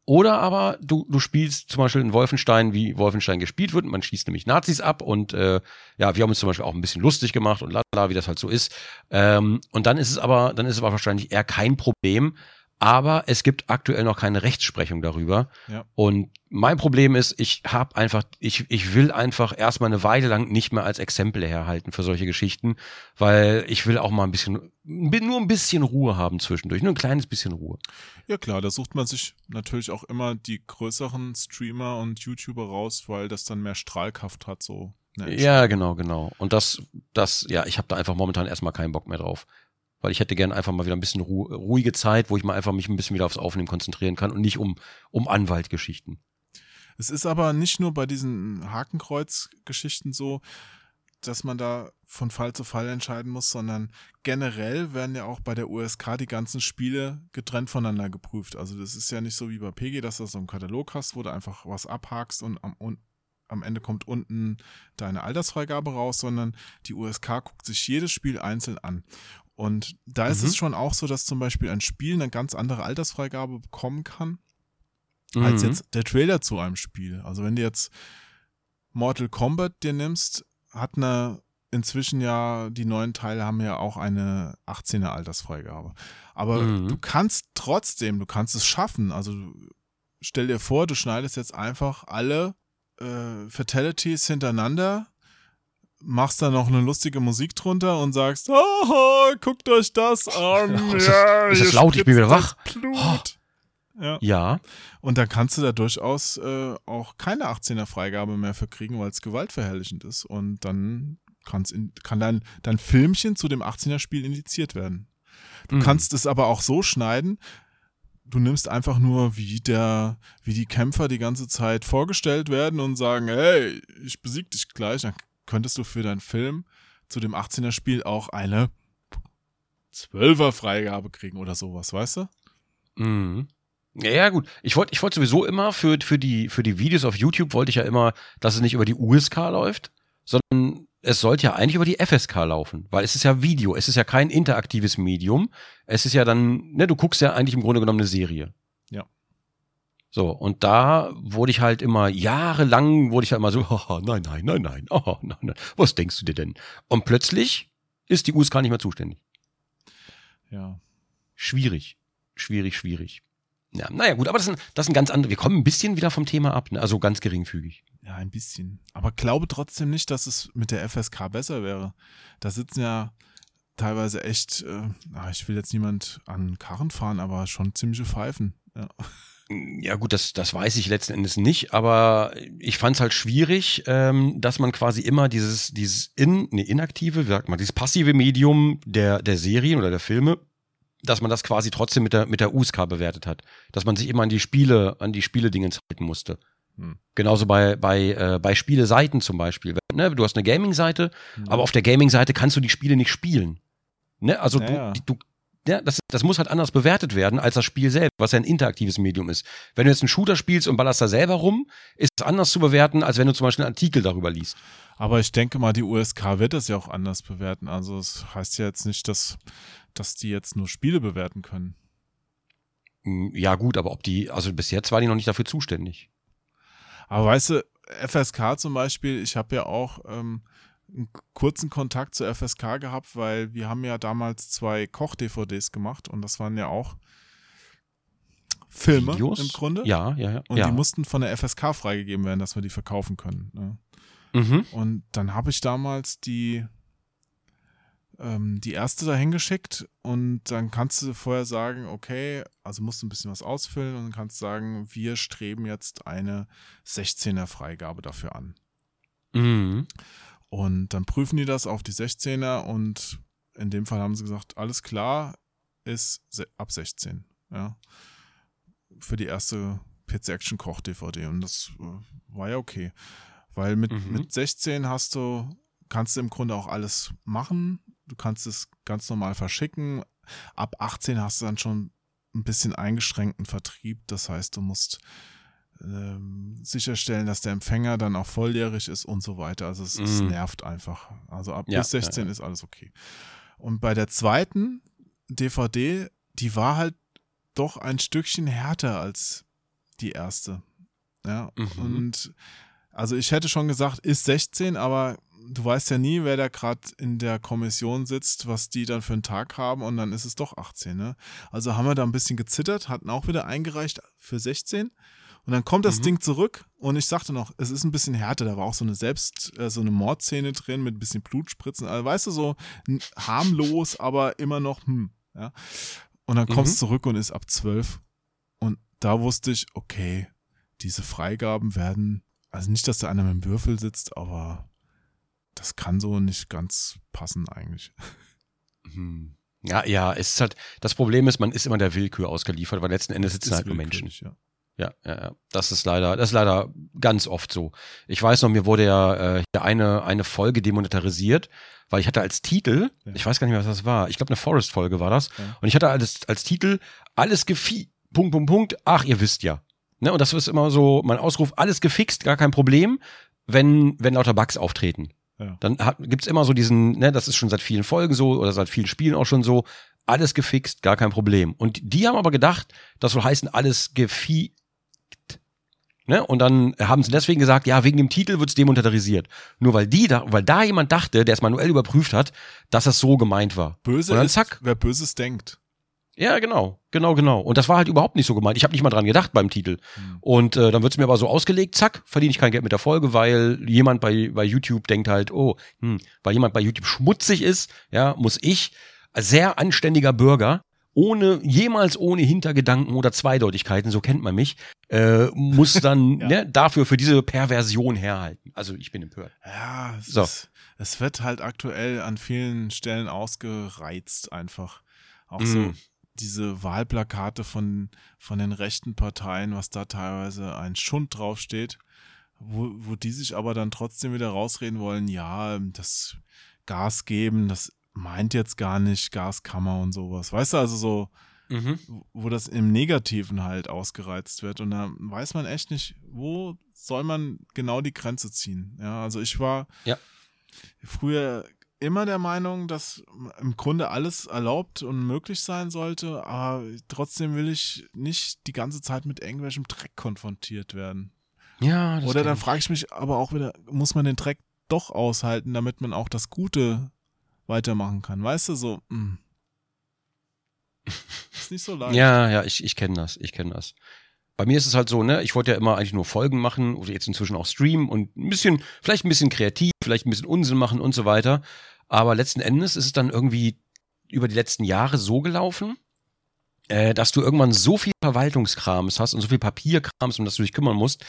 S2: Oder aber du, du spielst zum Beispiel in Wolfenstein, wie Wolfenstein gespielt wird. Man schießt nämlich Nazis ab und äh, ja, wir haben uns zum Beispiel auch ein bisschen lustig gemacht und lala, wie das halt so ist. Ähm, und dann ist es aber, dann ist es aber wahrscheinlich eher kein Problem. Aber es gibt aktuell noch keine Rechtsprechung darüber.
S1: Ja.
S2: Und mein Problem ist, ich habe einfach, ich, ich will einfach erstmal eine Weile lang nicht mehr als Exempel herhalten für solche Geschichten, weil ich will auch mal ein bisschen, nur ein bisschen Ruhe haben zwischendurch, nur ein kleines bisschen Ruhe.
S1: ja klar, da sucht man sich natürlich auch immer die größeren Streamer und YouTuber raus, weil das dann mehr Strahlkraft hat, so. eine
S2: Ja, genau, genau. Und das, das, ja, ich habe da einfach momentan erstmal keinen Bock mehr drauf. Weil ich hätte gern einfach mal wieder ein bisschen Ru ruhige Zeit, wo ich mal einfach mich ein bisschen wieder aufs Aufnehmen konzentrieren kann und nicht um, um Anwaltgeschichten.
S1: Es ist aber nicht nur bei diesen Hakenkreuz-Geschichten so, dass man da von Fall zu Fall entscheiden muss, sondern generell werden ja auch bei der USK die ganzen Spiele getrennt voneinander geprüft. Also das ist ja nicht so wie bei PG, dass du so einen Katalog hast, wo du einfach was abhakst und am, und am Ende kommt unten deine Altersfreigabe raus, sondern die USK guckt sich jedes Spiel einzeln an. Und da ist
S2: Mhm.
S1: es schon auch so, dass zum Beispiel ein Spiel eine ganz andere Altersfreigabe bekommen kann, als
S2: Mhm.
S1: jetzt der Trailer zu einem Spiel. Also wenn du jetzt Mortal Kombat dir nimmst, hat eine inzwischen ja, die neuen Teile haben ja auch eine 18er Altersfreigabe. Aber
S2: Mhm.
S1: du kannst trotzdem, du kannst es schaffen. Also stell dir vor, du schneidest jetzt einfach alle äh, Fatalities hintereinander, machst da noch eine lustige Musik drunter und sagst, haha, guckt euch das an.
S2: Oh, ist das-
S1: ja,
S2: ist das laut? Ich bin wieder
S1: das
S2: wach.
S1: Blut. Ja.
S2: Ja,
S1: Und dann kannst du da durchaus äh, auch keine 18er Freigabe mehr für kriegen, weil es gewaltverherrlichend ist. Und dann kann's in, kann dein, dein Filmchen zu dem 18er Spiel indiziert werden. Du
S2: Mhm.
S1: kannst es aber auch so schneiden, du nimmst einfach nur, wie der, wie die Kämpfer die ganze Zeit vorgestellt werden und sagen, hey, ich besieg dich gleich, dann könntest du für deinen Film zu dem 18er Spiel auch eine 12er Freigabe kriegen oder sowas, weißt du?
S2: Mhm. Ja, ja, gut. Ich wollte ich wollte sowieso immer für, für, die, für die Videos auf YouTube wollte ich ja immer, dass es nicht über die USK läuft, sondern es sollte ja eigentlich über die FSK laufen, weil es ist ja Video, es ist ja kein interaktives Medium. Es ist ja dann, ne, du guckst ja eigentlich im Grunde genommen eine Serie. So, und da wurde ich halt immer, jahrelang wurde ich halt immer so, haha, nein, nein, nein, nein, oh, nein, nein, was denkst du dir denn? Und plötzlich ist die USK nicht mehr zuständig.
S1: Ja.
S2: Schwierig, schwierig, schwierig. Ja, naja, gut, aber das sind, das sind ganz andere. Wir kommen ein bisschen wieder vom Thema ab, ne? also ganz geringfügig.
S1: Ja, ein bisschen. Aber glaube trotzdem nicht, dass es mit der FSK besser wäre. Da sitzen ja teilweise echt, äh, ich will jetzt niemand an Karren fahren, aber schon ziemliche Pfeifen. Ja.
S2: Ja gut, das, das weiß ich letzten Endes nicht, aber ich fand es halt schwierig, ähm, dass man quasi immer dieses, dieses in, nee, inaktive, wie sagt man, dieses passive Medium der, der Serien oder der Filme, dass man das quasi trotzdem mit der, mit der USK bewertet hat. Dass man sich immer an die Spiele, an die Spiele-Dingens halten musste. Hm. Genauso bei, bei, äh, bei Spiele-Seiten zum Beispiel. Ne? Du hast eine Gaming-Seite, hm. aber auf der Gaming-Seite kannst du die Spiele nicht spielen. Ne? Also ja, du, ja. du, ja, das, das muss halt anders bewertet werden als das Spiel selbst, was ja ein interaktives Medium ist. Wenn du jetzt einen Shooter spielst und ballerst da selber rum, ist es anders zu bewerten, als wenn du zum Beispiel einen Artikel darüber liest.
S1: Aber ich denke mal, die USK wird das ja auch anders bewerten. Also es das heißt ja jetzt nicht, dass, dass die jetzt nur Spiele bewerten können.
S2: Hm, ja, gut, aber ob die, also bis jetzt war die noch nicht dafür zuständig.
S1: Aber weißt du, FSK zum Beispiel, ich habe ja auch ähm, einen kurzen Kontakt zur FSK gehabt, weil wir haben ja damals zwei Koch-DVDs gemacht und das waren ja auch Filme Videos? im Grunde.
S2: Ja, ja, ja.
S1: Und
S2: ja.
S1: die mussten von der FSK freigegeben werden, dass wir die verkaufen können. Ne? Mhm. Und dann habe ich damals die ähm, die erste dahin geschickt und dann kannst du vorher sagen, okay, also musst du ein bisschen was ausfüllen und kannst sagen, wir streben jetzt eine 16er Freigabe dafür an. Mhm. Und dann prüfen die das auf die 16er und in dem Fall haben sie gesagt, alles klar, ist ab 16. Ja. Für die erste PC Action Koch DVD. Und das äh, war ja okay. Weil mit, mhm. mit 16 hast du, kannst du im Grunde auch alles machen. Du kannst es ganz normal verschicken. Ab 18 hast du dann schon ein bisschen eingeschränkten Vertrieb. Das heißt, du musst ähm, sicherstellen, dass der Empfänger dann auch volljährig ist und so weiter. Also es, mm. es nervt einfach. Also ab ja, bis 16 ja, ja. ist alles okay. Und bei der zweiten DVD, die war halt doch ein Stückchen härter als die erste. Ja, mhm. und also ich hätte schon gesagt, ist 16, aber du weißt ja nie, wer da gerade in der Kommission sitzt, was die dann für einen Tag haben und dann ist es doch 18. Ne? Also haben wir da ein bisschen gezittert, hatten auch wieder eingereicht für 16 und dann kommt das mhm. Ding zurück und ich sagte noch, es ist ein bisschen härter. Da war auch so eine Selbst, äh, so eine Mordszene drin mit ein bisschen Blutspritzen. Also weißt du, so harmlos, aber immer noch, hm, ja. Und dann kommst mhm. zurück und ist ab 12. Und da wusste ich, okay, diese Freigaben werden, also nicht, dass da einer mit dem Würfel sitzt, aber das kann so nicht ganz passen eigentlich.
S2: Hm. Ja, ja, es ist halt, das Problem ist, man ist immer der Willkür ausgeliefert, weil letzten Endes sitzen halt nur Menschen. Ja. Ja, ja, ja. Das ist leider, das ist leider ganz oft so. Ich weiß noch, mir wurde ja äh, eine, eine Folge demonetarisiert, weil ich hatte als Titel, ja. ich weiß gar nicht mehr, was das war, ich glaube eine Forest-Folge war das, ja. und ich hatte als, als Titel alles gefi, Punkt, Punkt, Punkt, ach, ihr wisst ja. Ne? Und das ist immer so mein Ausruf, alles gefixt, gar kein Problem, wenn, wenn lauter Bugs auftreten. Ja. Dann hat, gibt's immer so diesen, ne, das ist schon seit vielen Folgen so oder seit vielen Spielen auch schon so, alles gefixt, gar kein Problem. Und die haben aber gedacht, das soll heißen, alles gefi Ne? Und dann haben sie deswegen gesagt, ja, wegen dem Titel wird es demonetarisiert. Nur weil die da, weil da jemand dachte, der es manuell überprüft hat, dass das so gemeint war.
S1: Böse und dann, zack. Ist, wer Böses denkt.
S2: Ja, genau, genau, genau. Und das war halt überhaupt nicht so gemeint. Ich habe nicht mal dran gedacht beim Titel. Hm. Und äh, dann wird's mir aber so ausgelegt, zack, verdiene ich kein Geld mit der Folge, weil jemand bei, bei YouTube denkt halt, oh, hm, weil jemand bei YouTube schmutzig ist, ja, muss ich, sehr anständiger Bürger, ohne jemals ohne Hintergedanken oder Zweideutigkeiten, so kennt man mich, äh, muss dann ja. ne, dafür für diese Perversion herhalten. Also ich bin empört.
S1: Ja, es, so. ist, es wird halt aktuell an vielen Stellen ausgereizt einfach. Auch mm. so diese Wahlplakate von, von den rechten Parteien, was da teilweise ein Schund draufsteht, wo, wo die sich aber dann trotzdem wieder rausreden wollen, ja, das Gas geben, das meint jetzt gar nicht Gaskammer und sowas. Weißt du, also so, mhm. wo das im Negativen halt ausgereizt wird. Und da weiß man echt nicht, wo soll man genau die Grenze ziehen. Ja, also ich war ja. früher immer der Meinung, dass im Grunde alles erlaubt und möglich sein sollte, aber trotzdem will ich nicht die ganze Zeit mit irgendwelchem Dreck konfrontiert werden.
S2: Ja,
S1: das Oder dann frage ich mich aber auch wieder, muss man den Dreck doch aushalten, damit man auch das Gute weitermachen kann. Weißt du, so. Mh. Ist nicht so leicht.
S2: Ja, ja, ich, ich kenne das, ich kenne das. Bei mir ist es halt so, ne, ich wollte ja immer eigentlich nur Folgen machen oder jetzt inzwischen auch streamen und ein bisschen, vielleicht ein bisschen kreativ, vielleicht ein bisschen Unsinn machen und so weiter. Aber letzten Endes ist es dann irgendwie über die letzten Jahre so gelaufen, äh, dass du irgendwann so viel Verwaltungskrams hast und so viel Papierkrams, um das du dich kümmern musst,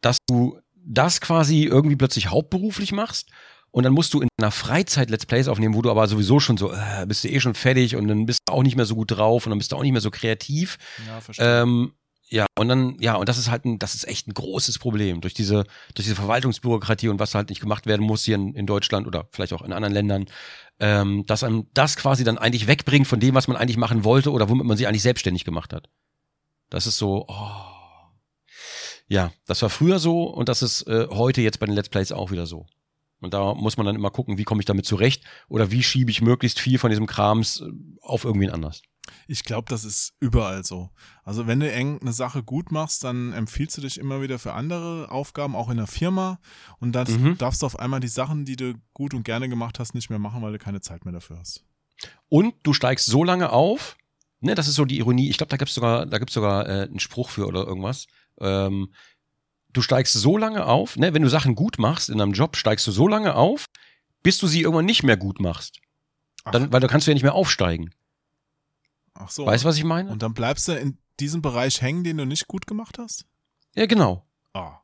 S2: dass du das quasi irgendwie plötzlich hauptberuflich machst und dann musst du in deiner Freizeit Let's Plays aufnehmen, wo du aber sowieso schon so, äh, bist du eh schon fertig und dann bist du auch nicht mehr so gut drauf und dann bist du auch nicht mehr so kreativ.
S1: Ja, verstehe.
S2: Ähm, ja, und dann, ja, und das ist halt ein, das ist echt ein großes Problem durch diese, durch diese Verwaltungsbürokratie und was halt nicht gemacht werden muss hier in, in Deutschland oder vielleicht auch in anderen Ländern, ähm, dass einem das quasi dann eigentlich wegbringt von dem, was man eigentlich machen wollte oder womit man sich eigentlich selbstständig gemacht hat. Das ist so, oh. Ja, das war früher so und das ist äh, heute jetzt bei den Let's Plays auch wieder so. Und da muss man dann immer gucken, wie komme ich damit zurecht oder wie schiebe ich möglichst viel von diesem Krams äh, auf irgendwen anders.
S1: Ich glaube, das ist überall so. Also wenn du eng eine Sache gut machst, dann empfiehlst du dich immer wieder für andere Aufgaben, auch in der Firma. Und dann
S2: Mhm.
S1: darfst du auf einmal die Sachen, die du gut und gerne gemacht hast, nicht mehr machen, weil du keine Zeit mehr dafür hast.
S2: Und du steigst so lange auf, ne, das ist so die Ironie, ich glaube, da gibt's sogar, da gibt's sogar äh, einen Spruch für oder irgendwas. Ähm, du steigst so lange auf, ne, wenn du Sachen gut machst in deinem Job, steigst du so lange auf, bis du sie irgendwann nicht mehr gut machst. Dann, weil da kannst du ja nicht mehr aufsteigen.
S1: Ach so.
S2: Weißt du, was ich meine?
S1: Und dann bleibst du in diesem Bereich hängen, den du nicht gut gemacht hast?
S2: ja, genau.
S1: Ah.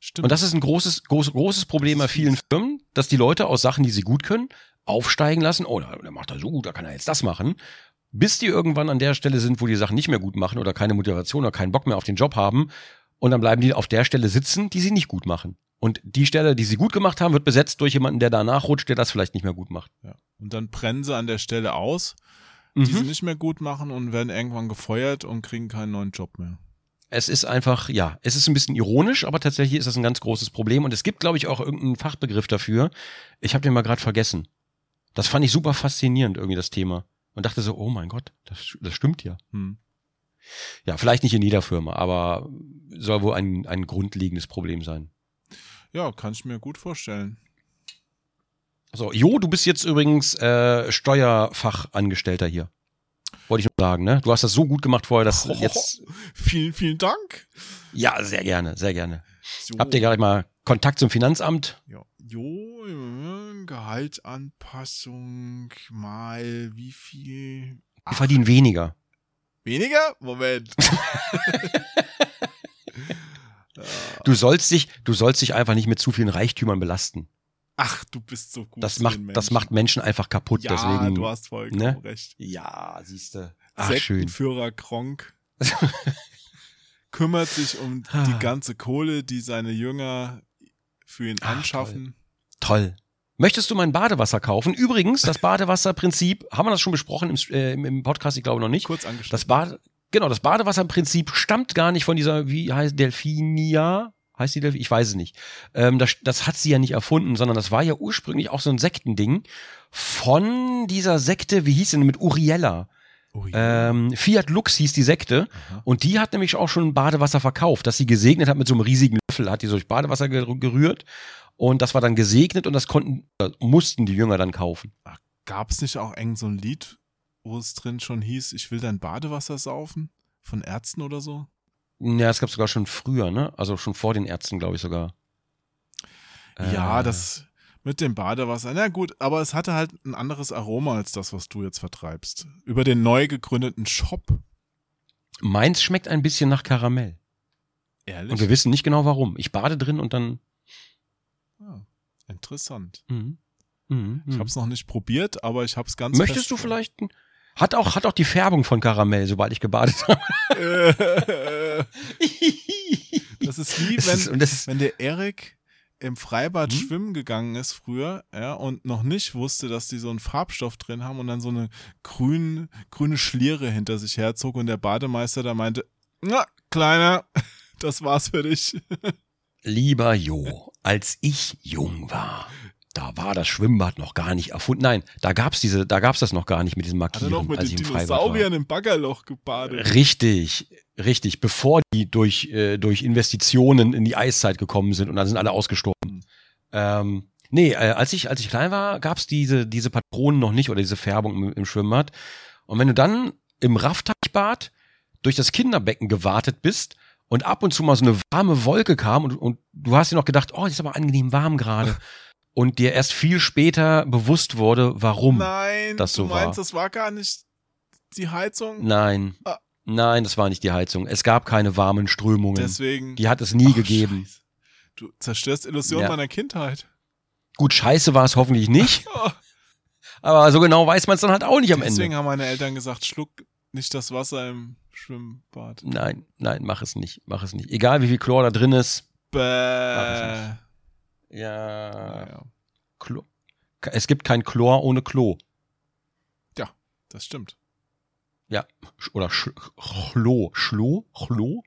S1: Stimmt.
S2: Und das ist ein großes, großes, großes Problem bei vielen Firmen, dass die Leute aus Sachen, die sie gut können, aufsteigen lassen. Oh, der der macht er so gut, da kann er jetzt das machen. Bis die irgendwann an der Stelle sind, wo die Sachen nicht mehr gut machen oder keine Motivation oder keinen Bock mehr auf den Job haben. Und dann bleiben die auf der Stelle sitzen, die sie nicht gut machen. Und die Stelle, die sie gut gemacht haben, wird besetzt durch jemanden, der danach rutscht, der das vielleicht nicht mehr gut macht.
S1: ja. Und dann brennen sie an der Stelle aus, die sie
S2: Mhm.
S1: nicht mehr gut machen und werden irgendwann gefeuert und kriegen keinen neuen Job mehr.
S2: Es ist einfach, ja, es ist ein bisschen ironisch, aber tatsächlich ist das ein ganz großes Problem. Und es gibt, glaube ich, auch irgendeinen Fachbegriff dafür. Ich habe den mal gerade vergessen. Das fand ich super faszinierend, irgendwie das Thema. Und dachte so, oh mein Gott, das, das stimmt ja.
S1: Hm.
S2: Ja, vielleicht nicht in jeder Firma, aber soll wohl ein, ein grundlegendes Problem sein.
S1: Ja, kann ich mir gut vorstellen.
S2: So, Jo, du bist jetzt übrigens äh, Steuerfachangestellter hier. Wollte ich nur sagen, ne? Du hast das so gut gemacht vorher, dass
S1: Oh.
S2: jetzt.
S1: Vielen, vielen Dank.
S2: Ja, sehr gerne, sehr gerne.
S1: So.
S2: Habt ihr gleich mal Kontakt zum Finanzamt?
S1: Ja. Jo, Gehaltsanpassung mal wie viel?
S2: Wir verdienen weniger.
S1: Weniger? Moment.
S2: Du sollst dich, du sollst dich einfach nicht mit zu vielen Reichtümern belasten.
S1: Ach, du bist so gut.
S2: Das macht, das
S1: Menschen.
S2: macht Menschen einfach kaputt.
S1: Ja,
S2: deswegen.
S1: du hast vollkommen
S2: ne?
S1: recht.
S2: Ja, siehste. Ach, schön.
S1: Sektenführer Kronk kümmert sich um
S2: Ah.
S1: die ganze Kohle, die seine Jünger für ihn
S2: Ach,
S1: anschaffen.
S2: Toll. Möchtest du mein Badewasser kaufen? Übrigens, das Badewasserprinzip, haben wir das schon besprochen im, äh, im- Podcast, ich glaube noch nicht.
S1: Kurz angeschlossen.
S2: Das Bade, genau, das Badewasserprinzip stammt gar nicht von dieser, wie heißt Delfinia? Heißt die Delphi? Ich weiß es nicht. Ähm, das, das hat sie ja nicht erfunden, sondern das war ja ursprünglich auch so ein Sektending von dieser Sekte, wie hieß sie denn mit Uriella? Ähm, Fiat Lux hieß die Sekte
S1: Aha.
S2: und die hat nämlich auch schon Badewasser verkauft, dass sie gesegnet hat mit so einem riesigen Löffel, hat die so durch Badewasser ger- gerührt und das war dann gesegnet und das konnten, äh, mussten die Jünger dann kaufen.
S1: Gab es nicht auch eng so ein Lied, wo es drin schon hieß, ich will dein Badewasser saufen? Von Ärzten oder so?
S2: Ja, das gab sogar schon früher, ne? Also schon vor den Ärzten, glaube ich sogar.
S1: Ja,
S2: Äh,
S1: das mit dem Badewasser. Na gut, aber es hatte halt ein anderes Aroma als das, was du jetzt vertreibst. Über den neu gegründeten Shop.
S2: Meins schmeckt ein bisschen nach Karamell.
S1: Ehrlich?
S2: Und wir wissen nicht genau warum. Ich bade drin und dann.
S1: Ah, interessant.
S2: Mhm. Mhm.
S1: Ich habe es noch nicht probiert, aber ich habe es ganz
S2: Möchtest du vielleicht. Hat auch, hat auch die Färbung von Karamell, sobald ich gebadet habe.
S1: das ist wie, wenn,
S2: ist,
S1: wenn der Erik im Freibad
S2: Hm?
S1: schwimmen gegangen ist früher, ja, und noch nicht wusste, dass die so einen Farbstoff drin haben und dann so eine grün, grüne Schliere hinter sich herzog und der Bademeister da meinte, na, Kleiner, das war's für dich.
S2: Lieber Jo, als ich jung war, da war das Schwimmbad noch gar nicht erfunden. Nein, da gab's diese, da gab's das noch gar nicht mit diesem
S1: Hat er
S2: Markieren,
S1: noch mit
S2: als
S1: den. Dinosauriern im Baggerloch gebadet.
S2: Richtig, richtig, bevor die durch, äh, durch Investitionen in die Eiszeit gekommen sind und dann sind alle ausgestorben.
S1: Hm.
S2: Ähm, nee, äh, als ich, als ich klein war, gab's diese, diese Patronen noch nicht oder diese Färbung im, im Schwimmbad. Und wenn du dann im Raffteichbad durch das Kinderbecken gewartet bist und ab und zu mal so eine warme Wolke kam und, und du hast dir noch gedacht, oh, das ist aber angenehm warm gerade. und dir erst viel später bewusst wurde, warum
S1: Nein,
S2: das so
S1: du meinst,
S2: war.
S1: das war gar nicht die Heizung?
S2: Nein.
S1: Ah.
S2: Nein, das war nicht die Heizung. Es gab keine warmen Strömungen.
S1: Deswegen.
S2: Die hat es nie
S1: Ach,
S2: gegeben.
S1: Scheiße. Du zerstörst Illusionen
S2: Ja.
S1: meiner Kindheit.
S2: Gut, scheiße war es hoffentlich nicht,
S1: Oh,
S2: aber so genau weiß man es dann halt auch nicht am
S1: deswegen
S2: Ende.
S1: haben meine Eltern gesagt, schluck nicht das Wasser im Schwimmbad.
S2: Nein, nein, mach es nicht, mach es nicht. Egal wie viel Chlor da drin ist.
S1: Bäh.
S2: Ja.
S1: Naja,
S2: Chlor. Es gibt kein Chlor ohne Klo.
S1: das stimmt.
S2: Sch- Oder Sch Chlo. Schlo? Chlo?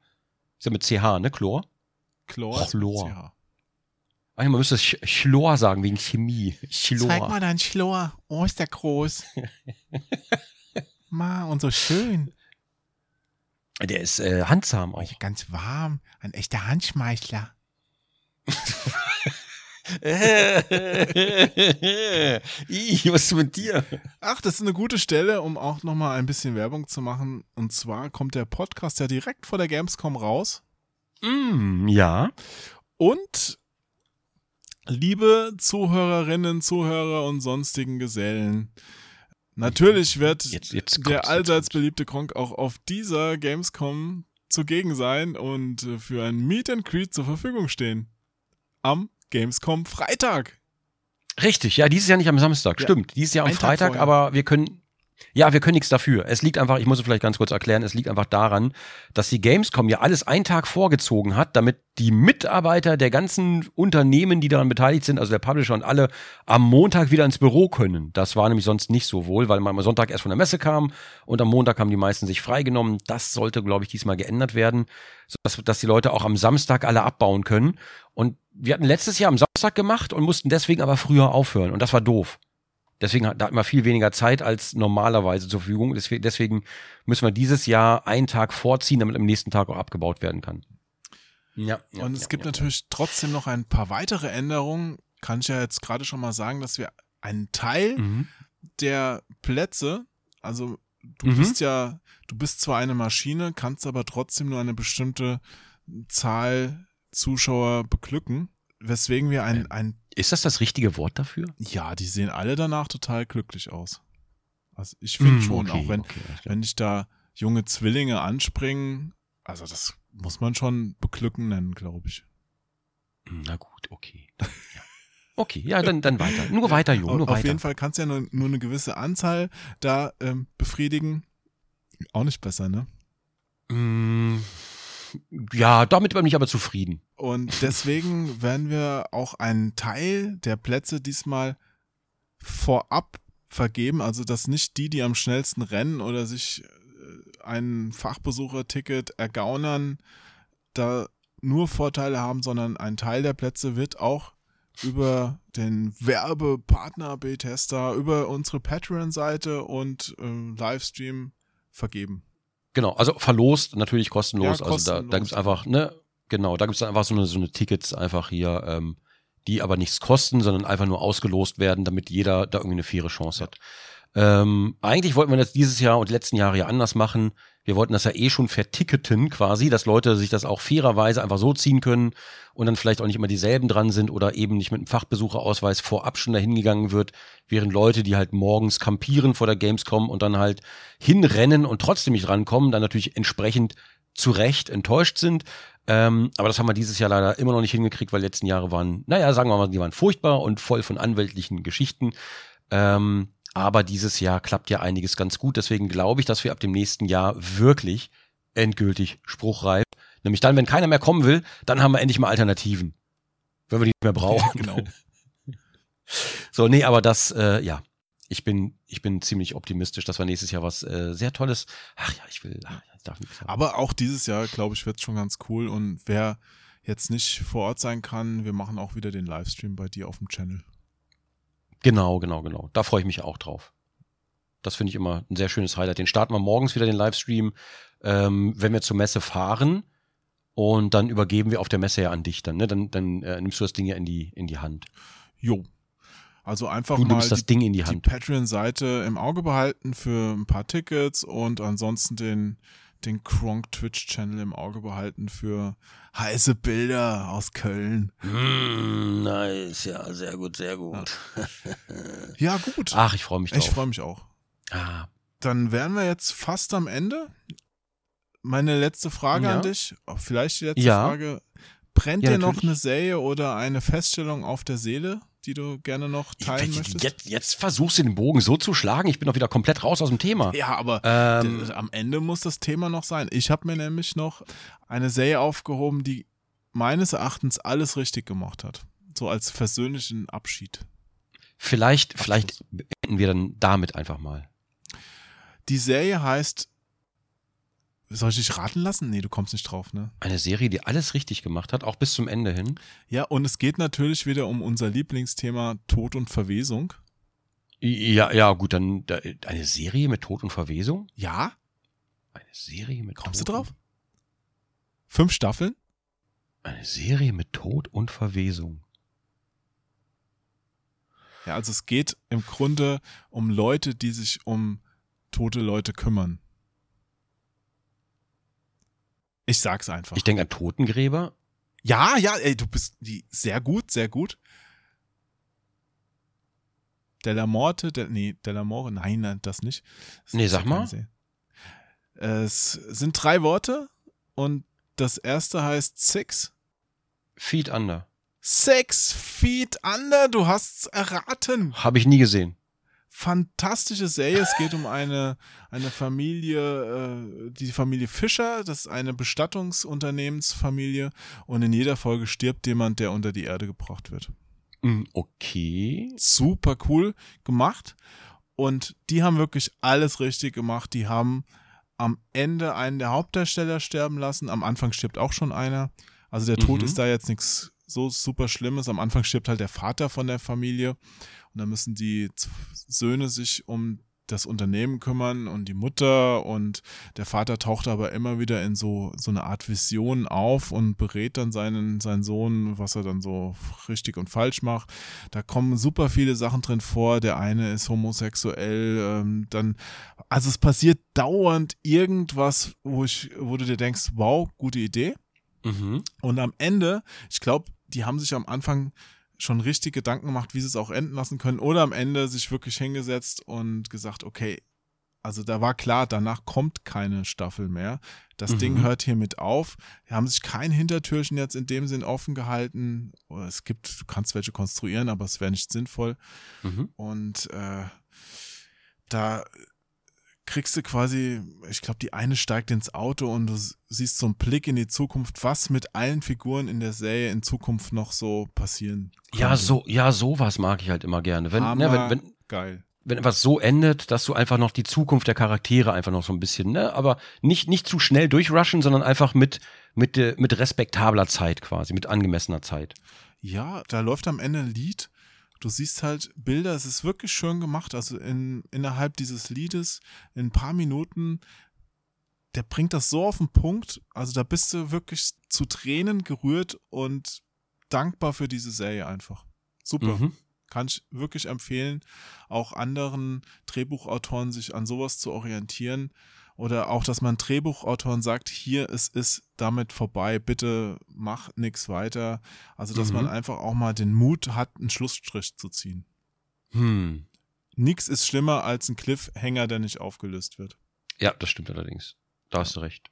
S2: Ist ja mit CH, ne? Chlor?
S1: Chlor. ist
S2: Chlor.
S1: mit CH.
S2: Man müsste Ch Chlor sagen, wegen Chemie. Chlor.
S1: dein Schlor. Oh, ist der groß. Ma, und so schön.
S2: Der ist äh, handsam auch.
S1: Ganz warm. Ein echter Handschmeichler.
S2: Ih, was ist mit dir?
S1: Ach, das ist eine gute Stelle, um auch nochmal ein bisschen Werbung zu machen. Und zwar kommt der Podcast ja direkt vor der Gamescom raus.
S2: Mm, ja.
S1: Und liebe Zuhörerinnen, Zuhörer und sonstigen Gesellen, natürlich wird
S2: Jetzt, jetzt
S1: der allseits beliebte Kronk auch auf dieser Gamescom zugegen sein und äh, für ein Meet and Greet zur Verfügung stehen. Am Gamescom Freitag.
S2: Richtig, ja, dieses Jahr nicht am Samstag,
S1: Ja.
S2: stimmt. Dieses Jahr am Freitag, aber wir können. Ja, wir können nichts dafür. Es liegt einfach, ich muss es vielleicht ganz kurz erklären, es liegt einfach daran, dass die Gamescom ja alles einen Tag vorgezogen hat, damit die Mitarbeiter der ganzen Unternehmen, die daran beteiligt sind, also der Publisher und alle, am Montag wieder ins Büro können. Das war nämlich sonst nicht so wohl, weil man am Sonntag erst von der Messe kam und am Montag haben die meisten sich freigenommen. Das sollte, glaube ich, diesmal geändert werden, sodass dass die Leute auch am Samstag alle abbauen können. Und wir hatten letztes Jahr am Samstag gemacht und mussten deswegen aber früher aufhören. Und das war doof. Deswegen hat, da man viel weniger Zeit als normalerweise zur Verfügung. Deswegen, deswegen müssen wir dieses Jahr einen Tag vorziehen, damit am nächsten Tag auch abgebaut werden kann. Ja. ja
S1: und es
S2: ja,
S1: gibt
S2: ja.
S1: natürlich trotzdem noch ein paar weitere Änderungen. Kann ich ja jetzt gerade schon mal sagen, dass wir einen Teil
S2: Mhm.
S1: der Plätze, also du
S2: Mhm.
S1: bist ja, du bist zwar eine Maschine, kannst aber trotzdem nur eine bestimmte Zahl Zuschauer beglücken, weswegen wir ein, ein
S2: Ist das das richtige Wort dafür?
S1: ja, die sehen alle danach total glücklich aus. Also ich finde
S2: Mm,
S1: schon,
S2: okay,
S1: auch wenn,
S2: okay,
S1: wenn ich da junge Zwillinge anspringen, also das muss man schon beglücken nennen, glaube ich.
S2: Na gut, okay. Ja. Okay, ja, dann, dann weiter. Nur weiter, Junge, nur
S1: Auf
S2: weiter.
S1: jeden Fall kannst du ja nur, nur eine gewisse Anzahl da ähm, befriedigen. Auch nicht besser, ne?
S2: Mm, ja, damit bin ich aber zufrieden.
S1: Und deswegen werden wir auch einen Teil der Plätze diesmal vorab vergeben, also dass nicht die, die am schnellsten rennen oder sich äh, ein Fachbesucherticket ergaunern, da nur Vorteile haben, sondern ein Teil der Plätze wird auch über den Werbepartner Bethesda, über unsere Patreon-Seite und äh, Livestream vergeben.
S2: Genau, also verlost, natürlich kostenlos.
S1: Ja,
S2: Also da, da
S1: kostenlos.
S2: gibt's einfach, ne, genau, da gibt's dann einfach so eine, so eine Tickets einfach hier, ähm, die aber nichts kosten, sondern einfach nur ausgelost werden, damit jeder da irgendwie eine faire Chance hat. Ähm, eigentlich wollten wir das dieses Jahr und die letzten Jahre ja anders machen. Wir wollten das ja eh schon verticketen quasi, dass Leute sich das auch fairerweise einfach so ziehen können und dann vielleicht auch nicht immer dieselben dran sind oder eben nicht mit einem Fachbesucherausweis vorab schon dahin gegangen wird, während Leute, die halt morgens kampieren vor der Gamescom und dann halt hinrennen und trotzdem nicht rankommen, dann natürlich entsprechend zu Recht enttäuscht sind. Ähm, aber das haben wir dieses Jahr leider immer noch nicht hingekriegt, weil die letzten Jahre waren, naja, sagen wir mal, die waren furchtbar und voll von anwältlichen Geschichten. Ähm, aber dieses Jahr klappt ja einiges ganz gut. Deswegen glaube ich, dass wir ab dem nächsten Jahr wirklich endgültig spruchreif, nämlich dann, wenn keiner mehr kommen will, dann haben wir endlich mal Alternativen. Wenn wir die nicht mehr brauchen.
S1: genau.
S2: So, nee, aber das, äh, ja, ich bin, ich bin ziemlich optimistisch, dass wir nächstes Jahr was äh, sehr Tolles. Ach ja, ich will, ach, ja, ich darf sagen.
S1: Aber auch dieses Jahr, glaube ich, wird es schon ganz cool. Und wer jetzt nicht vor Ort sein kann, wir machen auch wieder den Livestream bei dir auf dem Channel.
S2: Genau, genau, genau. Da freue ich mich auch drauf. Das finde ich immer ein sehr schönes Highlight. Den starten wir morgens wieder, den Livestream, ähm, wenn wir zur Messe fahren. Und dann übergeben wir auf der Messe ja an dich dann, ne? Dann, dann äh, nimmst du das Ding ja in die, in die Hand.
S1: Jo. Also einfach
S2: Du
S1: mal
S2: nimmst das Ding in die
S1: die. Patreon-Seite im Auge behalten für ein paar Tickets und ansonsten den, den Kronk Twitch-Channel im Auge behalten für heiße Bilder aus Köln.
S2: Mm, nice, ja, sehr gut, sehr gut.
S1: Ja, gut.
S2: Ach, ich freue mich
S1: ich
S2: drauf.
S1: freue mich auch.
S2: Ah,
S1: Dann wären wir jetzt fast am Ende. Meine letzte Frage
S2: Ja.
S1: an dich, oh, vielleicht die letzte
S2: Ja.
S1: Frage. Brennt
S2: Ja,
S1: dir noch eine Serie oder eine Feststellung auf der Seele, die du gerne noch teilen
S2: jetzt,
S1: möchtest?
S2: jetzt, jetzt versuchst du den Bogen so zu schlagen, ich bin doch wieder komplett raus aus dem Thema.
S1: Ja, aber
S2: Ähm,
S1: am Ende muss das Thema noch sein. Ich habe mir nämlich noch eine Serie aufgehoben, die meines Erachtens alles richtig gemacht hat. So als versöhnlichen Abschied.
S2: vielleicht, vielleicht beenden wir dann damit einfach mal.
S1: Die Serie heißt. Soll ich dich raten lassen? Nee, du kommst nicht drauf, ne?
S2: Eine Serie, die alles richtig gemacht hat, auch bis zum Ende hin.
S1: Ja, und es geht natürlich wieder um unser Lieblingsthema Tod und Verwesung.
S2: Ja, ja, gut, dann da, eine Serie mit Tod und Verwesung?
S1: Ja?
S2: Eine Serie mit
S1: Kommst
S2: Tod
S1: du drauf? Fünf Staffeln?
S2: eine Serie mit Tod und Verwesung.
S1: Ja, also es geht im Grunde um Leute, die sich um tote Leute kümmern. Ich sag's einfach.
S2: Ich denke an Totengräber.
S1: ja, ja, ey, du bist die, sehr gut, sehr gut. Della Morte, de, nee, Della More, nein, nein, das nicht. Das
S2: Nee, sag mal.
S1: Serie. Es sind drei Worte und das erste heißt Six.
S2: Feet Under.
S1: Six Feet Under, du hast's erraten.
S2: Habe ich nie gesehen.
S1: Fantastische Serie. Es geht um eine, eine Familie, äh, die Familie Fischer. Das ist eine Bestattungsunternehmensfamilie. Und in jeder Folge stirbt jemand, der unter die Erde gebracht wird.
S2: Hm, Okay.
S1: Super cool gemacht. Und die haben wirklich alles richtig gemacht. Die haben am Ende einen der Hauptdarsteller sterben lassen. Am Anfang stirbt auch schon einer. Also der Tod
S2: Mhm.
S1: ist da jetzt nichts so super Schlimmes. Am Anfang stirbt halt der Vater von der Familie. Und dann müssen die Söhne sich um das Unternehmen kümmern und die Mutter und der Vater taucht aber immer wieder in so, so eine Art Vision auf und berät dann seinen, seinen Sohn, was er dann so richtig und falsch macht. Da kommen super viele Sachen drin vor. Der eine ist homosexuell, ähm, dann, also es passiert dauernd irgendwas, wo ich, wo du dir denkst, wow, gute Idee.
S2: Mhm.
S1: Und am Ende, ich glaube, die haben sich am Anfang schon richtig Gedanken gemacht, wie sie es auch enden lassen können. Oder am Ende sich wirklich hingesetzt und gesagt, okay, also da war klar, danach kommt keine Staffel mehr. Das
S2: Mhm.
S1: Ding hört hiermit auf. Die haben sich kein Hintertürchen jetzt in dem Sinn offen gehalten. Es gibt, du kannst welche konstruieren, aber es wäre nicht sinnvoll.
S2: Mhm.
S1: Und äh, da kriegst du quasi, ich glaube, die eine steigt ins Auto und du siehst so einen Blick in die Zukunft, was mit allen Figuren in der Serie in Zukunft noch so passieren.
S2: Ja,
S1: könnte.
S2: so, ja, sowas mag ich halt immer gerne. Wenn, ne,
S1: Hammer
S2: wenn, wenn,
S1: geil.
S2: wenn etwas so endet, dass du einfach noch die Zukunft der Charaktere einfach noch so ein bisschen, ne, aber nicht, nicht zu schnell durchrushen, sondern einfach mit, mit, äh, mit respektabler Zeit quasi, mit angemessener Zeit.
S1: Ja, da läuft am Ende ein Lied. Du siehst halt Bilder, es ist wirklich schön gemacht. Also in, innerhalb dieses Liedes, in ein paar Minuten, der bringt das so auf den Punkt. Also da bist du wirklich zu Tränen gerührt und dankbar für diese Serie einfach. Super.
S2: Mhm.
S1: Kann ich wirklich empfehlen, auch anderen Drehbuchautoren sich an sowas zu orientieren. Oder auch, dass man Drehbuchautoren sagt, hier, es ist damit vorbei, bitte mach nichts weiter. Also, dass
S2: Mhm.
S1: man einfach auch mal den Mut hat, einen Schlussstrich zu ziehen.
S2: Hm.
S1: Nichts ist schlimmer als ein Cliffhanger, der nicht aufgelöst wird.
S2: Ja, das stimmt allerdings. Da hast du recht.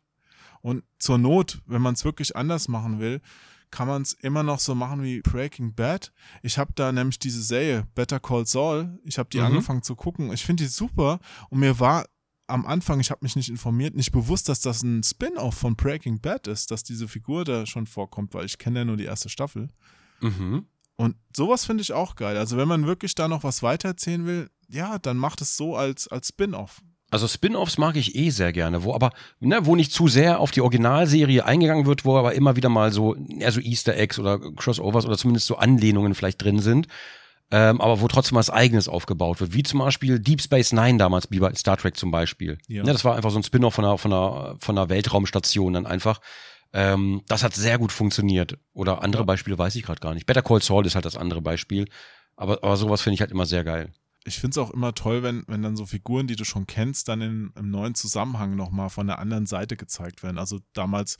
S1: Und zur Not, wenn man es wirklich anders machen will, kann man es immer noch so machen wie Breaking Bad. Ich habe da nämlich diese Serie Better Call Saul. Ich habe die
S2: Mhm.
S1: angefangen zu gucken. Ich finde die super. Und mir war am Anfang, ich habe mich nicht informiert, nicht bewusst, dass das ein Spin-off von Breaking Bad ist, dass diese Figur da schon vorkommt, weil ich kenne ja nur die erste Staffel.
S2: Mhm.
S1: Und sowas finde ich auch geil. Also wenn man wirklich da noch was weitererzählen will, ja, dann macht es so als, als Spin-off.
S2: Also Spin-offs mag ich eh sehr gerne, wo aber, ne, wo nicht zu sehr auf die Originalserie eingegangen wird, wo aber immer wieder mal so, eher so Easter Eggs oder Crossovers oder zumindest so Anlehnungen vielleicht drin sind. Ähm, aber wo trotzdem was Eigenes aufgebaut wird, wie zum Beispiel Deep Space Nine damals, wie bei Star Trek zum Beispiel.
S1: Ja.
S2: Ne, das war einfach so ein Spin-off von einer, von einer, von einer Weltraumstation dann einfach. Ähm, das hat sehr gut funktioniert. Oder andere
S1: Ja.
S2: Beispiele weiß ich gerade gar nicht. Better Call Saul ist halt das andere Beispiel. Aber, aber sowas finde ich halt immer sehr geil.
S1: Ich finde es auch immer toll, wenn, wenn dann so Figuren, die du schon kennst, dann in, im neuen Zusammenhang nochmal von der anderen Seite gezeigt werden. Also damals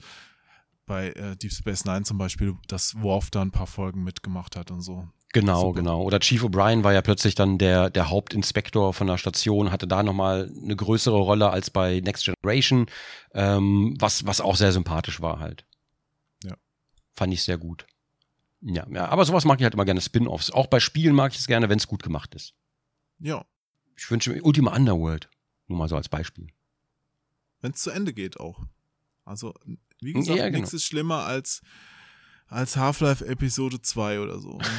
S1: bei äh, Deep Space Nine zum Beispiel, dass Worf da ein paar Folgen mitgemacht hat und so.
S2: Genau,
S1: Super.
S2: genau. Oder Chief O'Brien war ja plötzlich dann der, der Hauptinspektor von der Station, hatte da nochmal eine größere Rolle als bei Next Generation, ähm, was, was auch sehr sympathisch war halt.
S1: Ja.
S2: Fand ich sehr gut. Ja, ja, aber sowas mag ich halt immer gerne, Spin-Offs. Auch bei Spielen mag ich es gerne, wenn es gut gemacht ist.
S1: Ja,
S2: Ich wünsche mir Ultima Underworld. Nur mal so als Beispiel.
S1: wenn es zu Ende geht auch. Also, wie gesagt,
S2: Ja, genau.
S1: nichts ist schlimmer als, als Half-Life Episode 2 oder so.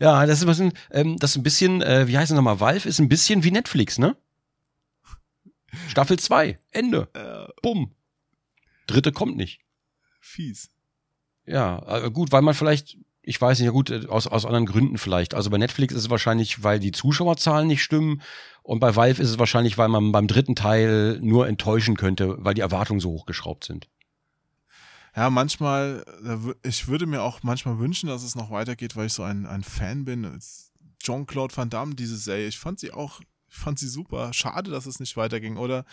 S2: Ja, das ist ein bisschen, ähm, das ist ein bisschen, äh, wie heißt es nochmal? Valve ist ein bisschen wie Netflix, ne? Staffel 2, Ende.
S1: äh,
S2: Bumm. Dritte kommt nicht.
S1: fies.
S2: Ja, äh, gut, weil man vielleicht, ich weiß nicht, ja gut, äh, aus, aus anderen Gründen vielleicht. Also bei Netflix ist es wahrscheinlich, weil die Zuschauerzahlen nicht stimmen. Und bei Valve ist es wahrscheinlich, weil man beim dritten Teil nur enttäuschen könnte, weil die Erwartungen so hochgeschraubt sind.
S1: Ja, manchmal, ich würde mir auch manchmal wünschen, dass es noch weitergeht, weil ich so ein, ein Fan bin. Jean-Claude Van Damme, diese Serie, ich fand sie auch, ich fand sie super. Schade, dass es nicht weiterging. Oder,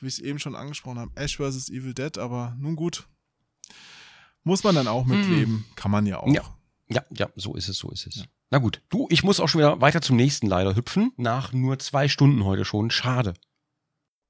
S1: wie ich es eben schon angesprochen habe, Ash vs. Evil Dead, aber nun gut. Muss man dann auch mitleben. Kann man ja auch.
S2: Hm. Ja. Ja, ja, so ist es, so ist es.
S1: Ja.
S2: Na gut, du, ich muss auch schon wieder weiter zum nächsten leider hüpfen. Nach nur zwei Stunden heute schon. Schade.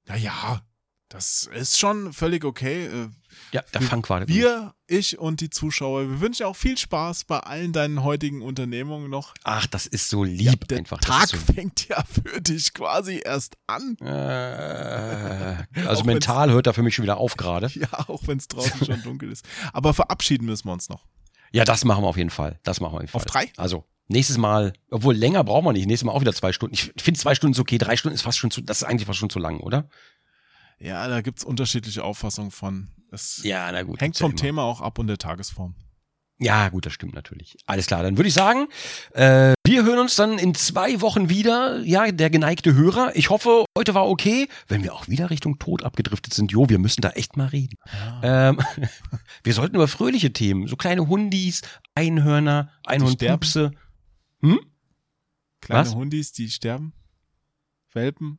S1: Ja, ja, das ist schon völlig okay. Äh,
S2: Ja, der
S1: Wir-
S2: Funk war.
S1: Wir, ich und die Zuschauer, wir wünschen dir auch viel Spaß bei allen deinen heutigen Unternehmungen noch.
S2: Ach, das ist so lieb
S1: Der
S2: einfach. das
S1: Tag
S2: so,
S1: fängt ja für dich quasi erst an.
S2: äh, also mental hört er für mich schon wieder auf gerade.
S1: Ja, auch wenn es draußen schon dunkel ist. Aber verabschieden müssen wir uns noch.
S2: Ja, das machen wir auf jeden Fall. Das machen wir auf jeden Fall.
S1: Auf drei?
S2: Also, nächstes Mal, obwohl länger brauchen wir nicht. Nächstes Mal auch wieder zwei Stunden. Ich finde zwei Stunden ist okay. Drei Stunden ist fast schon zu, das ist eigentlich fast schon zu lang, oder?
S1: Ja, da gibt's unterschiedliche Auffassungen von. Es
S2: Ja, na gut.
S1: hängt
S2: ja
S1: vom
S2: immer.
S1: Thema auch ab und der Tagesform.
S2: Ja, gut, das stimmt natürlich. Alles klar, dann würde ich sagen, äh, wir hören uns dann in zwei Wochen wieder. Ja, der geneigte Hörer. Ich hoffe, heute war okay. Wenn wir auch wieder Richtung Tod abgedriftet sind, jo, wir müssen da echt mal reden. Ähm, wir sollten über fröhliche Themen, so kleine Hundis, Einhörner, Einhornpupse. Hm?
S1: Kleine
S2: Was?
S1: Hundis, die sterben, Welpen,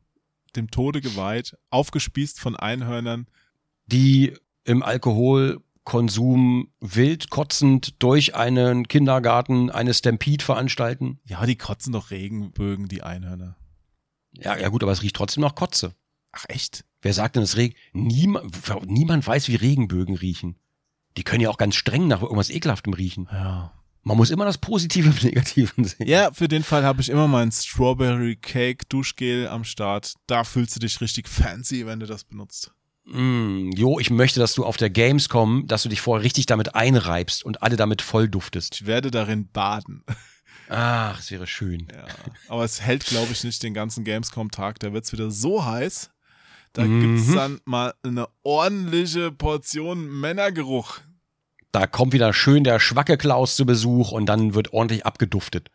S1: dem Tode geweiht, aufgespießt von Einhörnern.
S2: die im Alkoholkonsum wild kotzend durch einen Kindergarten eine Stampede veranstalten.
S1: Ja, die kotzen doch Regenbögen, die Einhörner.
S2: Ja, ja gut, aber es riecht trotzdem nach Kotze.
S1: Ach echt?
S2: Wer sagt denn, es regt? Niemand, niemand weiß, wie Regenbögen riechen. Die können ja auch ganz streng nach irgendwas Ekelhaftem riechen.
S1: Ja.
S2: Man muss immer das Positive im Negativen sehen.
S1: Ja, für den Fall habe ich immer mein Strawberry Cake Duschgel am Start. Da fühlst du dich richtig fancy, wenn du das benutzt.
S2: Mm, jo, ich möchte, dass du auf der Gamescom, dass du dich vorher richtig damit einreibst und alle damit voll duftest.
S1: Ich werde darin baden.
S2: Ach, es wäre schön.
S1: Ja. Aber es hält, glaube ich, nicht den ganzen Gamescom-Tag. Da wird es wieder so heiß. Da
S2: Mhm.
S1: gibt's dann mal eine ordentliche Portion Männergeruch.
S2: Da kommt wieder schön der schwacke Klaus zu Besuch und dann wird ordentlich abgeduftet.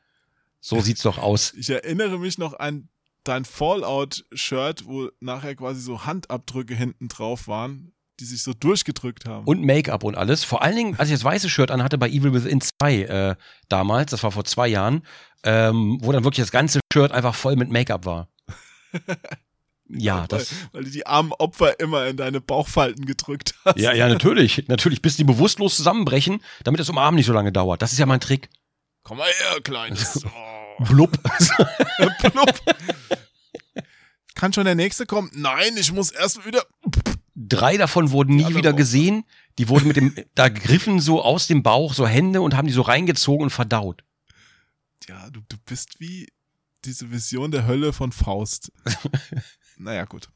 S2: So sieht's doch aus.
S1: Ich erinnere mich noch an dein Fallout-Shirt, wo nachher quasi so Handabdrücke hinten drauf waren, die sich so durchgedrückt haben.
S2: Und Make-up und alles. Vor allen Dingen, als ich das weiße Shirt anhatte bei Evil Within 2 äh, damals, das war vor zwei Jahren, ähm, wo dann wirklich das ganze Shirt einfach voll mit Make-up war. Ja, das.
S1: weil, weil du die armen Opfer immer in deine Bauchfalten gedrückt hast.
S2: Ja, ja, natürlich. Natürlich, bis die bewusstlos zusammenbrechen, damit das Umarmen nicht so lange dauert. Das ist ja mein Trick.
S1: Komm mal her, Kleines. Oh,
S2: Blub.
S1: plupp. Kann schon der nächste kommen? Nein, ich muss erst wieder.
S2: Drei davon wurden nie wieder
S1: raus.
S2: gesehen. Die wurden mit dem, da griffen so aus dem Bauch so Hände und haben die so reingezogen und verdaut.
S1: Ja, du, du bist wie diese Vision der Hölle von Faust. Naja, gut.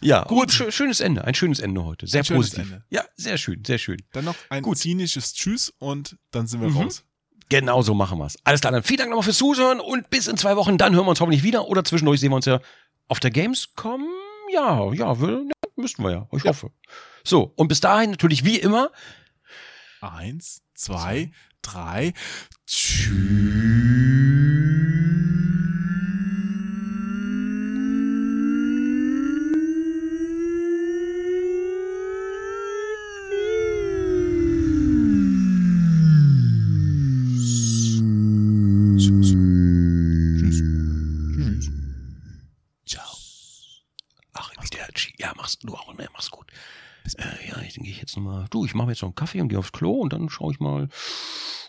S2: Ja,
S1: Gut.
S2: gut. Schö schönes Ende. Ein schönes Ende heute. Sehr
S1: Ein
S2: positiv. Ja, sehr schön, sehr schön.
S1: Dann noch ein
S2: Gut.
S1: zynisches Tschüss und dann sind wir
S2: Mhm.
S1: raus.
S2: Genau so machen wir's. Alles klar, dann vielen Dank nochmal fürs Zuhören und bis in zwei Wochen. Dann hören wir uns hoffentlich wieder oder zwischendurch sehen wir uns ja auf der Gamescom. Ja, ja, wir, ja müssten wir ja. Ich hoffe. So, und bis dahin natürlich wie immer.
S1: Eins, zwei, drei. Tschüss.
S2: Du, ich mache mir jetzt noch einen Kaffee und gehe aufs Klo und dann schaue ich mal,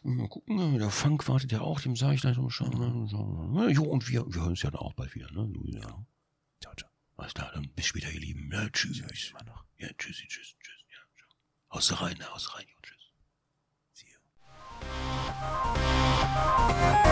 S2: mal gucken, der Funk wartet ja auch, dem sage ich dann so, jo, und wir, wir hören uns ja dann auch bald wieder, ne? Du, ja.
S1: Ciao, ciao.
S2: Alles klar, dann bis später, ihr Lieben. Ja, tschüss.
S1: Ja, noch.
S2: Ja, tschüssi, tschüss, tschüss. Ja, ciao. Haus rein, ne, haus rein, jo, tschüss.
S1: See you.